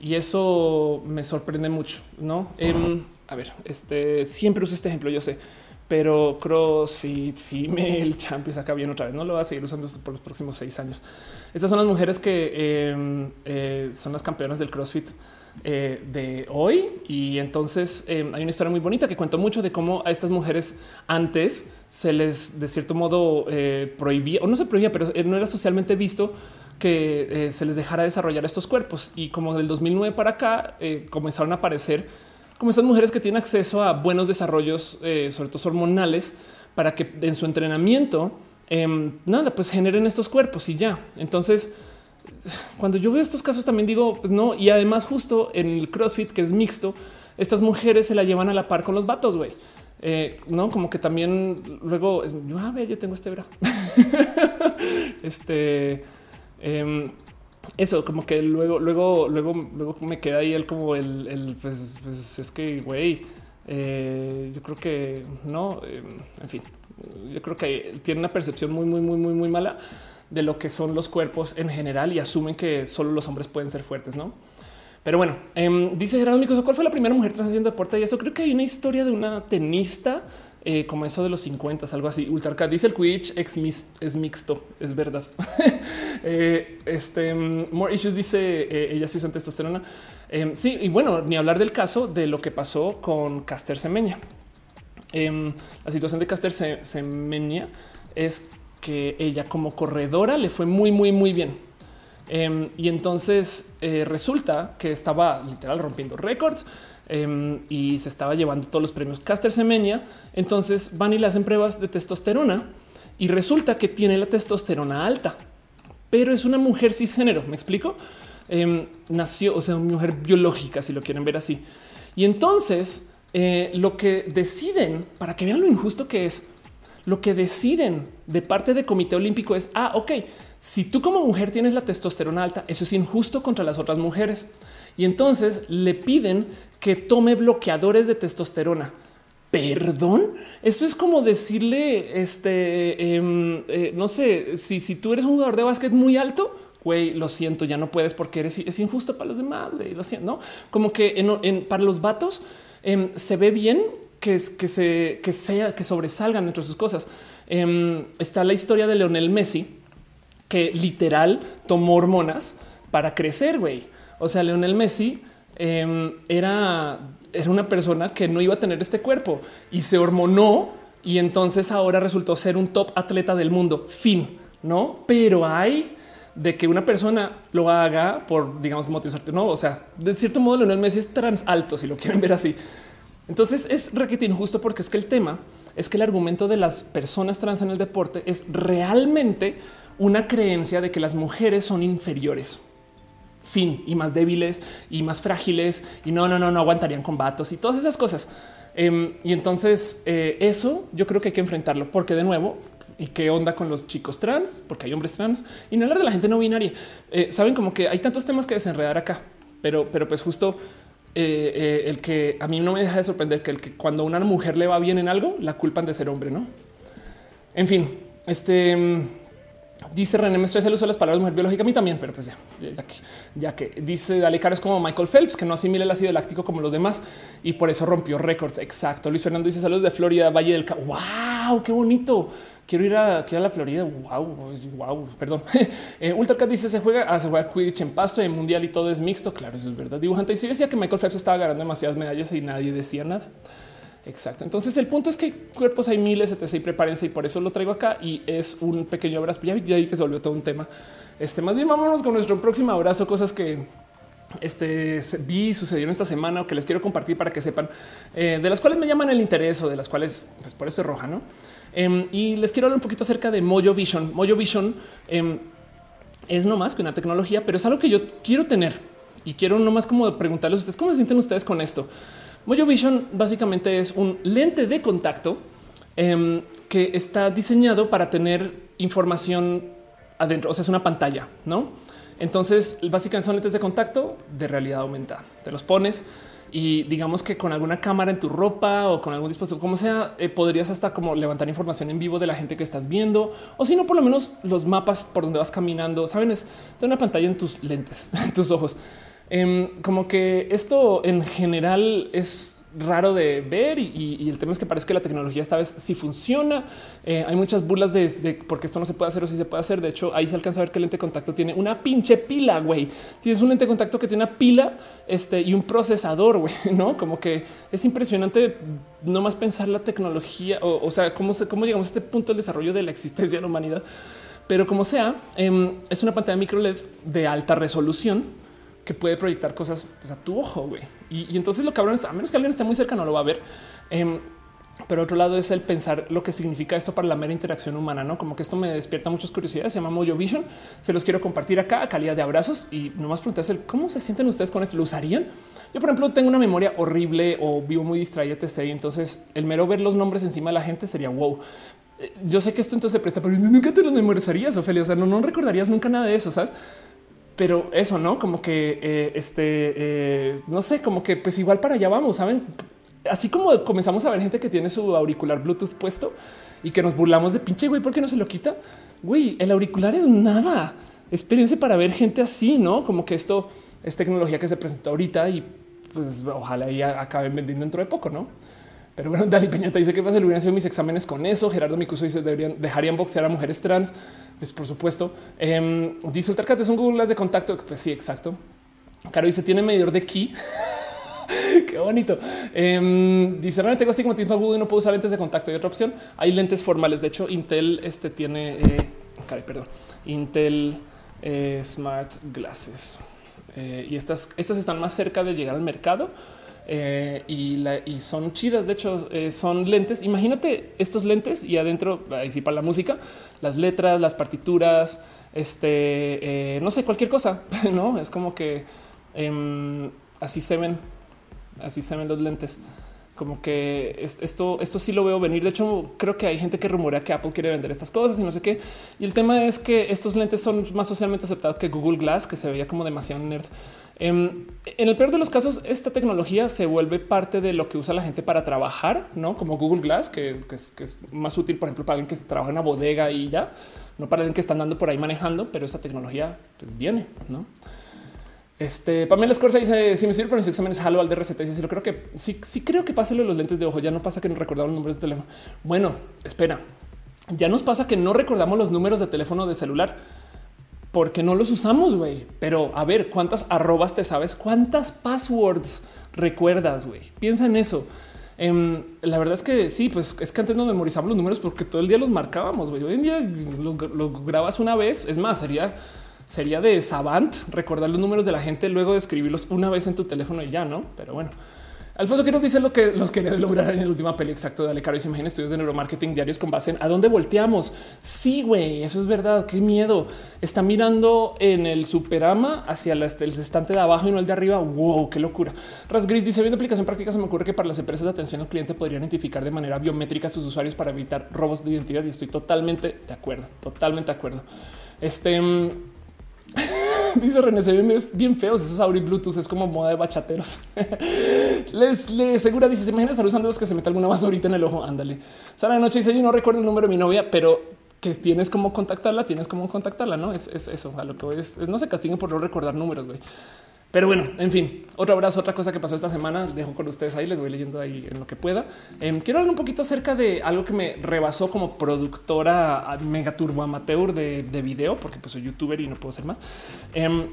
Y eso me sorprende mucho, ¿no? Em, a ver, este siempre uso este ejemplo, yo sé, pero CrossFit, Female Champions, acá viene otra vez, no lo va a seguir usando por los próximos seis años. Estas son las mujeres que em, eh, son las campeonas del CrossFit eh, de hoy. Y entonces em, hay una historia muy bonita que cuento mucho de cómo a estas mujeres antes se les de cierto modo eh, prohibía o no se prohibía, pero no era socialmente visto que se les dejara desarrollar estos cuerpos. Y como del 2009 para acá comenzaron a aparecer como estas mujeres que tienen acceso a buenos desarrollos, eh, sobre todo hormonales, para que en su entrenamiento, em, nada, pues generen estos cuerpos y ya. Entonces, cuando yo veo estos casos también digo, pues no, y además justo en el CrossFit, que es mixto, estas mujeres se la llevan a la par con los vatos, güey. no, como que también luego a ah, ver, yo tengo este bra. este Em, eso, como que luego, luego, luego, luego me queda ahí el como el, pues, pues, es que, güey, eh, yo creo que no, em, en fin, yo creo que tiene una percepción muy, muy, muy, muy, muy mala de lo que son los cuerpos en general y asumen que solo los hombres pueden ser fuertes, ¿no? Pero bueno, em, dice Gerardo ¿cuál fue la primera mujer trans haciendo deporte? Y eso creo que hay una historia de una tenista eh, como eso de los 50, algo así. Ultra dice el Twitch es mixto, es verdad. Eh, este mm, More Issues dice eh, ella sí usa testosterona. Em, sí, y bueno, ni hablar del caso de lo que pasó con Caster Semeña. Em, la situación de Caster Semeña es que ella como corredora le fue muy, muy, muy bien. Em, y entonces resulta que estaba literal rompiendo récords Em, y se estaba llevando todos los premios Caster Semenya. Entonces van y le hacen pruebas de testosterona y resulta que tiene la testosterona alta, pero es una mujer cisgénero. Me explico. Em, nació, o sea, una mujer biológica, si lo quieren ver así. Y entonces eh, lo que deciden para que vean lo injusto que es, lo que deciden de parte del Comité Olímpico es: ah, ok, si tú como mujer tienes la testosterona alta, eso es injusto contra las otras mujeres. Y entonces le piden que tome bloqueadores de testosterona. Perdón, eso es como decirle, este, em, eh, no sé, si, si tú eres un jugador de básquet muy alto, güey, lo siento, ya no puedes porque eres, es injusto para los demás, lo siento, ¿no? Como que en, para los vatos em, se ve bien que, se, que, sea, que sobresalgan dentro de sus cosas. Em, está la historia de Leonel Messi, que literal tomó hormonas para crecer, güey. O sea, Leonel Messi Em, era, era una persona que no iba a tener este cuerpo y se hormonó y entonces ahora resultó ser un top atleta del mundo. Fin, no? Pero hay de que una persona lo haga por, digamos, motivos no. O sea, de cierto modo, Leonel Messi es trans alto, si lo quieren ver así. Entonces es requete injusto porque es que el tema es que el argumento de las personas trans en el deporte es realmente una creencia de que las mujeres son inferiores. Fin. Y más débiles y más frágiles. Y no, no, no, no aguantarían combatos y todas esas cosas. Em, y entonces eh, eso yo creo que hay que enfrentarlo. Porque de nuevo y qué onda con los chicos trans, porque hay hombres trans. Y no hablar de la gente no binaria. Eh, saben como que hay tantos temas que desenredar acá, pero, pero pues justo eh, el que a mí no me deja de sorprender que el que cuando una mujer le va bien en algo, la culpan de ser hombre, no? En fin, este Dice René Mestre, se usa las palabras mujer biológica a mí también, pero pues ya, que, ya que dice Dale Caro es como Michael Phelps, que no asimila el ácido láctico como los demás y por eso rompió récords. Exacto. Luis Fernando dice saludos de Florida, Valle del Cabo. Wow, qué bonito. Quiero ir a, quiero a la Florida. Wow, wow, perdón. eh, Ultracat dice se juega, ah, se juega Quidditch en pasto en mundial y todo es mixto. Claro, eso es verdad. Dibujante y sí decía que Michael Phelps estaba ganando demasiadas medallas y nadie decía nada. Exacto. Entonces el punto es que cuerpos hay miles, etc. Y prepárense y por eso lo traigo acá y es un pequeño abrazo. Ya vi, que se volvió todo un tema. Este más bien vámonos con nuestro próximo abrazo, cosas que este vi sucedieron esta semana o que les quiero compartir para que sepan eh, de las cuales me llaman el interés o de las cuales pues por eso es roja, no? Em, y les quiero hablar un poquito acerca de Mojo Vision. Mojo Vision em, es no más que una tecnología, pero es algo que yo quiero tener y quiero no más como preguntarles a ustedes cómo se sienten ustedes con esto. Mojo Vision básicamente es un lente de contacto em, que está diseñado para tener información adentro, o sea, es una pantalla, ¿no? Entonces, básicamente son lentes de contacto de realidad aumentada. Te los pones y digamos que con alguna cámara en tu ropa o con algún dispositivo, como sea, eh, podrías hasta como levantar información en vivo de la gente que estás viendo o si no, por lo menos los mapas por donde vas caminando. Saben, es de una pantalla en tus lentes, en tus ojos. Em, como que esto en general es raro de ver y, el tema es que parece que la tecnología esta vez sí funciona. Eh, hay muchas burlas de, de, porque esto no se puede hacer o si se puede hacer. De hecho, ahí se alcanza a ver que el lente contacto tiene una pinche pila, güey. Tienes un lente contacto que tiene una pila este, y un procesador, güey, ¿no? Como que es impresionante no más pensar la tecnología, o, sea, cómo, cómo llegamos a este punto del desarrollo de la existencia de la humanidad. Pero como sea, em, es una pantalla micro LED de alta resolución que puede proyectar cosas pues, a tu ojo. güey. Y, entonces lo cabrón es a menos que alguien esté muy cerca, no lo va a ver. Eh, pero otro lado es el pensar lo que significa esto para la mera interacción humana, no como que esto me despierta muchas curiosidades. Se llama Mojo Vision. Se los quiero compartir acá a calidad de abrazos y nomás preguntarse cómo se sienten ustedes con esto. ¿Lo usarían? Yo, por ejemplo, tengo una memoria horrible o vivo muy distraído, etc. Entonces el mero ver los nombres encima de la gente sería wow. Eh, yo sé que esto entonces se presta, pero nunca te lo memorizarías, Ophelia. O sea, no, no recordarías nunca nada de eso, sabes? Pero eso no como que eh, este eh, no sé, como que pues igual para allá vamos, saben? Así como comenzamos a ver gente que tiene su auricular Bluetooth puesto y que nos burlamos de pinche güey, ¿por qué no se lo quita? Güey, el auricular es nada. Espérense para ver gente así, no como que esto es tecnología que se presenta ahorita y pues ojalá ya acaben vendiendo dentro de poco, no? Pero bueno, Dani Peñata dice que hubieran sido mis exámenes con eso. Gerardo Micuso dice deberían dejarían boxear a mujeres trans. Pues por supuesto. Eh, dice Ultracate son Google de contacto. Pues sí, exacto. Caro dice tiene medidor de ki. Qué bonito. Eh, dice realmente tengo astigmatismo agudo y no puedo usar lentes de contacto. Y otra opción hay lentes formales. De hecho, Intel este tiene, eh, perdón, Intel eh, Smart Glasses eh, y estas, estas están más cerca de llegar al mercado eh, y, son chidas. De hecho, eh, son lentes. Imagínate estos lentes y adentro, ahí sí para la música, las letras, las partituras, este, eh, no sé, cualquier cosa. No es como que em, así se ven, así se ven los lentes como que esto, esto sí lo veo venir. De hecho, creo que hay gente que rumorea que Apple quiere vender estas cosas y no sé qué. Y el tema es que estos lentes son más socialmente aceptados que Google Glass, que se veía como demasiado nerd. Em, en el peor de los casos, esta tecnología se vuelve parte de lo que usa la gente para trabajar, no como Google Glass, que, es, más útil, por ejemplo, para alguien que trabaja en una bodega y ya, no para alguien que está andando por ahí manejando, pero esa tecnología pues viene, no? Este Pamela Escorza dice: Si me sirve para mis exámenes, jalo al DRCT. Y si lo creo que sí, sí creo que pase los lentes de ojo. Ya no pasa que no recordamos los números de teléfono. Bueno, espera, ya nos pasa que no recordamos los números de teléfono de celular porque no los usamos, güey. Pero a ver, cuántas arrobas te sabes, cuántas passwords recuerdas, güey. Piensa en eso. Em, la verdad es que sí, pues es que antes no memorizamos los números porque todo el día los marcábamos. Güey. Hoy en día lo, lo grabas una vez. Es más, sería sería de savant recordar los números de la gente luego de escribirlos una vez en tu teléfono y ya no. Pero bueno, Alfonso, ¿qué nos dice lo que los quería lograr en la última peli? Exacto, dale, caro. Imagina estudios de neuromarketing diarios con base en a dónde volteamos. Sí, güey, eso es verdad. Qué miedo. Está mirando en el superama hacia el estante de abajo y no el de arriba. Wow, qué locura. Rasgris dice: Viendo aplicación práctica, se me ocurre que para las empresas de atención al cliente podrían identificar de manera biométrica a sus usuarios para evitar robos de identidad. Y estoy totalmente de acuerdo, totalmente de acuerdo. Este. Dice René, se ven bien feos esos Auri Bluetooth, es como moda de bachateros. les, les segura dice, se imagina estar usando los que se mete alguna más ahorita en el ojo. Ándale. Sara de noche dice, yo no recuerdo el número de mi novia, pero que tienes como contactarla, tienes como contactarla, no es, eso. A lo que es, no se castiguen por no recordar números. güey. Pero bueno, en fin, otro abrazo, otra cosa que pasó esta semana. Dejo con ustedes ahí, les voy leyendo ahí en lo que pueda. Em, quiero hablar un poquito acerca de algo que me rebasó como productora mega turbo amateur de, video, porque pues soy youtuber y no puedo ser más. Em,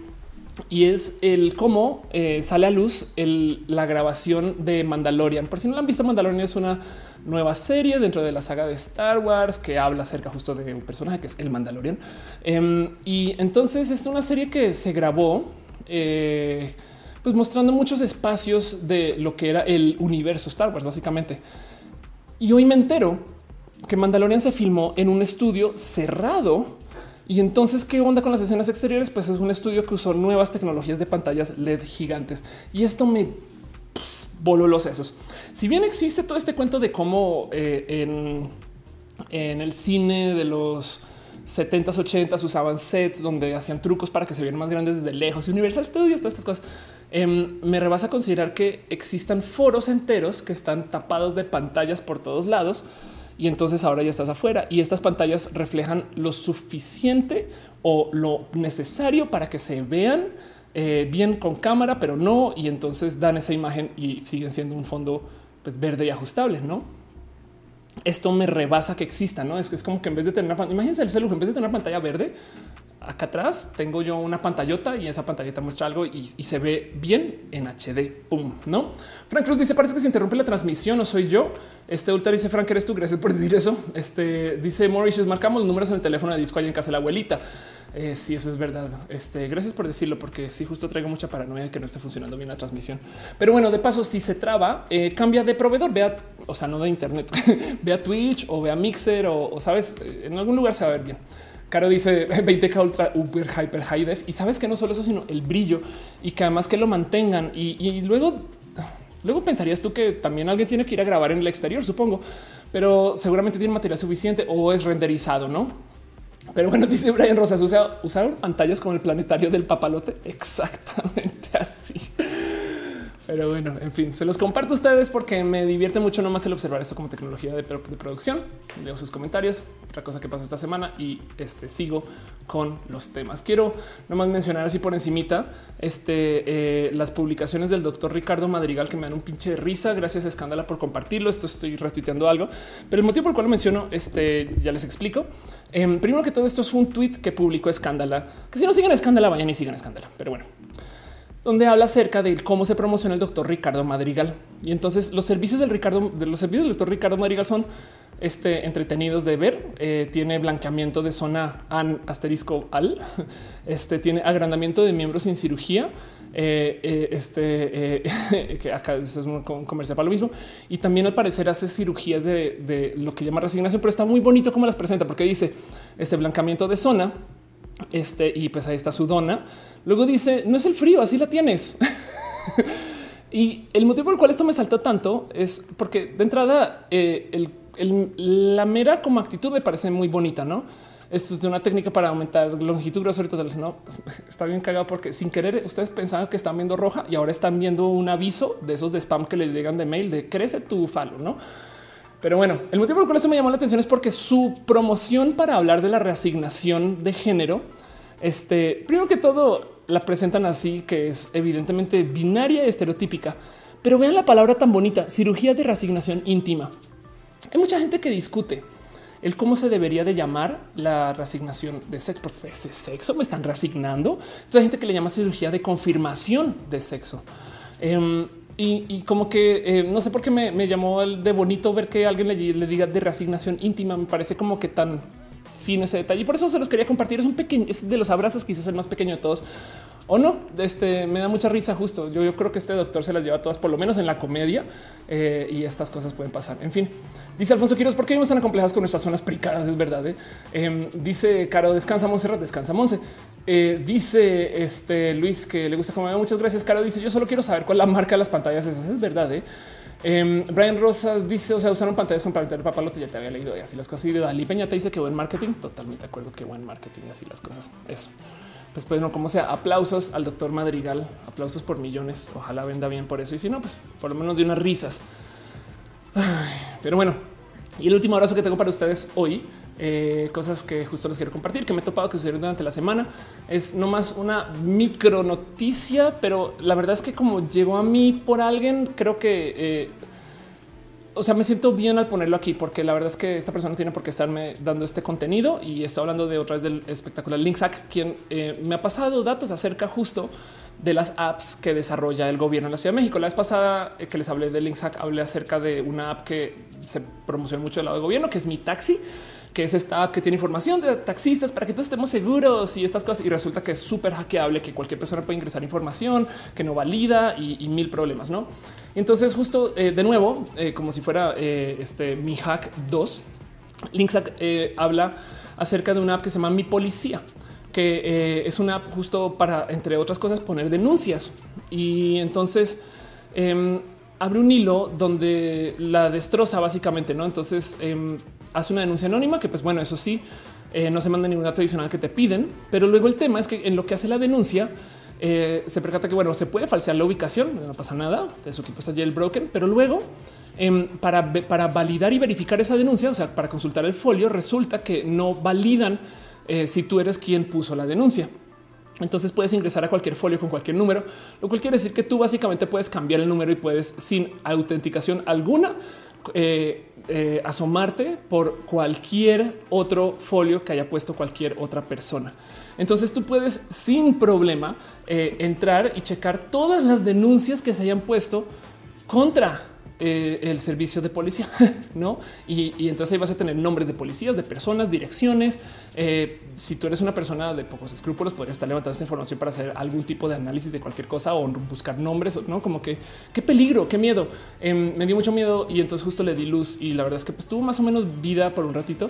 y es el cómo eh, sale a luz la grabación de Mandalorian. Por si no lo han visto, Mandalorian es una nueva serie dentro de la saga de Star Wars que habla acerca justo de un personaje que es el Mandalorian. Em, y entonces es una serie que se grabó eh, pues mostrando muchos espacios de lo que era el universo Star Wars, básicamente. Y hoy me entero que Mandalorian se filmó en un estudio cerrado. Y entonces, ¿qué onda con las escenas exteriores? Pues es un estudio que usó nuevas tecnologías de pantallas LED gigantes. Y esto me voló los sesos. Si bien existe todo este cuento de cómo eh, en, en el cine de los 70s, 80s usaban sets donde hacían trucos para que se vieran más grandes desde lejos. Universal Studios, todas estas cosas. Em, me rebasa considerar que existan foros enteros que están tapados de pantallas por todos lados y entonces ahora ya estás afuera y estas pantallas reflejan lo suficiente o lo necesario para que se vean eh, bien con cámara, pero no. Y entonces dan esa imagen y siguen siendo un fondo pues, verde y ajustable, no? Esto me rebasa que exista, no es que es como que en vez de tener una pantalla, imagínense el celular, en vez de tener una pantalla verde, acá atrás tengo yo una pantallota y esa pantallota muestra algo y, se ve bien en HD. Pum, no? Frank Cruz dice: Parece que se interrumpe la transmisión. No soy yo. Este Ultra dice: Frank, eres tú. Gracias por decir eso. Este dice Mauricio: Marcamos los números en el teléfono de disco ahí en casa de la abuelita. Eh, sí, eso es verdad. Este, gracias por decirlo, porque sí, justo traigo mucha paranoia de que no esté funcionando bien la transmisión. Pero bueno, de paso, si se traba, eh, cambia de proveedor. Vea, o sea, no de Internet, vea Twitch o vea Mixer o, sabes, en algún lugar se va a ver bien. Caro dice 20K Ultra Uber Hyper High Def. Y sabes que no solo eso, sino el brillo y que además que lo mantengan. Y, luego, luego pensarías tú que también alguien tiene que ir a grabar en el exterior, supongo, pero seguramente tiene material suficiente o es renderizado, no? Pero bueno, dice Brian Rosas, usaron pantallas como el planetario del papalote. Exactamente así. Pero bueno, en fin, se los comparto a ustedes porque me divierte mucho nomás el observar esto como tecnología de, producción. Leo sus comentarios, otra cosa que pasó esta semana y este sigo con los temas. Quiero nomás mencionar así por encimita este, eh, las publicaciones del doctor Ricardo Madrigal que me dan un pinche risa. Gracias a Escándala por compartirlo. Esto estoy retuiteando algo, pero el motivo por el cual lo menciono, este ya les explico. Em, primero que todo, esto es un tweet que publicó Escándala, que si no siguen Escándala, vayan y sigan Escándala. Pero bueno, donde habla acerca de cómo se promociona el doctor Ricardo Madrigal. Y entonces los servicios del Ricardo, de los servicios del doctor Ricardo Madrigal son este, entretenidos de ver. Eh, tiene blanqueamiento de zona an asterisco al. Este tiene agrandamiento de miembros sin cirugía. Eh, eh, este que acá es un comercial para lo mismo. Y también al parecer hace cirugías de, lo que llama resignación, pero está muy bonito como las presenta porque dice este blanqueamiento de zona este, y pues ahí está su dona. Luego dice, no es el frío, así la tienes. y el motivo por el cual esto me saltó tanto es porque de entrada eh, la mera como actitud me parece muy bonita, ¿no? Esto es de una técnica para aumentar longitud grosor y No está bien cagado porque sin querer ustedes pensaban que están viendo roja y ahora están viendo un aviso de esos de spam que les llegan de mail de crece tu falo, no? Pero bueno, el motivo por el cual esto me llamó la atención es porque su promoción para hablar de la reasignación de género, este primero que todo la presentan así, que es evidentemente binaria y estereotípica. Pero vean la palabra tan bonita, cirugía de reasignación íntima. Hay mucha gente que discute el cómo se debería de llamar la reasignación de sexo. Ese sexo me están reasignando. Hay gente que le llama cirugía de confirmación de sexo. Em, y, como que eh, no sé por qué me, llamó el de bonito ver que alguien le, diga de reasignación íntima. Me parece como que tan fino ese detalle y por eso se los quería compartir. Es un pequeño, es de los abrazos, quizás el más pequeño de todos. O no. Este me da mucha risa justo. Yo, creo que este doctor se las lleva todas, por lo menos en la comedia eh, y estas cosas pueden pasar. En fin, dice Alfonso Quiroz, ¿por qué vivimos tan complejas con nuestras zonas pricadas? Es verdad. Eh? Em, dice Caro, descansa Monserrat, descansa Monse. Eh, dice este Luis que le gusta como muchas gracias. Caro dice yo solo quiero saber cuál es la marca de las pantallas esas. Es verdad. Em, Brian Rosas dice, o sea, usaron pantallas con de papalote. Ya te había leído y así las cosas. Y Dalí Peña te dice que buen marketing. Totalmente de acuerdo que buen marketing así las cosas. Eso. Pues, pues no, como sea, aplausos al doctor Madrigal, aplausos por millones. Ojalá venda bien por eso. Y si no, pues por lo menos de unas risas. pero bueno, y el último abrazo que tengo para ustedes hoy eh, cosas que justo les quiero compartir, que me he topado que sucedieron durante la semana. Es nomás una micro noticia, pero la verdad es que como llegó a mí por alguien, creo que... Eh, o sea, me siento bien al ponerlo aquí porque la verdad es que esta persona tiene por qué estarme dando este contenido y está hablando de otra vez del espectacular Linksack, quien eh, me ha pasado datos acerca justo de las apps que desarrolla el gobierno en la Ciudad de México. La vez pasada que les hablé de Linksack, hablé acerca de una app que se promociona mucho del lado del gobierno, que es mi taxi que es esta app que tiene información de taxistas para que todos estemos seguros y estas cosas. Y resulta que es súper hackeable, que cualquier persona puede ingresar información que no valida y, mil problemas, no? Entonces, justo eh, de nuevo, eh, como si fuera eh, este mi hack 2, Linksack habla acerca de una app que se llama Mi Policía que es una app justo para, entre otras cosas, poner denuncias. Y entonces em, abre un hilo donde la destroza básicamente, ¿no? Entonces em, hace una denuncia anónima que pues bueno, eso sí, eh, no se manda ningún dato adicional que te piden, pero luego el tema es que en lo que hace la denuncia eh, se percata que bueno, se puede falsear la ubicación, no pasa nada, de su equipo está broken, pero luego em, para, para validar y verificar esa denuncia, o sea, para consultar el folio, resulta que no validan eh, si tú eres quien puso la denuncia. Entonces puedes ingresar a cualquier folio con cualquier número, lo cual quiere decir que tú básicamente puedes cambiar el número y puedes sin autenticación alguna eh, asomarte por cualquier otro folio que haya puesto cualquier otra persona. Entonces tú puedes sin problema eh, entrar y checar todas las denuncias que se hayan puesto contra eh, el servicio de policía, no? Y, entonces ahí vas a tener nombres de policías, de personas, direcciones. Eh, si tú eres una persona de pocos escrúpulos, podrías estar levantando esta información para hacer algún tipo de análisis de cualquier cosa o buscar nombres, no como que qué peligro, qué miedo. Em, me dio mucho miedo y entonces justo le di luz y la verdad es que pues, tuvo más o menos vida por un ratito.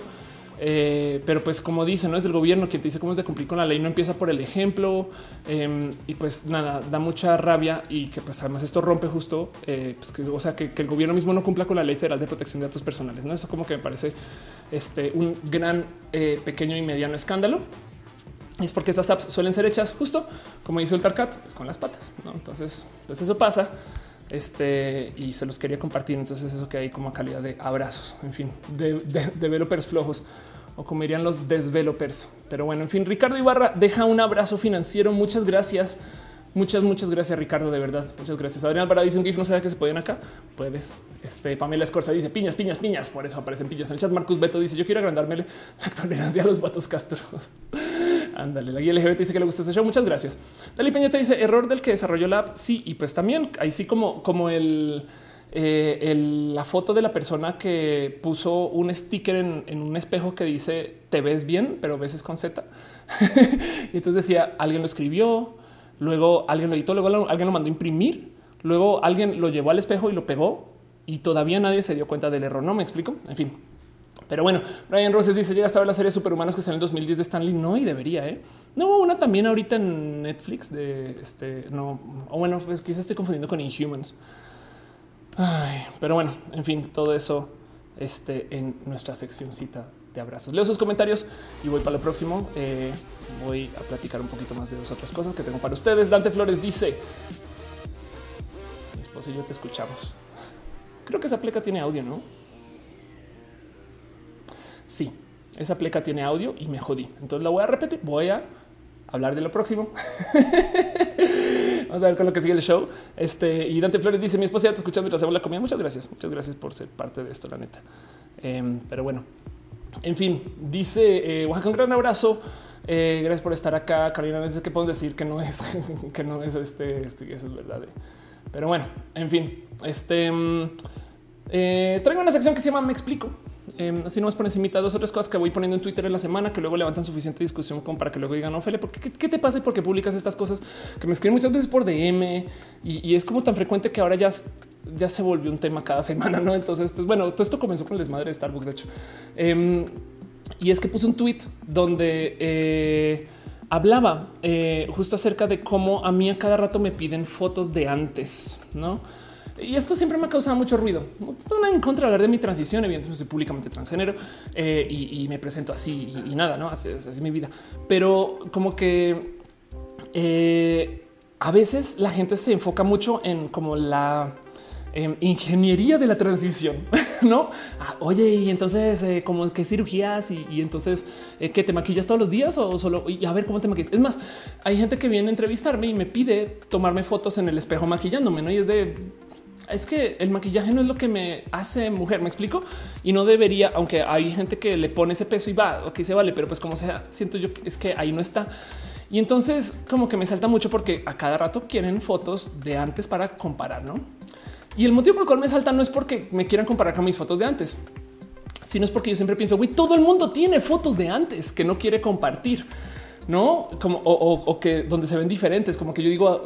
Eh, pero pues como dice, no es del gobierno quien te dice cómo es de cumplir con la ley, no empieza por el ejemplo em, y pues nada, da mucha rabia y que pues además esto rompe justo, eh, pues que, o sea, que, el gobierno mismo no cumpla con la ley federal de protección de datos personales, ¿no? Eso como que me parece este, un gran eh, pequeño y mediano escándalo. Es porque estas apps suelen ser hechas justo como dice el Tarcat, pues con las patas, ¿no? Entonces, pues eso pasa este y se los quería compartir. Entonces, eso que hay como calidad de abrazos, en fin, de developers flojos o como dirían los developers. Pero bueno, en fin, Ricardo Ibarra deja un abrazo financiero. Muchas gracias. Muchas, muchas gracias, Ricardo. De verdad, muchas gracias. Adrián Alvarado dice un GIF. No sabe que se pueden acá. Puedes. Este Pamela Escorza dice piñas, piñas, piñas. Por eso aparecen piñas en el chat. Marcus Beto dice: Yo quiero agrandarme la tolerancia a los vatos castros. Ándale, la guía LGBT dice que le gusta este show. Muchas gracias. Dali Peña te dice error del que desarrolló la app. Sí, y pues también ahí sí, como, como el eh, la foto de la persona que puso un sticker en, un espejo que dice te ves bien, pero veces con Z. y entonces decía alguien lo escribió, luego alguien lo editó, luego alguien lo mandó a imprimir, luego alguien lo llevó al espejo y lo pegó y todavía nadie se dio cuenta del error. No me explico. En fin, pero bueno, Brian Roses dice llega hasta ver la serie Superhumanos que salió en el 2010 de Stanley. No, y debería, ¿eh? No, una también ahorita en Netflix de este, no, o bueno, pues quizás estoy confundiendo con Inhumans pero bueno, en fin, todo eso este, en nuestra seccióncita de abrazos. Leo sus comentarios y voy para lo próximo. Eh, voy a platicar un poquito más de dos otras cosas que tengo para ustedes. Dante Flores dice: Mi esposa y yo te escuchamos. Creo que esa pleca tiene audio, ¿no? Sí, esa pleca tiene audio y me jodí. Entonces la voy a repetir. Voy a hablar de lo próximo. Vamos a ver con lo que sigue el show. Este y Dante Flores dice: Mi esposa ya te escuchando mientras hacemos la comida. Muchas gracias. Muchas gracias por ser parte de esto, la neta. Em, pero bueno, en fin, dice eh, Oaxaca, un gran abrazo. Eh, gracias por estar acá. Carolina, que podemos decir que no es, que no es este, este, eso es verdad. Pero bueno, en fin, este eh, traigo una sección que se llama Me explico. Eh, así nomás por encima dos otras cosas que voy poniendo en Twitter en la semana que luego levantan suficiente discusión como para que luego digan, Fele, ¿por qué, qué, te pasa y por qué publicas estas cosas que me escriben muchas veces por DM y, y, es como tan frecuente que ahora ya, ya se volvió un tema cada semana, ¿no? Entonces, pues bueno, todo esto comenzó con el desmadre de Starbucks, de hecho. Eh, y es que puse un tweet donde... Eh, hablaba eh, justo acerca de cómo a mí a cada rato me piden fotos de antes, no? Y esto siempre me ha causado mucho ruido. No estoy en contra de hablar de mi transición. Evidentemente, soy públicamente transgénero eh, y, me presento así y, nada, no así, es mi vida. Pero como que eh, a veces la gente se enfoca mucho en como la Em, ingeniería de la transición, no? Ah, oye, y entonces, eh, como que cirugías y, entonces eh, que te maquillas todos los días o solo y a ver cómo te maquillas. Es más, hay gente que viene a entrevistarme y me pide tomarme fotos en el espejo maquillándome, no? Y es de es que el maquillaje no es lo que me hace mujer. Me explico y no debería, aunque hay gente que le pone ese peso y va, ok, se vale, pero pues como sea, siento yo es que ahí no está. Y entonces, como que me salta mucho porque a cada rato quieren fotos de antes para comparar, no? Y el motivo por el cual me salta no es porque me quieran comparar con mis fotos de antes, sino es porque yo siempre pienso, güey, todo el mundo tiene fotos de antes que no quiere compartir. No como o, que donde se ven diferentes, como que yo digo,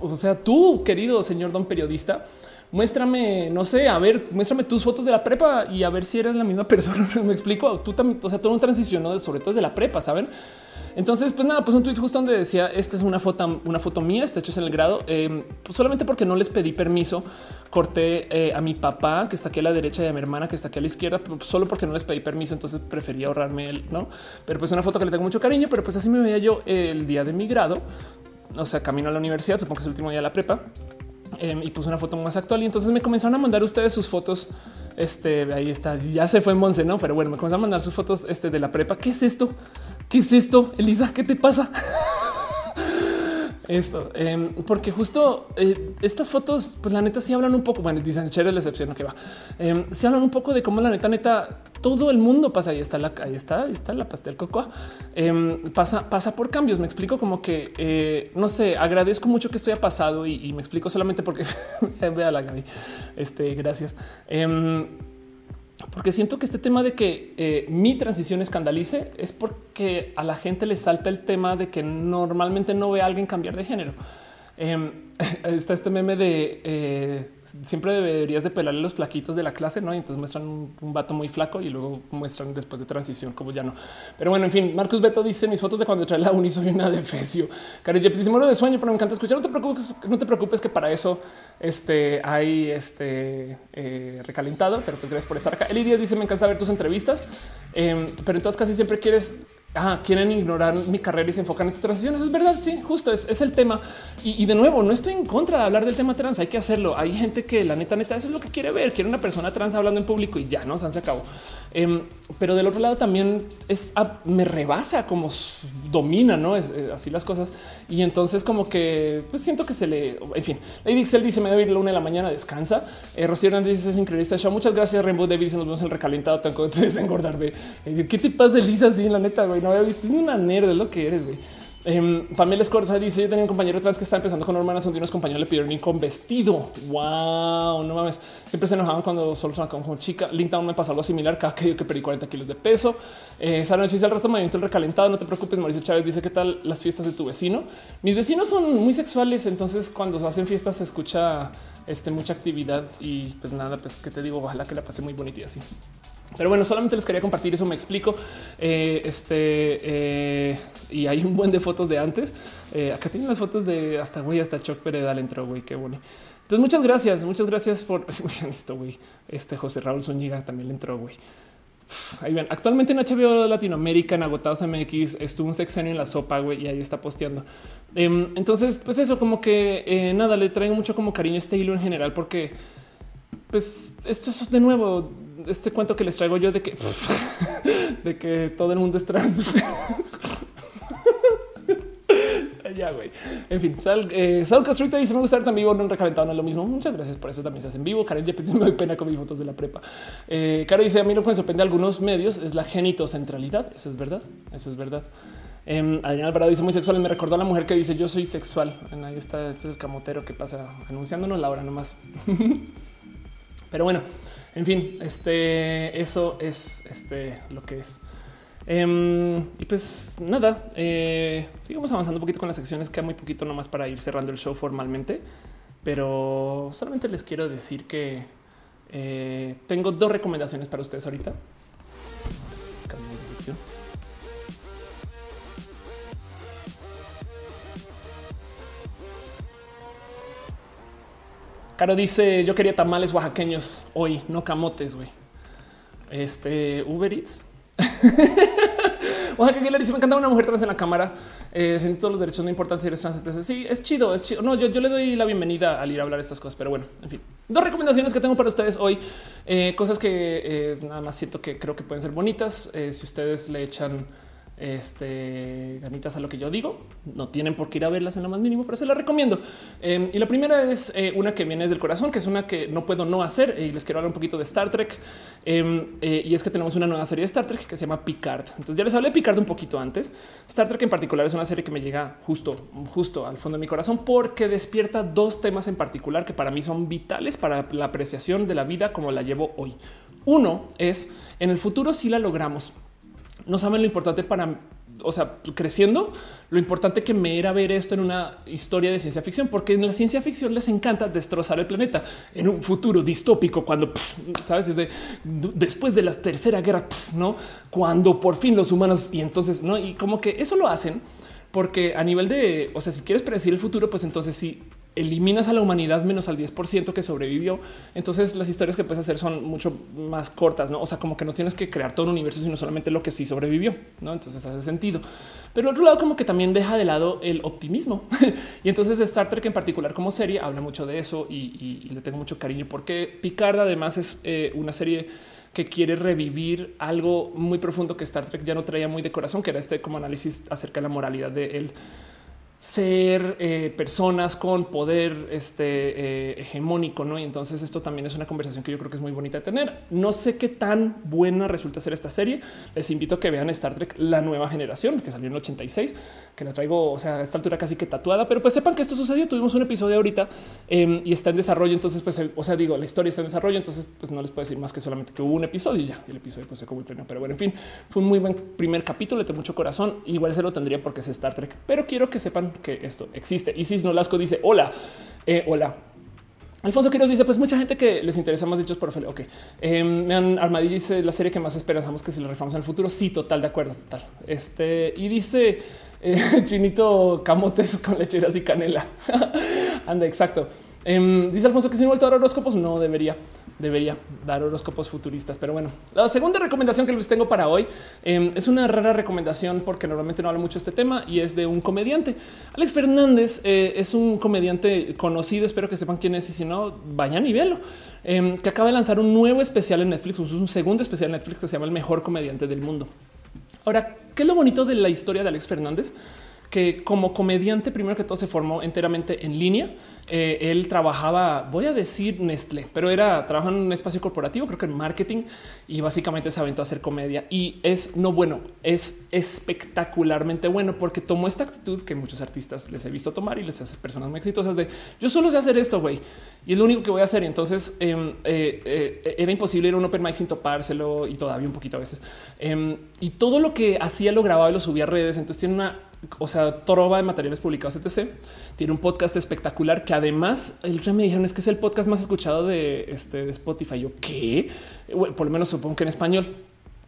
o sea, tú, querido señor don periodista, muéstrame, no sé, a ver, muéstrame tus fotos de la prepa y a ver si eres la misma persona. Me explico. Tú también, o sea, todo un transición, sobre todo de la prepa, saben? Entonces, pues nada, pues un tweet justo donde decía esta es una foto, una foto mía, está hecho en el grado, em, pues solamente porque no les pedí permiso, corté eh, a mi papá que está aquí a la derecha y a mi hermana que está aquí a la izquierda, solo porque no les pedí permiso, entonces preferí ahorrarme el no, pero pues una foto que le tengo mucho cariño, pero pues así me veía yo el día de mi grado, o sea, camino a la universidad, supongo que es el último día de la prepa. Em, y puse una foto más actual y entonces me comenzaron a mandar ustedes sus fotos. Este ahí está, ya se fue Monse, no? Pero bueno, me comenzaron a mandar sus fotos este, de la prepa. ¿Qué es esto? ¿Qué es esto? Elisa, ¿qué te pasa? Esto, em, porque justo eh, estas fotos, pues la neta sí hablan un poco, bueno, dicen chévere la excepción, que va, eh, sí hablan un poco de cómo la neta, neta, todo el mundo pasa, ahí está la, ahí está, ahí está la pastel cocoa, em, pasa, pasa por cambios, me explico como que, eh, no sé, agradezco mucho que esto haya pasado y, me explico solamente porque, vea la Gaby, este, gracias. Porque siento que este tema de que eh, mi transición escandalice es porque a la gente le salta el tema de que normalmente no ve a alguien cambiar de género. Em, está este meme de eh, siempre deberías de pelarle los flaquitos de la clase, no? Y entonces muestran un, vato muy flaco y luego muestran después de transición como ya no. Pero bueno, en fin, Marcus Beto dice mis fotos de cuando trae la uni soy una de fecio. Cari dice muero de sueño, pero me encanta escuchar. No te preocupes, no te preocupes que para eso este hay este eh, recalentado, pero pues gracias por estar acá. Eli Díaz dice me encanta ver tus entrevistas, em, pero entonces casi siempre quieres quieren ignorar mi carrera y se enfocan en tu transición. Eso es verdad. Sí, justo es, el tema. Y, de nuevo, no estoy en contra de hablar del tema trans. Hay que hacerlo. Hay gente que la neta, neta, eso es lo que quiere ver. Quiere una persona trans hablando en público y ya no se acabó. Em, pero del otro lado también es ah, me rebasa como domina, no es, así las cosas. Y entonces, como que pues siento que se le, en fin, Lady Excel dice: Me debe ir la una de la mañana, descansa. Eh, Rocío Hernández dice: Es increíble show. Muchas gracias, Rainbow David. Nos vemos el recalentado. Tengo que desengordar. Eh, ¿Qué te pasa, Elisa? Así, la neta, güey no había visto ni una nerd de lo que eres, güey. Eh, Pamela Escorza dice: Yo tenía un compañero trans que está empezando con hermanas. Un unos compañeros le pidieron ir con vestido. Wow, no mames. Siempre se enojaban cuando solo son como chica. Linktown me pasó algo similar. Cada que yo que perdí 40 kilos de peso. Eh, esa noche hice el resto movimiento el recalentado. No te preocupes. Mauricio Chávez dice: ¿Qué tal las fiestas de tu vecino? Mis vecinos son muy sexuales. Entonces, cuando se hacen fiestas, se escucha este, mucha actividad y pues nada, pues que te digo, ojalá que la pase muy bonita y así. Pero bueno, solamente les quería compartir eso. Me explico. Eh, este eh, y hay un buen de fotos de antes. Eh, acá tienen las fotos de hasta güey, hasta Chuck Peredal entró, güey. Qué bueno. Entonces, muchas gracias. Muchas gracias por esto, güey. Este José Raúl Zúñiga también entró, güey. Ahí ven. Actualmente en HBO Latinoamérica, en Agotados MX, estuvo un sexenio en la sopa, güey, y ahí está posteando. Em, entonces, pues eso, como que nada, le traigo mucho como cariño a este hilo en general, porque pues esto es de nuevo este cuento que les traigo yo de que de que todo el mundo es trans. ya, güey. En fin, Sal, eh, Saul Castruita dice: Me gusta estar vivo, no en recalentado, no es lo mismo. Muchas gracias por eso. También se hacen vivo. Karen ya me doy pena con mis fotos de la prepa. Eh, Caro dice: A mí lo que me sorprende algunos medios es la genitocentralidad. Eso es verdad. Eso es verdad. Eh, Alvarado dice muy sexual. Me recordó a la mujer que dice yo soy sexual. ahí está, este es el camotero que pasa anunciándonos la hora nomás. Pero bueno, En fin, este, eso es este, lo que es. Em, y pues nada, eh, sigamos avanzando un poquito con las secciones, queda muy poquito nomás para ir cerrando el show formalmente, pero solamente les quiero decir que eh, tengo dos recomendaciones para ustedes ahorita. Caro dice: Yo quería tamales oaxaqueños hoy, no camotes, güey. Este Uber Eats. Oaxaca le dice: Me encanta una mujer trans en la cámara. Eh, todos los derechos, no importan si eres trans. sí, es chido, es chido. No, yo, yo, le doy la bienvenida al ir a hablar estas cosas, pero bueno, en fin. Dos recomendaciones que tengo para ustedes hoy. Eh, cosas que eh, nada más siento que creo que pueden ser bonitas. Eh, si ustedes le echan este, ganitas a lo que yo digo. No tienen por qué ir a verlas en lo más mínimo, pero se las recomiendo. Em, y la primera es eh, una que viene desde el corazón, que es una que no puedo no hacer. Y les quiero hablar un poquito de Star Trek. Em, eh, y es que tenemos una nueva serie de Star Trek que se llama Picard. Entonces ya les hablé de Picard un poquito antes. Star Trek en particular es una serie que me llega justo, justo al fondo de mi corazón porque despierta dos temas en particular que para mí son vitales para la apreciación de la vida como la llevo hoy. Uno es en el futuro si la logramos no saben lo importante para, o sea, creciendo, lo importante que me era ver esto en una historia de ciencia ficción, porque en la ciencia ficción les encanta destrozar el planeta en un futuro distópico, cuando, sabes, desde después de la tercera guerra, no, cuando por fin los humanos y entonces, no, y como que eso lo hacen porque a nivel de, o sea, si quieres predecir el futuro, pues entonces sí eliminas a la humanidad menos al 10% que sobrevivió, entonces las historias que puedes hacer son mucho más cortas, ¿no? O sea, como que no tienes que crear todo un universo, sino solamente lo que sí sobrevivió, ¿no? Entonces hace sentido. Pero otro lado como que también deja de lado el optimismo. y entonces Star Trek en particular como serie habla mucho de eso y, le tengo mucho cariño porque Picard además es eh, una serie que quiere revivir algo muy profundo que Star Trek ya no traía muy de corazón, que era este como análisis acerca de la moralidad de él ser eh, personas con poder este, eh, hegemónico, ¿no? Y entonces esto también es una conversación que yo creo que es muy bonita de tener. No sé qué tan buena resulta ser esta serie. Les invito a que vean Star Trek La Nueva Generación, que salió en el 86, que la traigo, o sea, a esta altura casi que tatuada, pero pues sepan que esto sucedió. Tuvimos un episodio ahorita em, y está en desarrollo, entonces pues, o sea, digo, la historia está en desarrollo, entonces pues no les puedo decir más que solamente que hubo un episodio y ya, el episodio pues fue como el pleno, pero bueno, en fin, fue un muy buen primer capítulo, de mucho corazón, igual se lo tendría porque es Star Trek, pero quiero que sepan que esto existe. Isis Nolasco dice hola, eh, hola. Alfonso Quiroz dice: Pues mucha gente que les interesa más dichos por Ophelia. Ok, eh, me han Armadillo dice la serie que más esperamos que si lo refamos en el futuro. Sí, total, de acuerdo, total. Este y dice eh, Chinito Camotes con lecheras y canela. Anda, exacto. Em, dice Alfonso que si no vuelto a dar horóscopos, no debería, debería dar horóscopos futuristas. Pero bueno, la segunda recomendación que les tengo para hoy em, es una rara recomendación porque normalmente no hablo mucho de este tema y es de un comediante. Alex Fernández eh, es un comediante conocido. Espero que sepan quién es y si no, vayan y véanlo. Em, que acaba de lanzar un nuevo especial en Netflix, un segundo especial en Netflix que se llama El mejor comediante del mundo. Ahora, ¿qué es lo bonito de la historia de Alex Fernández? Que como comediante, primero que todo, se formó enteramente en línea eh, él trabajaba, voy a decir Nestlé, pero era trabajando en un espacio corporativo, creo que en marketing y básicamente se aventó a hacer comedia y es no bueno, es espectacularmente bueno porque tomó esta actitud que muchos artistas les he visto tomar y les hace personas muy exitosas de yo solo sé hacer esto, güey, y es lo único que voy a hacer. Y entonces em, eh, eh, era imposible ir a un open mic sin topárselo y todavía un poquito a veces. Em, y todo lo que hacía lo grababa y lo subía a redes. Entonces tiene una o sea, trova de materiales publicados, etc. Tiene un podcast espectacular que además el me dijeron es que es el podcast más escuchado de, este, de Spotify. Yo qué, por lo menos supongo que en español.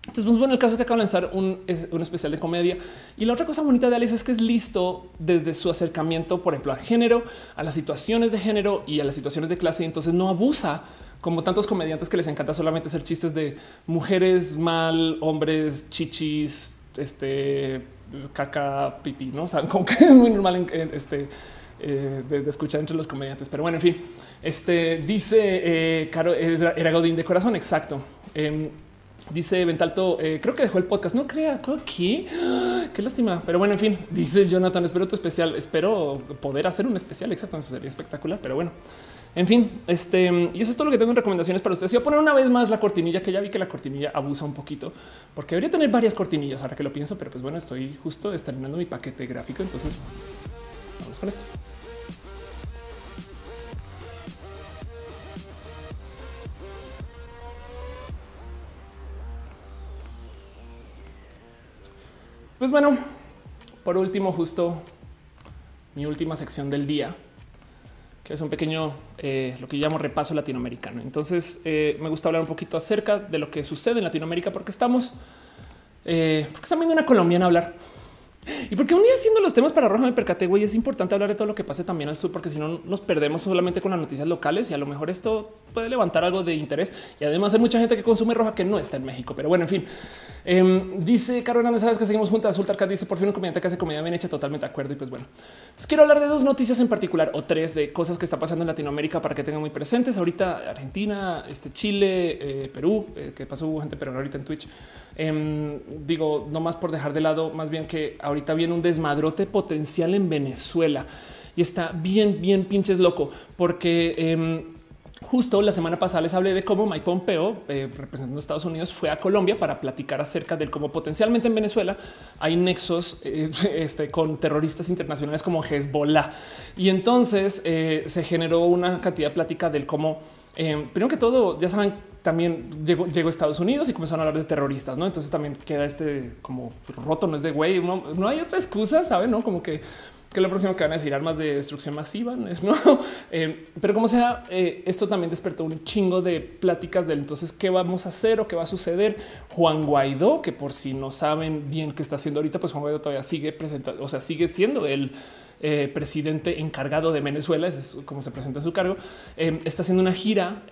Entonces, pues bueno, el caso es que acaba de lanzar un, un, especial de comedia. Y la otra cosa bonita de Alex es que es listo desde su acercamiento, por ejemplo, al género, a las situaciones de género y a las situaciones de clase. Y entonces no abusa como tantos comediantes que les encanta solamente hacer chistes de mujeres mal, hombres, chichis, este caca, pipí, no o como que es muy normal en, este eh, de, escuchar entre los comediantes. Pero bueno, en fin, este dice eh, Caro, era Godín de corazón. Exacto. Em, dice Ventalto, eh, creo que dejó el podcast. No crea que qué lástima. Pero bueno, en fin, dice Jonathan, espero tu especial. Espero poder hacer un especial. Exacto. Eso sería espectacular. Pero bueno, en fin, este y eso es todo lo que tengo en recomendaciones para ustedes. Si voy a poner una vez más la cortinilla que ya vi que la cortinilla abusa un poquito, porque debería tener varias cortinillas ahora que lo pienso, pero pues bueno, estoy justo estrenando mi paquete gráfico. Entonces vamos con esto. Pues bueno, por último, justo mi última sección del día que es un pequeño, eh, lo que llamo repaso latinoamericano. Entonces, eh, me gusta hablar un poquito acerca de lo que sucede en Latinoamérica, porque estamos, eh, viendo una colombiana hablar y porque un día haciendo los temas para Roja me percaté, güey, es importante hablar de todo lo que pase también al sur, porque si no nos perdemos solamente con las noticias locales y a lo mejor esto puede levantar algo de interés. Y además hay mucha gente que consume Roja que no está en México. Pero bueno, en fin, em, dice Carolina, sabes que seguimos juntas. Sultarcat dice por fin un comediante que hace comedia bien hecha, totalmente de acuerdo. Y pues bueno, quiero hablar de dos noticias en particular o tres de cosas que está pasando en Latinoamérica para que tengan muy presentes. Ahorita Argentina, este Chile, eh, Perú, eh, que pasó gente, pero ahorita en Twitch. Em, digo, no más por dejar de lado, más bien que ahorita viene un desmadrote potencial en Venezuela y está bien, bien pinches loco, porque em, justo la semana pasada les hablé de cómo Mike Pompeo, eh, representando a Estados Unidos, fue a Colombia para platicar acerca de cómo potencialmente en Venezuela hay nexos eh, este, con terroristas internacionales como Hezbollah. Y entonces eh, se generó una cantidad de plática del cómo, em, primero que todo, ya saben también llegó, llegó, a Estados Unidos y comenzaron a hablar de terroristas, ¿no? Entonces también queda este como roto, no es de güey, no, hay otra excusa, ¿saben? No como que que lo próximo que van a decir armas de destrucción masiva, ¿no? es no. Eh, pero como sea, eh, esto también despertó un chingo de pláticas del entonces qué vamos a hacer o qué va a suceder. Juan Guaidó, que por si no saben bien qué está haciendo ahorita, pues Juan Guaidó todavía sigue presentando, o sea, sigue siendo el eh, presidente encargado de Venezuela, es como se presenta su cargo. está haciendo una gira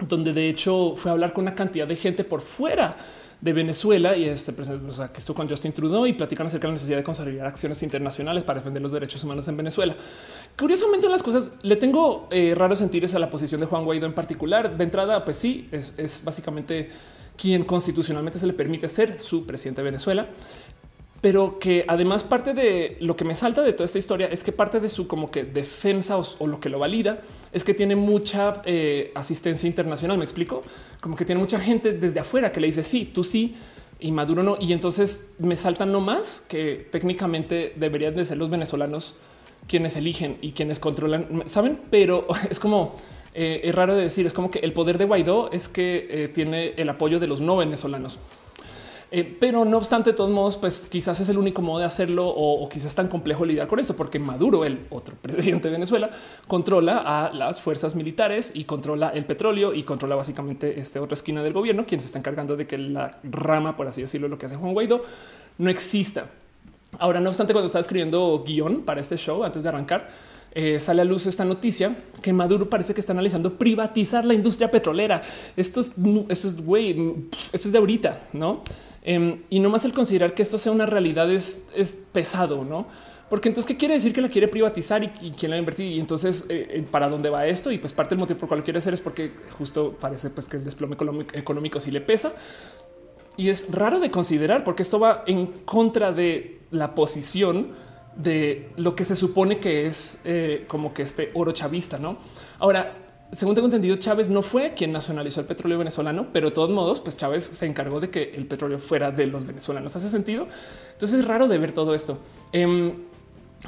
donde de hecho fue a hablar con una cantidad de gente por fuera de Venezuela y este, o sea, que estuvo con Justin Trudeau y platican acerca de la necesidad de consolidar acciones internacionales para defender los derechos humanos en Venezuela. Curiosamente, las cosas le tengo eh, raros sentires a la posición de Juan Guaidó en particular. De entrada, pues sí, es, es básicamente quien constitucionalmente se le permite ser su presidente de Venezuela pero que además parte de lo que me salta de toda esta historia es que parte de su como que defensa o, lo que lo valida es que tiene mucha eh, asistencia internacional. Me explico como que tiene mucha gente desde afuera que le dice sí, tú sí y Maduro no. Y entonces me saltan no más que técnicamente deberían de ser los venezolanos quienes eligen y quienes controlan, saben, pero es como eh, es raro de decir. Es como que el poder de Guaidó es que eh, tiene el apoyo de los no venezolanos. Eh, pero no obstante, de todos modos, pues quizás es el único modo de hacerlo o, quizás es tan complejo lidiar con esto, porque Maduro, el otro presidente de Venezuela, controla a las fuerzas militares y controla el petróleo y controla básicamente esta otra esquina del gobierno, quien se está encargando de que la rama, por así decirlo, lo que hace Juan Guaidó, no exista. Ahora, no obstante, cuando estaba escribiendo guion para este show antes de arrancar, eh, sale a luz esta noticia que Maduro parece que está analizando privatizar la industria petrolera. Esto es, eso es, güey, eso es de ahorita, no? Em, y no más el considerar que esto sea una realidad es, pesado, no? Porque entonces, ¿qué quiere decir que la quiere privatizar y, quién la invertir? Y entonces, eh, eh, ¿para dónde va esto? Y pues parte del motivo por el cual lo quiere hacer es porque justo parece pues, que el desplome económico sí le pesa. Y es raro de considerar porque esto va en contra de la posición de lo que se supone que es eh, como que este oro chavista, ¿no? Ahora, según tengo entendido, Chávez no fue quien nacionalizó el petróleo venezolano, pero de todos modos, pues Chávez se encargó de que el petróleo fuera de los venezolanos. ¿Hace sentido? Entonces es raro de ver todo esto. Em,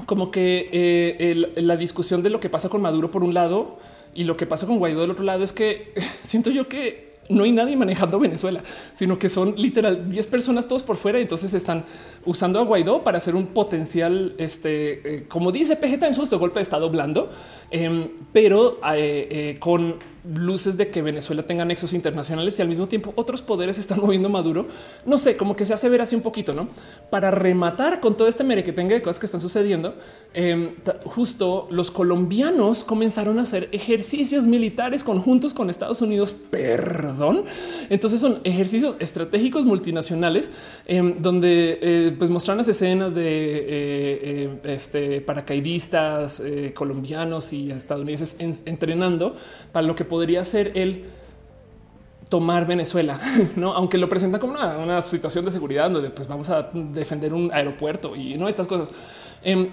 como que eh, la discusión de lo que pasa con Maduro por un lado y lo que pasa con Guaidó del otro lado es que siento yo que no hay nadie manejando Venezuela, sino que son literal 10 personas todos por fuera. Entonces están usando a Guaidó para hacer un potencial, este, eh, como dice PG Times, justo golpe de estado blando, em, pero eh, eh, con luces de que Venezuela tenga nexos internacionales y al mismo tiempo otros poderes están moviendo Maduro. No sé, como que se hace ver así un poquito, ¿no? Para rematar con todo este mere que tenga de cosas que están sucediendo, em, justo los colombianos comenzaron a hacer ejercicios militares conjuntos con Estados Unidos. Perdón. Entonces son ejercicios estratégicos multinacionales em, donde eh, pues mostraron las escenas de eh, eh, este, paracaidistas colombianos y estadounidenses entrenando para lo que podría ser el tomar Venezuela, no? Aunque lo presenta como una, situación de seguridad donde pues vamos a defender un aeropuerto y no estas cosas. Em,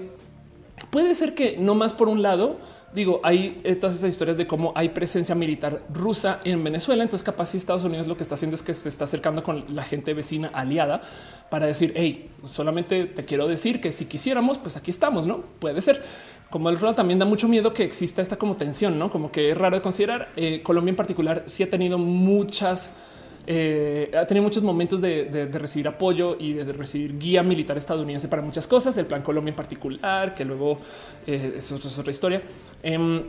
puede ser que no más por un lado, digo, hay eh, todas esas historias de cómo hay presencia militar rusa en Venezuela. Entonces, capaz si Estados Unidos lo que está haciendo es que se está acercando con la gente vecina aliada para decir, hey, solamente te quiero decir que si quisiéramos, pues aquí estamos, no puede ser como el otro también da mucho miedo que exista esta como tensión, no como que es raro de considerar. Eh, Colombia en particular sí ha tenido muchas eh, ha tenido muchos momentos de, recibir apoyo y de, recibir guía militar estadounidense para muchas cosas, el Plan Colombia en particular, que luego eh, es otra historia. Em,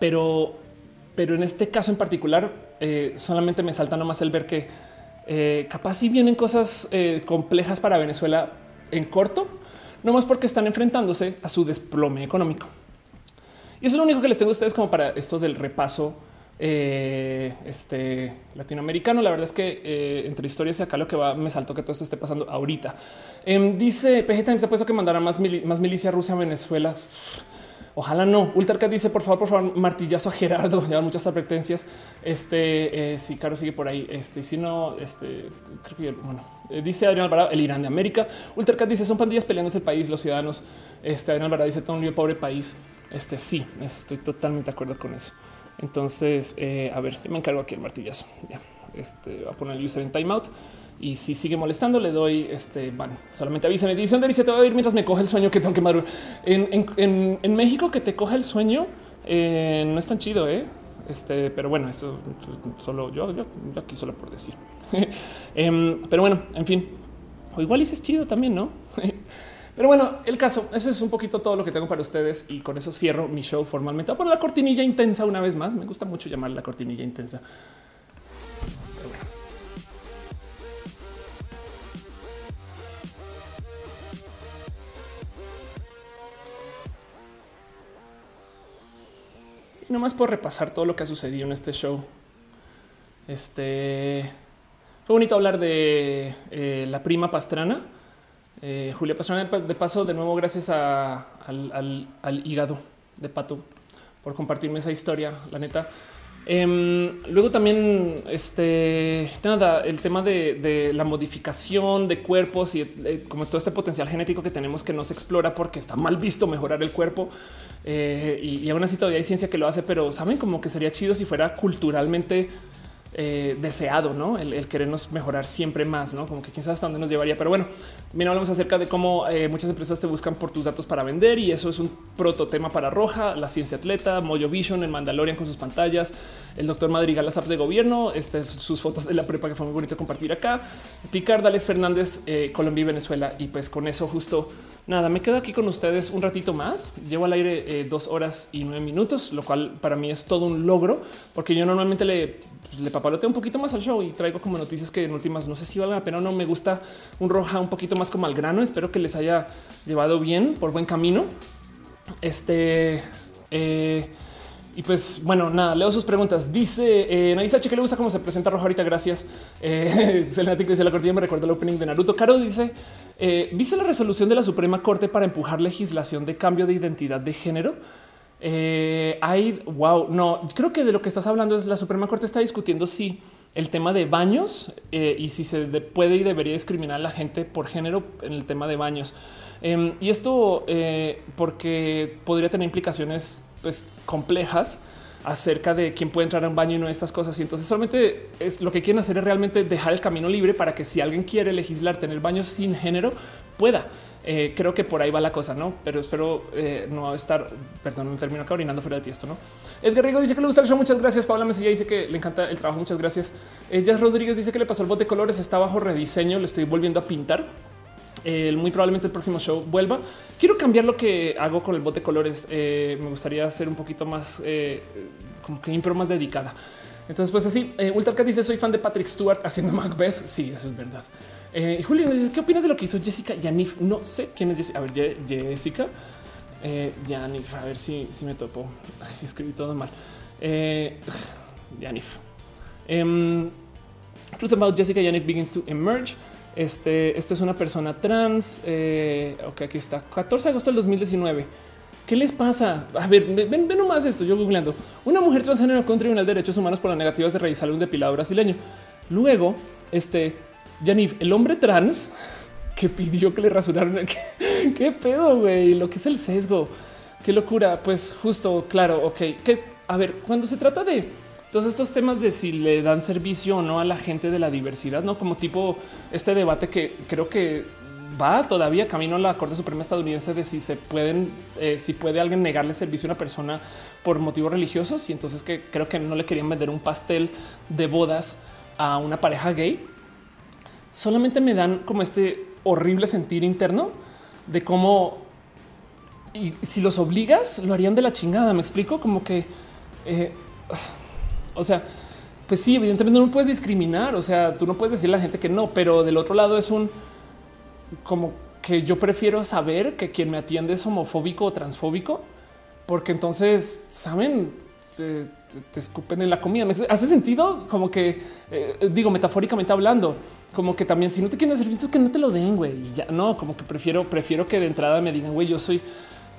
pero, pero en este caso en particular, eh, solamente me salta nomás el ver que capaz si vienen cosas complejas para Venezuela en corto, no más porque están enfrentándose a su desplome económico. Y eso es lo único que les tengo a ustedes como para esto del repaso eh, este latinoamericano. La verdad es que eh, entre historias y acá lo que va me saltó que todo esto esté pasando ahorita. Em, dice PG Times ha puesto que mandara más, más milicia rusa a Venezuela. Ojalá no. Ultracat dice por favor, por favor, martillazo a Gerardo. Llevan muchas advertencias. Este eh, si Caro sigue por ahí. Este si no, este creo que bueno, eh, dice Adrián Alvarado, el Irán de América. Ultracat dice son pandillas peleándose el país, los ciudadanos. Este Adrián Alvarado dice lío, pobre país. Este sí, estoy totalmente de acuerdo con eso. Entonces, eh, a ver, me encargo aquí el martillazo. Ya, este va a poner el user en timeout. Y si sigue molestando, le doy este van. Solamente avísame. División de dice te voy a ir mientras me coge el sueño que tengo que madrugar. En, México, que te coge el sueño eh, no es tan chido, eh? Este, pero bueno, eso solo yo, yo, aquí solo por decir. Em, pero bueno, en fin, o igual es chido también, no? Pero bueno, el caso, eso es un poquito todo lo que tengo para ustedes y con eso cierro mi show formalmente. Por la cortinilla intensa una vez más. Me gusta mucho llamar la cortinilla intensa. Y nomás por repasar todo lo que ha sucedido en este show. Este fue bonito hablar de eh, la prima Pastrana eh, Julia Pastrana, de paso, de nuevo, gracias al, hígado de pato por compartirme esa historia, la neta. Em, luego también, este nada, el tema de, la modificación de cuerpos y eh, como todo este potencial genético que tenemos que no se explora porque está mal visto mejorar el cuerpo. Eh, y, aún así todavía hay ciencia que lo hace, pero saben como que sería chido si fuera culturalmente eh, deseado, ¿no? El, querernos mejorar siempre más, ¿no? Como que quién sabe hasta dónde nos llevaría. Pero bueno, también hablamos acerca de cómo eh, muchas empresas te buscan por tus datos para vender y eso es un prototema para Roja, la ciencia atleta, Moyo Vision, el Mandalorian con sus pantallas, el doctor Madrigal, las apps de gobierno, este, sus fotos de la prepa que fue muy bonito compartir acá, Picard, Alex Fernández, eh, Colombia y Venezuela. Y pues con eso justo nada, me quedo aquí con ustedes un ratito más. Llevo al aire dos horas y nueve minutos, lo cual para mí es todo un logro porque yo normalmente le pues, le papaloteo un poquito más al show y traigo como noticias que en últimas no sé si vale la pena o no. Me gusta un roja un poquito más como al grano. Espero que les haya llevado bien por buen camino. Este eh, y pues bueno, nada, leo sus preguntas. Dice eh, Naisa que le gusta cómo se presenta Roja ahorita. Gracias. Eh, dice la cortina me recuerda el opening de Naruto. Caro dice: eh, ¿Viste la resolución de la Suprema Corte para empujar legislación de cambio de identidad de género? Eh, hay wow, no creo que de lo que estás hablando es la Suprema Corte está discutiendo si el tema de baños eh, y si se puede y debería discriminar a la gente por género en el tema de baños. Em, y esto eh, porque podría tener implicaciones pues, complejas acerca de quién puede entrar a un baño y no estas cosas. Y entonces solamente es lo que quieren hacer es realmente dejar el camino libre para que si alguien quiere legislar tener baños sin género pueda. Eh, creo que por ahí va la cosa, no? Pero espero eh, no estar, perdón, no termino acá orinando fuera de ti esto, no? Edgar Rigo dice que le gusta el show. Muchas gracias. Paula Mesilla dice que le encanta el trabajo. Muchas gracias. Eh, Jazz Rodríguez dice que le pasó el bot de colores. Está bajo rediseño. Le estoy volviendo a pintar. muy probablemente el próximo show vuelva. Quiero cambiar lo que hago con el bot de colores. me gustaría hacer un poquito más como que impro más dedicada. Entonces, pues así, Ultracat dice: Soy fan de Patrick Stewart haciendo Macbeth. Sí, eso es verdad. Eh, Julio ¿qué opinas de lo que hizo Jessica Yanif? No sé quién es Jessica. A ver, Jessica eh, Yanif, a ver si, me topo. escribí todo mal. Eh, Yanif. Um, Truth about Jessica Yanif begins to emerge. Este, esto es una persona trans. Eh, ok, aquí está. 14 de agosto del 2019. ¿Qué les pasa? A ver, ven, ven nomás esto. Yo googleando una mujer transgénero con Tribunal de Derechos Humanos por las negativas de realizar un depilado brasileño. Luego, este Yanif, el hombre trans que pidió que le rasuraran. ¿Qué, qué pedo, güey? Lo que es el sesgo. Qué locura. Pues justo, claro, ok. Que a ver, cuando se trata de todos estos temas de si le dan servicio o no a la gente de la diversidad, no como tipo este debate que creo que va todavía camino a la Corte Suprema estadounidense de si se pueden, eh, si puede alguien negarle servicio a una persona por motivos religiosos. Y entonces que creo que no le querían vender un pastel de bodas a una pareja gay, solamente me dan como este horrible sentir interno de cómo y si los obligas, lo harían de la chingada. Me explico como que, eh, o sea, pues sí, evidentemente no puedes discriminar. O sea, tú no puedes decirle a la gente que no, pero del otro lado es un como que yo prefiero saber que quien me atiende es homofóbico o transfóbico, porque entonces saben, te, escupen en la comida. hace sentido como que eh, digo metafóricamente hablando, como que también si no te quieren hacer es que no te lo den, güey. Ya no, como que prefiero, prefiero que de entrada me digan, güey, yo soy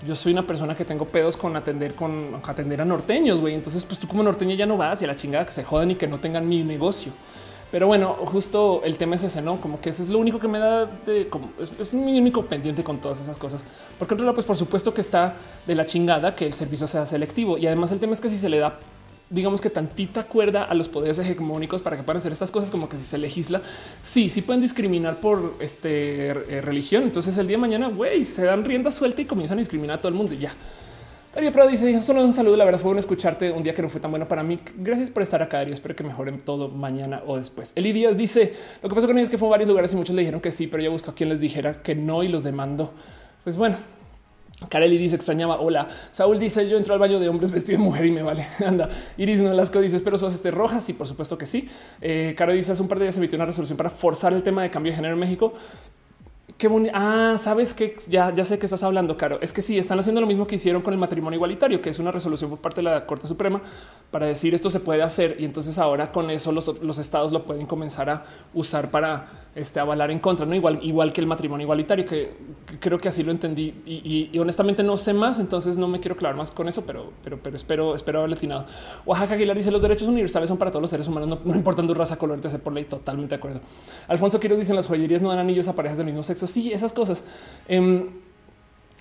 yo soy una persona que tengo pedos con atender con atender a norteños, güey. Entonces, pues tú como norteño ya no vas y a la chingada que se jodan y que no tengan mi negocio. Pero bueno, justo el tema es ese, no como que ese es lo único que me da de como es, mi único pendiente con todas esas cosas. Porque otro lado, pues por supuesto que está de la chingada que el servicio sea selectivo y además el tema es que si se le da digamos que tantita cuerda a los poderes hegemónicos para que puedan hacer estas cosas, como que si se legisla, sí, sí pueden discriminar por este eh, religión. Entonces el día de mañana, güey, se dan rienda suelta y comienzan a discriminar a todo el mundo y ya. Darío Prado dice: Solo un saludo. La verdad fue bueno escucharte un día que no fue tan bueno para mí. Gracias por estar acá, Darío. Espero que mejoren todo mañana o después. Eli Díaz dice: Lo que pasó con ellos es que fue a varios lugares y muchos le dijeron que sí, pero yo busco a quien les dijera que no y los demando. Pues bueno, Kareli dice extrañaba. Hola. Saúl dice yo entro al baño de hombres vestido de mujer y me vale. Anda. Iris Nolasco dice espero sos este rojas. Y por supuesto que sí. Eh, dice hace un par de días se emitió una resolución para forzar el tema de cambio de género en México. Qué bonito. Ah, sabes que ya, ya sé que estás hablando, Caro. Es que sí, están haciendo lo mismo que hicieron con el matrimonio igualitario, que es una resolución por parte de la Corte Suprema para decir esto se puede hacer. Y entonces ahora con eso los, los estados lo pueden comenzar a usar para este, avalar en contra, no igual, igual que el matrimonio igualitario, que, creo que así lo entendí y, honestamente no sé más, entonces no me quiero clavar más con eso, pero, pero, pero espero, espero haberle atinado. Oaxaca Aguilar dice los derechos universales son para todos los seres humanos, no, no importando raza, color, etc. por ley, totalmente de acuerdo. Alfonso Quiroz dice las joyerías no dan anillos a parejas del mismo sexo. Sí, esas cosas. Em,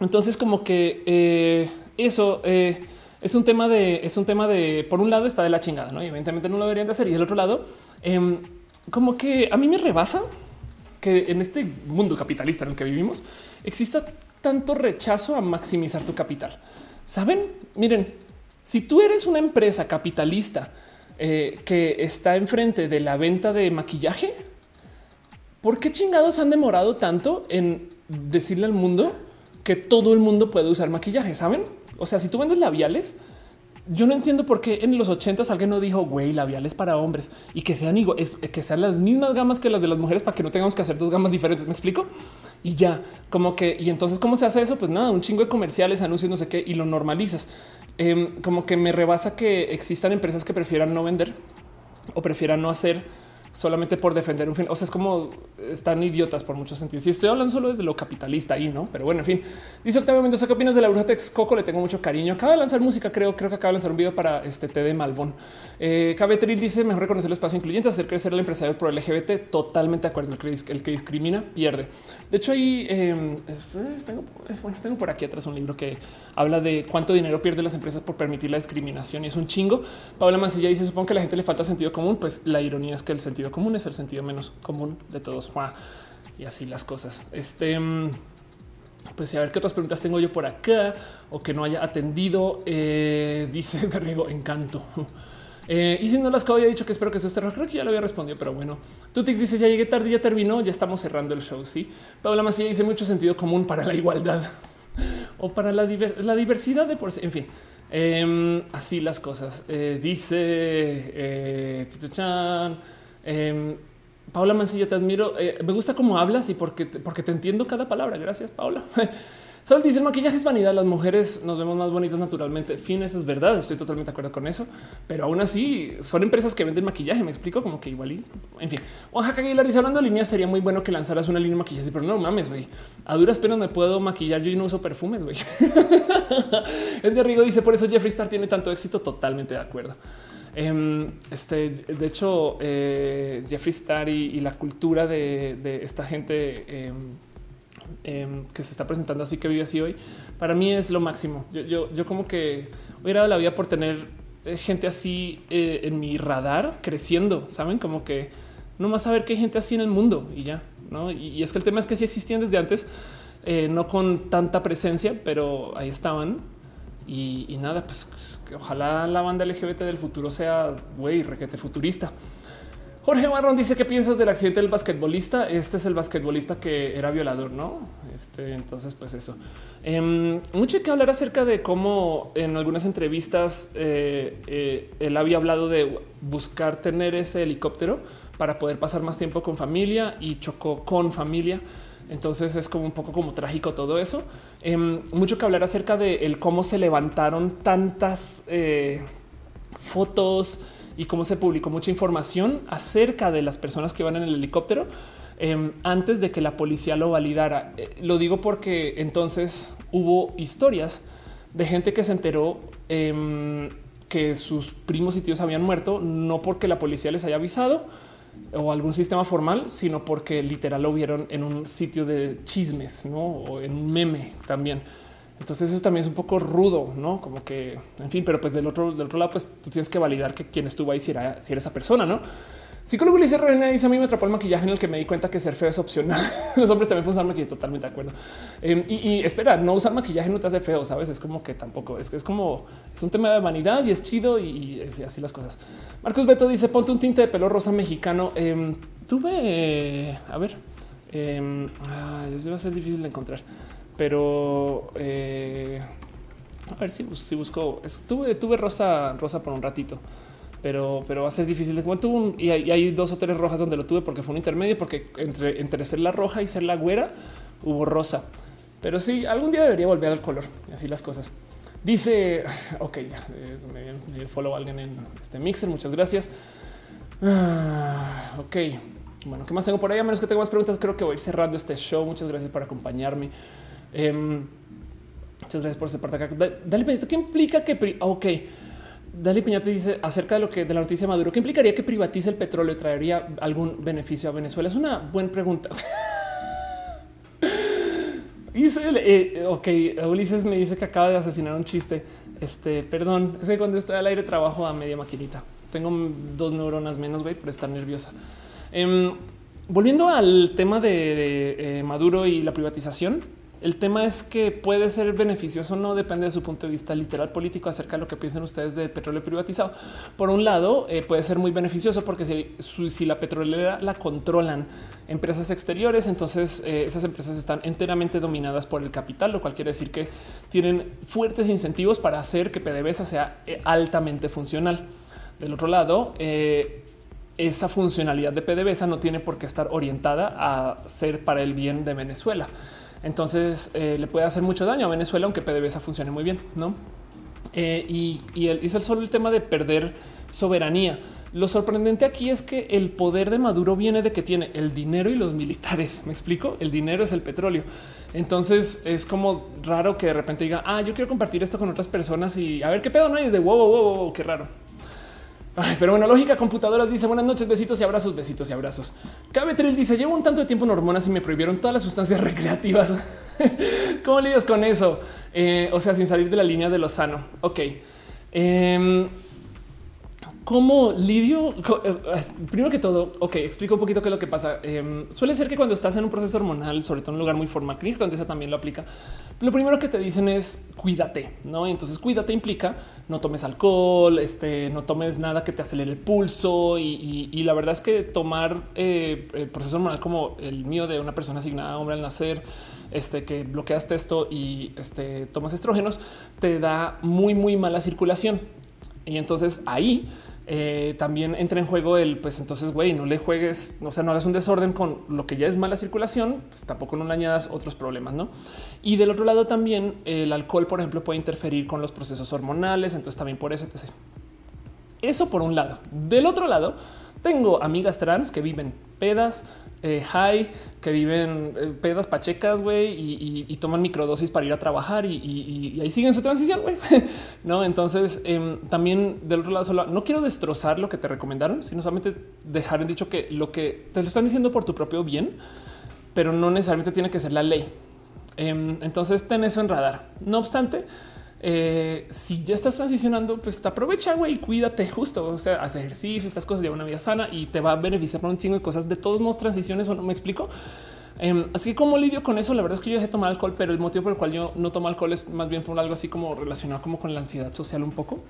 entonces, como que eh, eso eh, es un tema de, es un tema de, por un lado está de la chingada, no? Evidentemente no lo deberían de hacer. Y del otro lado, em, como que a mí me rebasa que en este mundo capitalista en el que vivimos exista tanto rechazo a maximizar tu capital. Saben, miren, si tú eres una empresa capitalista eh, que está enfrente de la venta de maquillaje, ¿por qué chingados han demorado tanto en decirle al mundo que todo el mundo puede usar maquillaje? Saben? O sea, si tú vendes labiales, yo no entiendo por qué en los 80 alguien no dijo güey labiales para hombres y que sean igual, que sean las mismas gamas que las de las mujeres para que no tengamos que hacer dos gamas diferentes. Me explico y ya como que y entonces cómo se hace eso? Pues nada, un chingo de comerciales, anuncios, no sé qué y lo normalizas. Em, como que me rebasa que existan empresas que prefieran no vender o prefieran no hacer solamente por defender un fin. O sea, es como están idiotas por muchos sentidos. Y estoy hablando solo desde lo capitalista ahí, no? Pero bueno, en fin, dice Octavio Mendoza, ¿qué opinas de la bruja Texcoco? Le tengo mucho cariño. Acaba de lanzar música, creo, creo que acaba de lanzar un video para este té de Malbón. Eh, Cabetril dice mejor reconocer el espacio incluyente, hacer crecer el empresario pro LGBT. Totalmente de acuerdo. El que, discrimina pierde. De hecho, ahí em, tengo, tengo por aquí atrás un libro que habla de cuánto dinero pierden las empresas por permitir la discriminación y es un chingo. Paula Mancilla dice supongo que a la gente le falta sentido común. Pues la ironía es que el sentido común es el sentido menos común de todos. Y así las cosas. Este, mm, pues a ver qué otras preguntas tengo yo por acá o que no haya atendido. Eh, dice Riego Encanto. Eh, y si no las había dicho que espero que eso esté creo que ya lo había respondido, pero bueno, Tutix dice ya llegué tarde, ya terminó, ya estamos cerrando el show. Sí, Paula Macía dice mucho sentido común para la igualdad o para la, diversidad de por sí. En fin, em, así las cosas. Eh, dice Em, Paula Mancilla, te admiro. Eh, me gusta cómo hablas y porque, porque te entiendo cada palabra. Gracias, Paula. Solo dice maquillaje es vanidad. Las mujeres nos vemos más bonitas naturalmente. Fin, eso es verdad. Estoy totalmente de acuerdo con eso. Pero aún así son empresas que venden maquillaje. Me explico como que igual en fin. Oaxaca Aguilar dice hablando de líneas sería muy bueno que lanzaras una línea de maquillaje, pero no mames, güey. A duras penas me puedo maquillar yo y no uso perfumes, güey. el de Rigo dice por eso Jeffree Star tiene tanto éxito. Totalmente de acuerdo. Em, este, de hecho, eh, Jeffree Star y, la cultura de, esta gente em, em, que se está presentando así que vive así hoy, para mí es lo máximo. Yo, como que hubiera dado la vida por tener eh, gente así eh, en mi radar creciendo, saben, como que no más saber que hay gente así en el mundo y ya, no? Y, es que el tema es que sí existían desde antes, no con tanta presencia, pero ahí estaban y, nada, pues ojalá la banda LGBT del futuro sea güey, requete futurista. Jorge Marrón dice qué piensas del accidente del basquetbolista. Este es el basquetbolista que era violador, no? Este, entonces, pues eso. Em, mucho que hablar acerca de cómo en algunas entrevistas eh, eh, él había hablado de buscar tener ese helicóptero para poder pasar más tiempo con familia y chocó con familia. Entonces es como un poco como trágico todo eso. Em, mucho que hablar acerca de el cómo se levantaron tantas eh, fotos y cómo se publicó mucha información acerca de las personas que van en el helicóptero em, antes de que la policía lo validara. Eh, lo digo porque entonces hubo historias de gente que se enteró em, que sus primos y tíos habían muerto, no porque la policía les haya avisado o algún sistema formal, sino porque literal lo vieron en un sitio de chismes ¿no? o en un meme también. Entonces eso también es un poco rudo, no como que, en fin, pero pues del otro, del otro lado, pues tú tienes que validar que quien estuvo ahí si si era esa persona, no? Psicólogo Ulises René dice a mí me atrapó el maquillaje en el que me di cuenta que ser feo es opcional. Los hombres también pueden usar maquillaje, totalmente de acuerdo. Em, y, espera, no usar maquillaje no te hace feo, sabes? Es como que tampoco es que es como es un tema de vanidad y es chido y, así las cosas. Marcos Beto dice ponte un tinte de pelo rosa mexicano. Em, tuve, a ver, eh, va a ser difícil de encontrar pero eh, a ver si, busco. Tuve, tuve rosa, rosa por un ratito, pero, pero va a ser difícil. Bueno, y, hay, dos o tres rojas donde lo tuve porque fue un intermedio, porque entre, entre ser la roja y ser la güera hubo rosa. Pero sí, algún día debería volver al color. Así las cosas. Dice, ok, eh, me, follow a alguien en este mixer. Muchas gracias. Ah, ok, bueno, ¿qué más tengo por ahí? A menos que tenga más preguntas, creo que voy cerrando este show. Muchas gracias por acompañarme. Em, muchas gracias por ese parte acá. Dale ¿qué implica que? Ok. Dale Peñate dice acerca de lo que de la noticia de Maduro, ¿qué implicaría que privatice el petróleo? ¿Traería algún beneficio a Venezuela? Es una buena pregunta. Dice, eh, ok, Ulises me dice que acaba de asesinar un chiste. Este, perdón, es que cuando estoy al aire trabajo a media maquinita. Tengo dos neuronas menos, güey, por estar nerviosa. Em, volviendo al tema de, eh, Maduro y la privatización, el tema es que puede ser beneficioso o no, depende de su punto de vista literal político acerca de lo que piensen ustedes de petróleo privatizado. Por un lado, eh, puede ser muy beneficioso porque si, la petrolera la controlan empresas exteriores, entonces eh, esas empresas están enteramente dominadas por el capital, lo cual quiere decir que tienen fuertes incentivos para hacer que PDVSA sea eh, altamente funcional. Del otro lado, esa funcionalidad de PDVSA no tiene por qué estar orientada a ser para el bien de Venezuela. Entonces eh, le puede hacer mucho daño a Venezuela, aunque PDVSA funcione muy bien, no? Eh, y, y el, es el solo el tema de perder soberanía. Lo sorprendente aquí es que el poder de Maduro viene de que tiene el dinero y los militares. Me explico. El dinero es el petróleo. Entonces es como raro que de repente diga, ah, yo quiero compartir esto con otras personas y a ver qué pedo no hay. Es de wow, wow, wow qué raro pero bueno, lógica computadoras dice buenas noches, besitos y abrazos, besitos y abrazos. Cabetril dice llevo un tanto de tiempo en hormonas y me prohibieron todas las sustancias recreativas. ¿Cómo lidias con eso? Eh, o sea, sin salir de la línea de lo sano. Ok. Em, ¿Cómo lidio? Eh, primero que todo, ok, explico un poquito qué es lo que pasa. Em, suele ser que cuando estás en un proceso hormonal, sobre todo en un lugar muy formal, clínico, donde esa también lo aplica, lo primero que te dicen es cuídate, ¿no? entonces cuídate implica no tomes alcohol, este, no tomes nada que te acelere el pulso y, la verdad es que tomar eh, el proceso hormonal como el mío de una persona asignada hombre al nacer, este, que bloqueas esto y este, tomas estrógenos, te da muy, muy mala circulación. Y entonces ahí eh, también entra en juego el, pues entonces, güey, no le juegues, o sea, no hagas un desorden con lo que ya es mala circulación, pues tampoco no le añadas otros problemas, ¿no? Y del otro lado también el alcohol, por ejemplo, puede interferir con los procesos hormonales, entonces también por eso, etc. Eso por un lado. Del otro lado, tengo amigas trans que viven pedas, eh, high, que viven eh, pedas pachecas, güey, y, toman microdosis para ir a trabajar y, ahí siguen su transición, güey. no, entonces em, también del otro lado, solo no quiero destrozar lo que te recomendaron, sino solamente dejar en dicho que lo que te lo están diciendo por tu propio bien, pero no necesariamente tiene que ser la ley. Em, entonces ten eso en radar. No obstante, eh, si ya estás transicionando, pues te aprovecha, güey, cuídate justo, o sea, haz ejercicio, estas cosas, lleva una vida sana y te va a beneficiar por un chingo de cosas. De todos modos, transiciones o no me explico. Em, así que como lidio con eso, la verdad es que yo dejé tomar alcohol, pero el motivo por el cual yo no tomo alcohol es más bien por algo así como relacionado como con la ansiedad social un poco,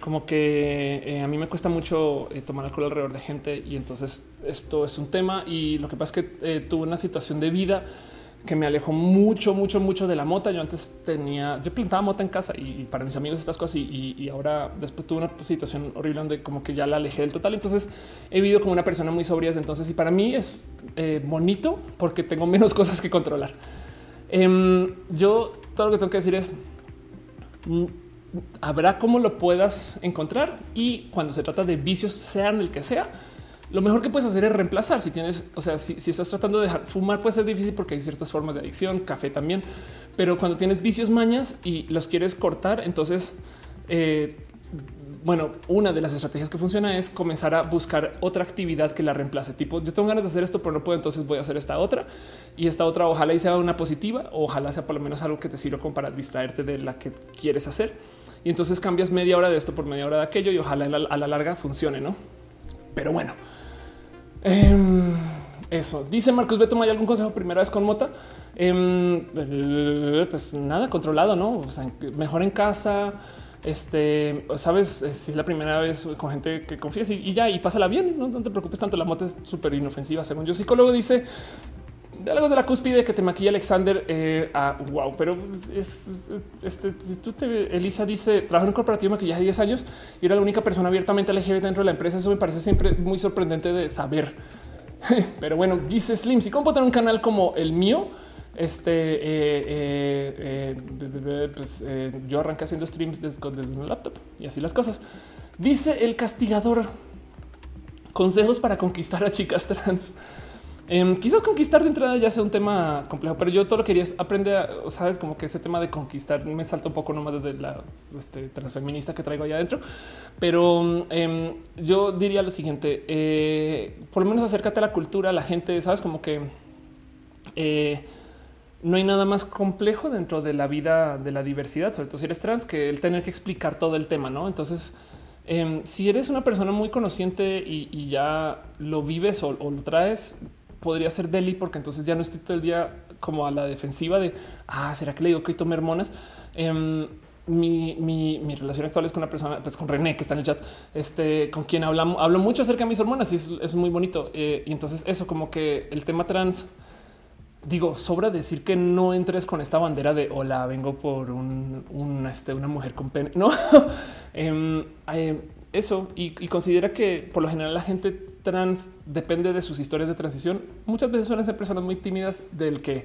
como que eh, a mí me cuesta mucho eh, tomar alcohol alrededor de gente y entonces esto es un tema y lo que pasa es que tuve una situación de vida que me alejó mucho, mucho, mucho de la mota. Yo antes tenía, yo plantaba mota en casa y, para mis amigos estas cosas y, ahora después tuve una situación horrible donde como que ya la alejé del total. Entonces he vivido como una persona muy sobria entonces y para mí es eh, bonito porque tengo menos cosas que controlar. Em, yo todo lo que tengo que decir es mm, habrá cómo lo puedas encontrar y cuando se trata de vicios, sean el que sea, lo mejor que puedes hacer es reemplazar. Si tienes, o sea, si, estás tratando de dejar fumar, puede ser difícil porque hay ciertas formas de adicción, café también, pero cuando tienes vicios mañas y los quieres cortar, entonces, eh, bueno, una de las estrategias que funciona es comenzar a buscar otra actividad que la reemplace. Tipo, yo tengo ganas de hacer esto, pero no puedo, entonces voy a hacer esta otra y esta otra. Ojalá y sea una positiva, ojalá sea por lo menos algo que te sirva como para distraerte de la que quieres hacer. Y entonces cambias media hora de esto por media hora de aquello y ojalá a la larga funcione, no? Pero bueno, Em, eso dice Marcos Beto. ¿Hay algún consejo primera vez con mota? Em, pues nada, controlado, no? O sea, mejor en casa. Este, sabes, eh, si es la primera vez con gente que confías y, ya y pásala bien. ¿no? te preocupes tanto. La mota es súper inofensiva. Según yo, psicólogo dice de algo de la cúspide que te maquilla Alexander. Eh, a wow, pero es, este, si tú te Elisa dice trabajo en un corporativo de maquillaje 10 años y era la única persona abiertamente LGBT dentro de la empresa. Eso me parece siempre muy sorprendente de saber. Pero bueno, dice Slim, si tener un canal como el mío, este eh, eh, eh, pues yo arranqué haciendo streams desde, desde un laptop y así las cosas. Dice el castigador consejos para conquistar a chicas trans. Em, quizás conquistar de entrada ya sea un tema complejo, pero yo todo lo que quería es aprender, sabes, como que ese tema de conquistar me salta un poco nomás desde la este, transfeminista que traigo allá adentro. Pero em, yo diría lo siguiente: eh, por lo menos acércate a la cultura, a la gente, sabes, como que eh, no hay nada más complejo dentro de la vida de la diversidad, sobre todo si eres trans, que el tener que explicar todo el tema, no? Entonces, em, si eres una persona muy conociente y, ya lo vives o, o lo traes, podría ser Deli, porque entonces ya no estoy todo el día como a la defensiva de ah, será que le digo que tome hormonas. Em, mi, mi, relación actual es con una persona, pues con René, que está en el chat, este, con quien hablamos, hablo mucho acerca de mis hormonas y es, muy bonito. Eh, y entonces eso como que el tema trans, digo, sobra decir que no entres con esta bandera de hola, vengo por un, este, una mujer con pene. No, em, eh, eso y, considera que por lo general la gente trans depende de sus historias de transición. Muchas veces suelen ser personas muy tímidas del que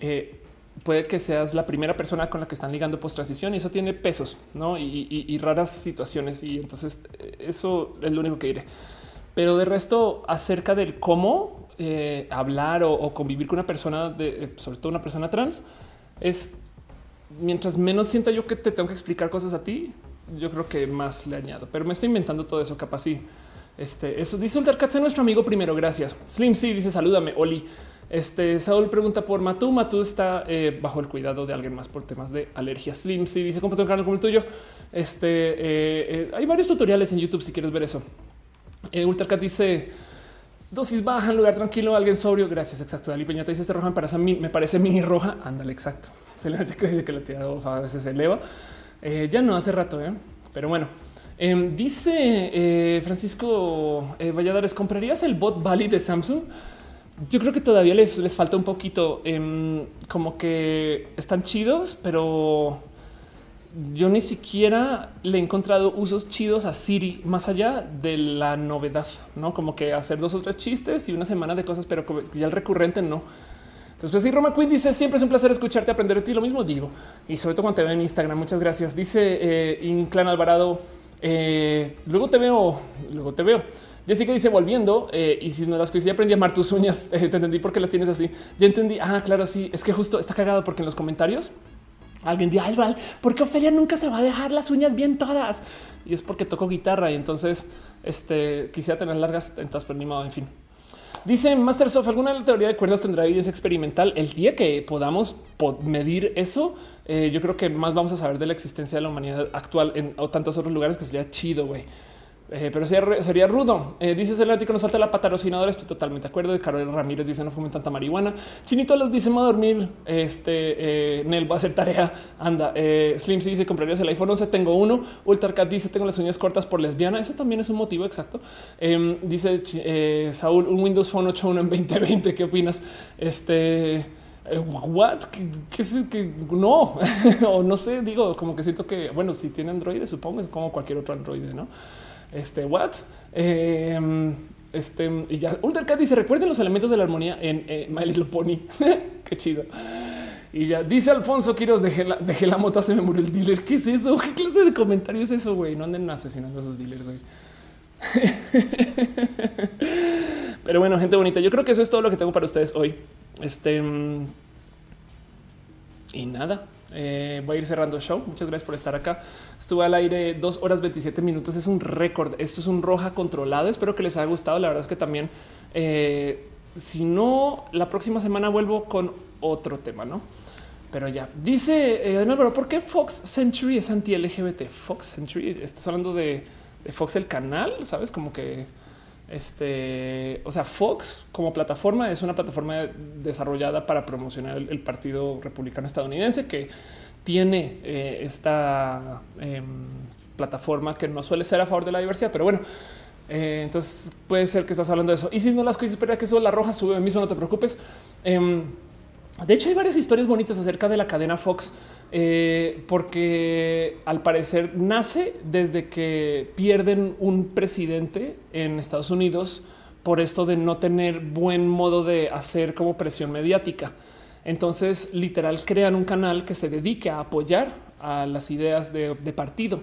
eh, puede que seas la primera persona con la que están ligando post transición y eso tiene pesos ¿no? y, raras situaciones. Y entonces eh, eso es lo único que diré. Pero de resto, acerca del cómo eh, hablar o, convivir con una persona, sobre todo una persona trans, es mientras menos sienta yo que te tengo que explicar cosas a ti, yo creo que más le añado, pero me estoy inventando todo eso capaz. Este, eso dice Ultercats, nuestro amigo primero. Gracias. Slim sí dice salúdame. Oli. Este Saúl pregunta por Matú. Matú está eh, bajo el cuidado de alguien más por temas de alergia. Slim sí dice cómo un canal como el tuyo. Este eh, eh, hay varios tutoriales en YouTube si quieres ver eso. Ultercat dice dosis baja en lugar tranquilo, alguien sobrio. Gracias. Exacto. Dali Peñata dice este roja me parece, mini roja. Ándale, exacto. Se le dice que la tía a veces se eleva. Ya no hace rato, pero bueno. Em, dice eh, Francisco Valladares, ¿comprarías el bot Bali de Samsung? Yo creo que todavía les, falta un poquito, em, como que están chidos, pero yo ni siquiera le he encontrado usos chidos a Siri más allá de la novedad, no como que hacer dos o tres chistes y una semana de cosas, pero ya el recurrente no. Entonces, sí, Roma Queen dice siempre es un placer escucharte, aprender de ti. Lo mismo digo, y sobre todo cuando te veo en Instagram. Muchas gracias. Dice eh, Inclán Alvarado. Eh, luego te veo, luego te veo. Jessica dice volviendo eh, y si no las coincidí aprendí a amar tus uñas. te entendí por qué las tienes así. Ya entendí. Ah, claro, sí. Es que justo está cagado porque en los comentarios alguien dice, ay, Val, ¿por qué Ofelia nunca se va a dejar las uñas bien todas? Y es porque toco guitarra y entonces este quisiera tener largas tentas, pero ni modo, en fin. Dice Mastersoft, ¿alguna de la teoría de cuerdas tendrá evidencia experimental? El día que podamos medir eso, eh, yo creo que más vamos a saber de la existencia de la humanidad actual en tantos otros lugares que sería chido, güey. Eh, pero sería, rudo. Eh, dice que nos falta la patrocinadora. Estoy totalmente de acuerdo. Carol Ramírez dice no fumen tanta marihuana. Chinito los dice a dormir. Este eh, Nel va a hacer tarea. Anda. Eh, Slim si dice comprarías el iPhone 11. Tengo uno. Ultracat dice tengo las uñas cortas por lesbiana. Eso también es un motivo exacto. Em, dice eh, Saúl un Windows Phone 8.1 en 2020. ¿Qué opinas? Este what? ¿Qué, es que no? o no sé, digo, como que siento que, bueno, si tiene Android, supongo es como cualquier otro Android, ¿no? Este, what? Em, este, y ya, Ultracat dice, recuerden los elementos de la armonía en eh, My Little Pony. Qué chido. Y ya dice Alfonso Quiroz, dejé la, dejé la mota, se me murió el dealer. ¿Qué es eso? ¿Qué clase de comentario es eso, güey? No anden asesinando a esos dealers, güey. Pero bueno, gente bonita, yo creo que eso es todo lo que tengo para ustedes hoy. Este mm, y nada, eh, voy a ir cerrando el show. Muchas gracias por estar acá. Estuve al aire dos horas 27 minutos. Es un récord. Esto es un roja controlado. Espero que les haya gustado. La verdad es que también, eh, si no, la próxima semana vuelvo con otro tema, no? Pero ya dice eh, nuevo, ¿por qué Fox Century es anti LGBT? Fox Century, estás hablando de, de Fox, el canal, sabes? Como que este, o sea, Fox como plataforma es una plataforma desarrollada para promocionar el, Partido Republicano Estadounidense que tiene eh, esta em, plataforma que no suele ser a favor de la diversidad, pero bueno, eh, entonces puede ser que estás hablando de eso. Y si no las cosas, espera que eso la roja sube mismo, no te preocupes. Em, de hecho, hay varias historias bonitas acerca de la cadena Fox, eh, porque al parecer nace desde que pierden un presidente en Estados Unidos por esto de no tener buen modo de hacer como presión mediática. Entonces, literal, crean un canal que se dedique a apoyar a las ideas de, partido.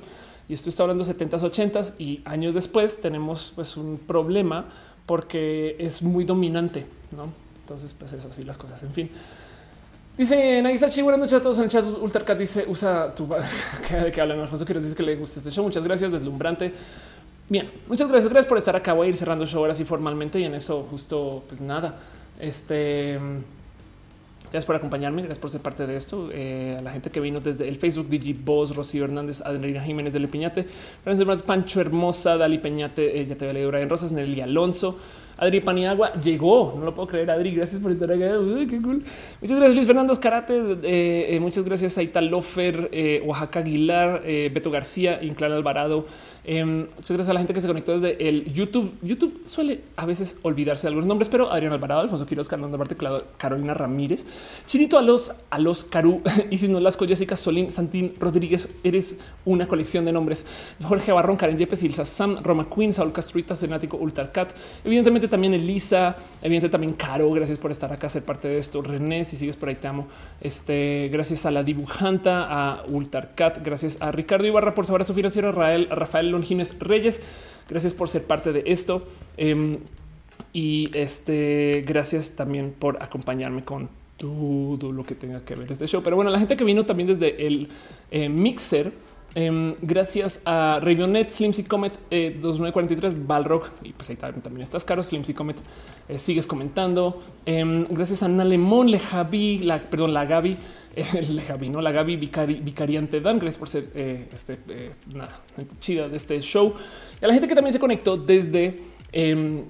Y esto está hablando de 70s, 80s y años después tenemos pues un problema porque es muy dominante, ¿no? Entonces, pues eso, así las cosas. En fin. Dice Nagisachi, buenas noches a todos en el chat. Ultracat dice, usa tu de que hablan Alfonso Quiero dice que le gusta este show. Muchas gracias, deslumbrante. Bien, muchas gracias. Gracias por estar acá. Voy a ir cerrando el show ahora sí formalmente y en eso justo pues nada. Este Gracias por acompañarme, gracias por ser parte de esto. Eh, a la gente que vino desde el Facebook, Digi Boss, Rocío Hernández, Adriana Jiménez de Le Piñate, Pancho Hermosa, Dali Peñate, eh, ya te había leído Brian Rosas, Nelly Alonso, Adri Paniagua llegó. No lo puedo creer. Adri, gracias por estar acá. qué cool. Muchas gracias, Luis Fernando Escarate. Eh, eh, muchas gracias a Italofer, eh, Oaxaca Aguilar, Beto García, Inclán Alvarado. Em, muchas gracias a la gente que se conectó desde el YouTube. YouTube suele a veces olvidarse de algunos nombres, pero Adrián Alvarado, Alfonso Quiroz, Carlos Barte, Carolina Ramírez, Chinito a los a los Caru, y si no las Jessica Solín, Santín Rodríguez, eres una colección de nombres. Jorge Barrón, Karen Yepes, Ilsa Sam, Roma Queen, Saúl Castruita, Senático, Ultarcat, evidentemente también Elisa, evidentemente también Caro, gracias por estar acá, ser parte de esto. René, si sigues por ahí, te amo. Este, gracias a la dibujanta, a Ultarcat, gracias a Ricardo Ibarra por saber a su financiero, Rafael, Rafael Longines Reyes. Gracias por ser parte de esto. Em, y este, gracias también por acompañarme con todo lo que tenga que ver este show. Pero bueno, la gente que vino también desde el eh, mixer. Em, gracias a Ravionet, Slimsy Comet 2943, eh, Balrog y pues ahí también, estás caro. Slimsy Comet eh, sigues comentando. Em, gracias a Ana Lemón, Le Javi, la perdón, la Gaby, el Javi, no la Gaby Vicariante Dan. Gracias por ser eh, este eh, nada chida de este show y a la gente que también se conectó desde em,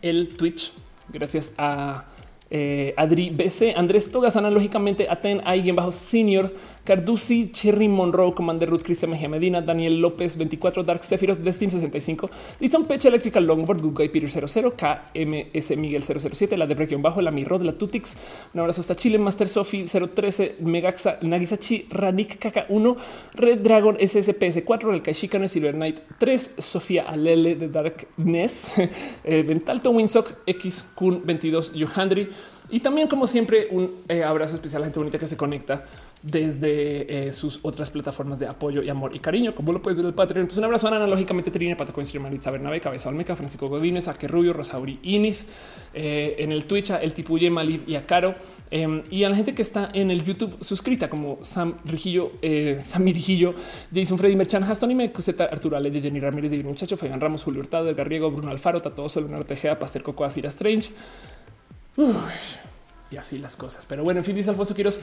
el Twitch. Gracias a eh, Adri BC, Andrés Togas, analógicamente Aten, alguien bajo senior, Carducci, Cherry Monroe, Commander Ruth, Cristian Mejía Medina, Daniel López, 24, Dark Sephiroth, Destin 65, Dixon Peche, Electrical Longboard, Google Peter 00, KMS Miguel 007, la de Breaking bajo, la Mirro de la Tutix, un abrazo hasta Chile, Master Sophie 013, Megaxa, Nagisachi, Ranik KK1, Red Dragon SSPS 4, el Kaishikane, Silver Knight 3, Sofía Alele de Darkness, eh, Ventalto Winsock, X Kun 22, Yohandri, y también, como siempre, un eh, abrazo especial a la gente bonita que se conecta desde eh, sus otras plataformas de apoyo y amor y cariño, como lo puedes ver el Patreon. Entonces, un abrazo analógicamente Trine, Pato Coinstri, Maritza Bernabe, Cabeza Olmeca, Francisco Godínez, Aque Rubio, Rosauri Inis, eh, en el Twitch, el Tipuye, Malib y a. Em, y a la gente que está en el YouTube suscrita, como Sam Rijillo, Sam Rijillo, Jason Freddy Merchan, Haston y Mecuseta, Arturo Ale, Jenny Ramírez, Divino Muchacho, Fabián Ramos, Julio Hurtado, Edgar Riego, Bruno Alfaro, Tatoso, Leonardo Tejeda, Pastel Coco, Asira Strange. Y así las cosas. Pero bueno, en fin, dice Alfonso Quiroz.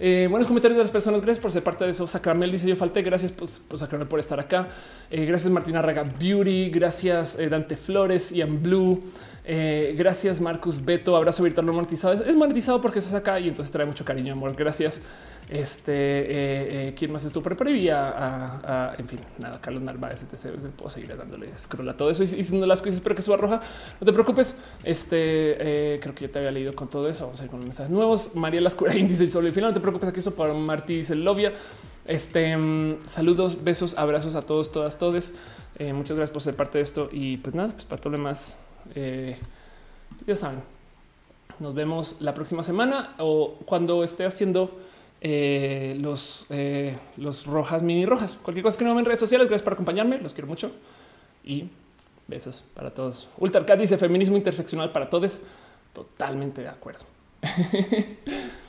Eh, buenos comentarios de las personas. Gracias por ser parte de eso. Sacramel dice yo falté. Gracias pues, pues Sacramel por estar acá. Eh, gracias Martina Raga Beauty. Gracias eh, Dante Flores, Ian Blue. Eh, gracias Marcus Beto. Abrazo virtual no monetizado. Es, monetizado porque estás acá y entonces trae mucho cariño, amor. Gracias. Este, eh, eh, ¿quién más estuvo? Y a, en fin, nada, Carlos Narváez, etc. Puedo seguir dándole scroll a todo eso y diciendo las cosas. Espero que suba roja. No te preocupes. Este, creo que ya te había leído con todo eso. Vamos a ir con mensajes nuevos. María Lascurain dice solo y final. No te preocupes. Aquí eso para Martí dice Lovia. Este mm, saludos, besos, abrazos a todos, todas, todes. muchas gracias por ser parte de esto y pues nada, pues para todo lo demás eh, ya saben, nos vemos la próxima semana o cuando esté haciendo eh, los, eh, los rojas, mini rojas. Cualquier cosa que no en redes sociales, gracias por acompañarme. Los quiero mucho y besos para todos. Ultra dice feminismo interseccional para todos. Totalmente de acuerdo.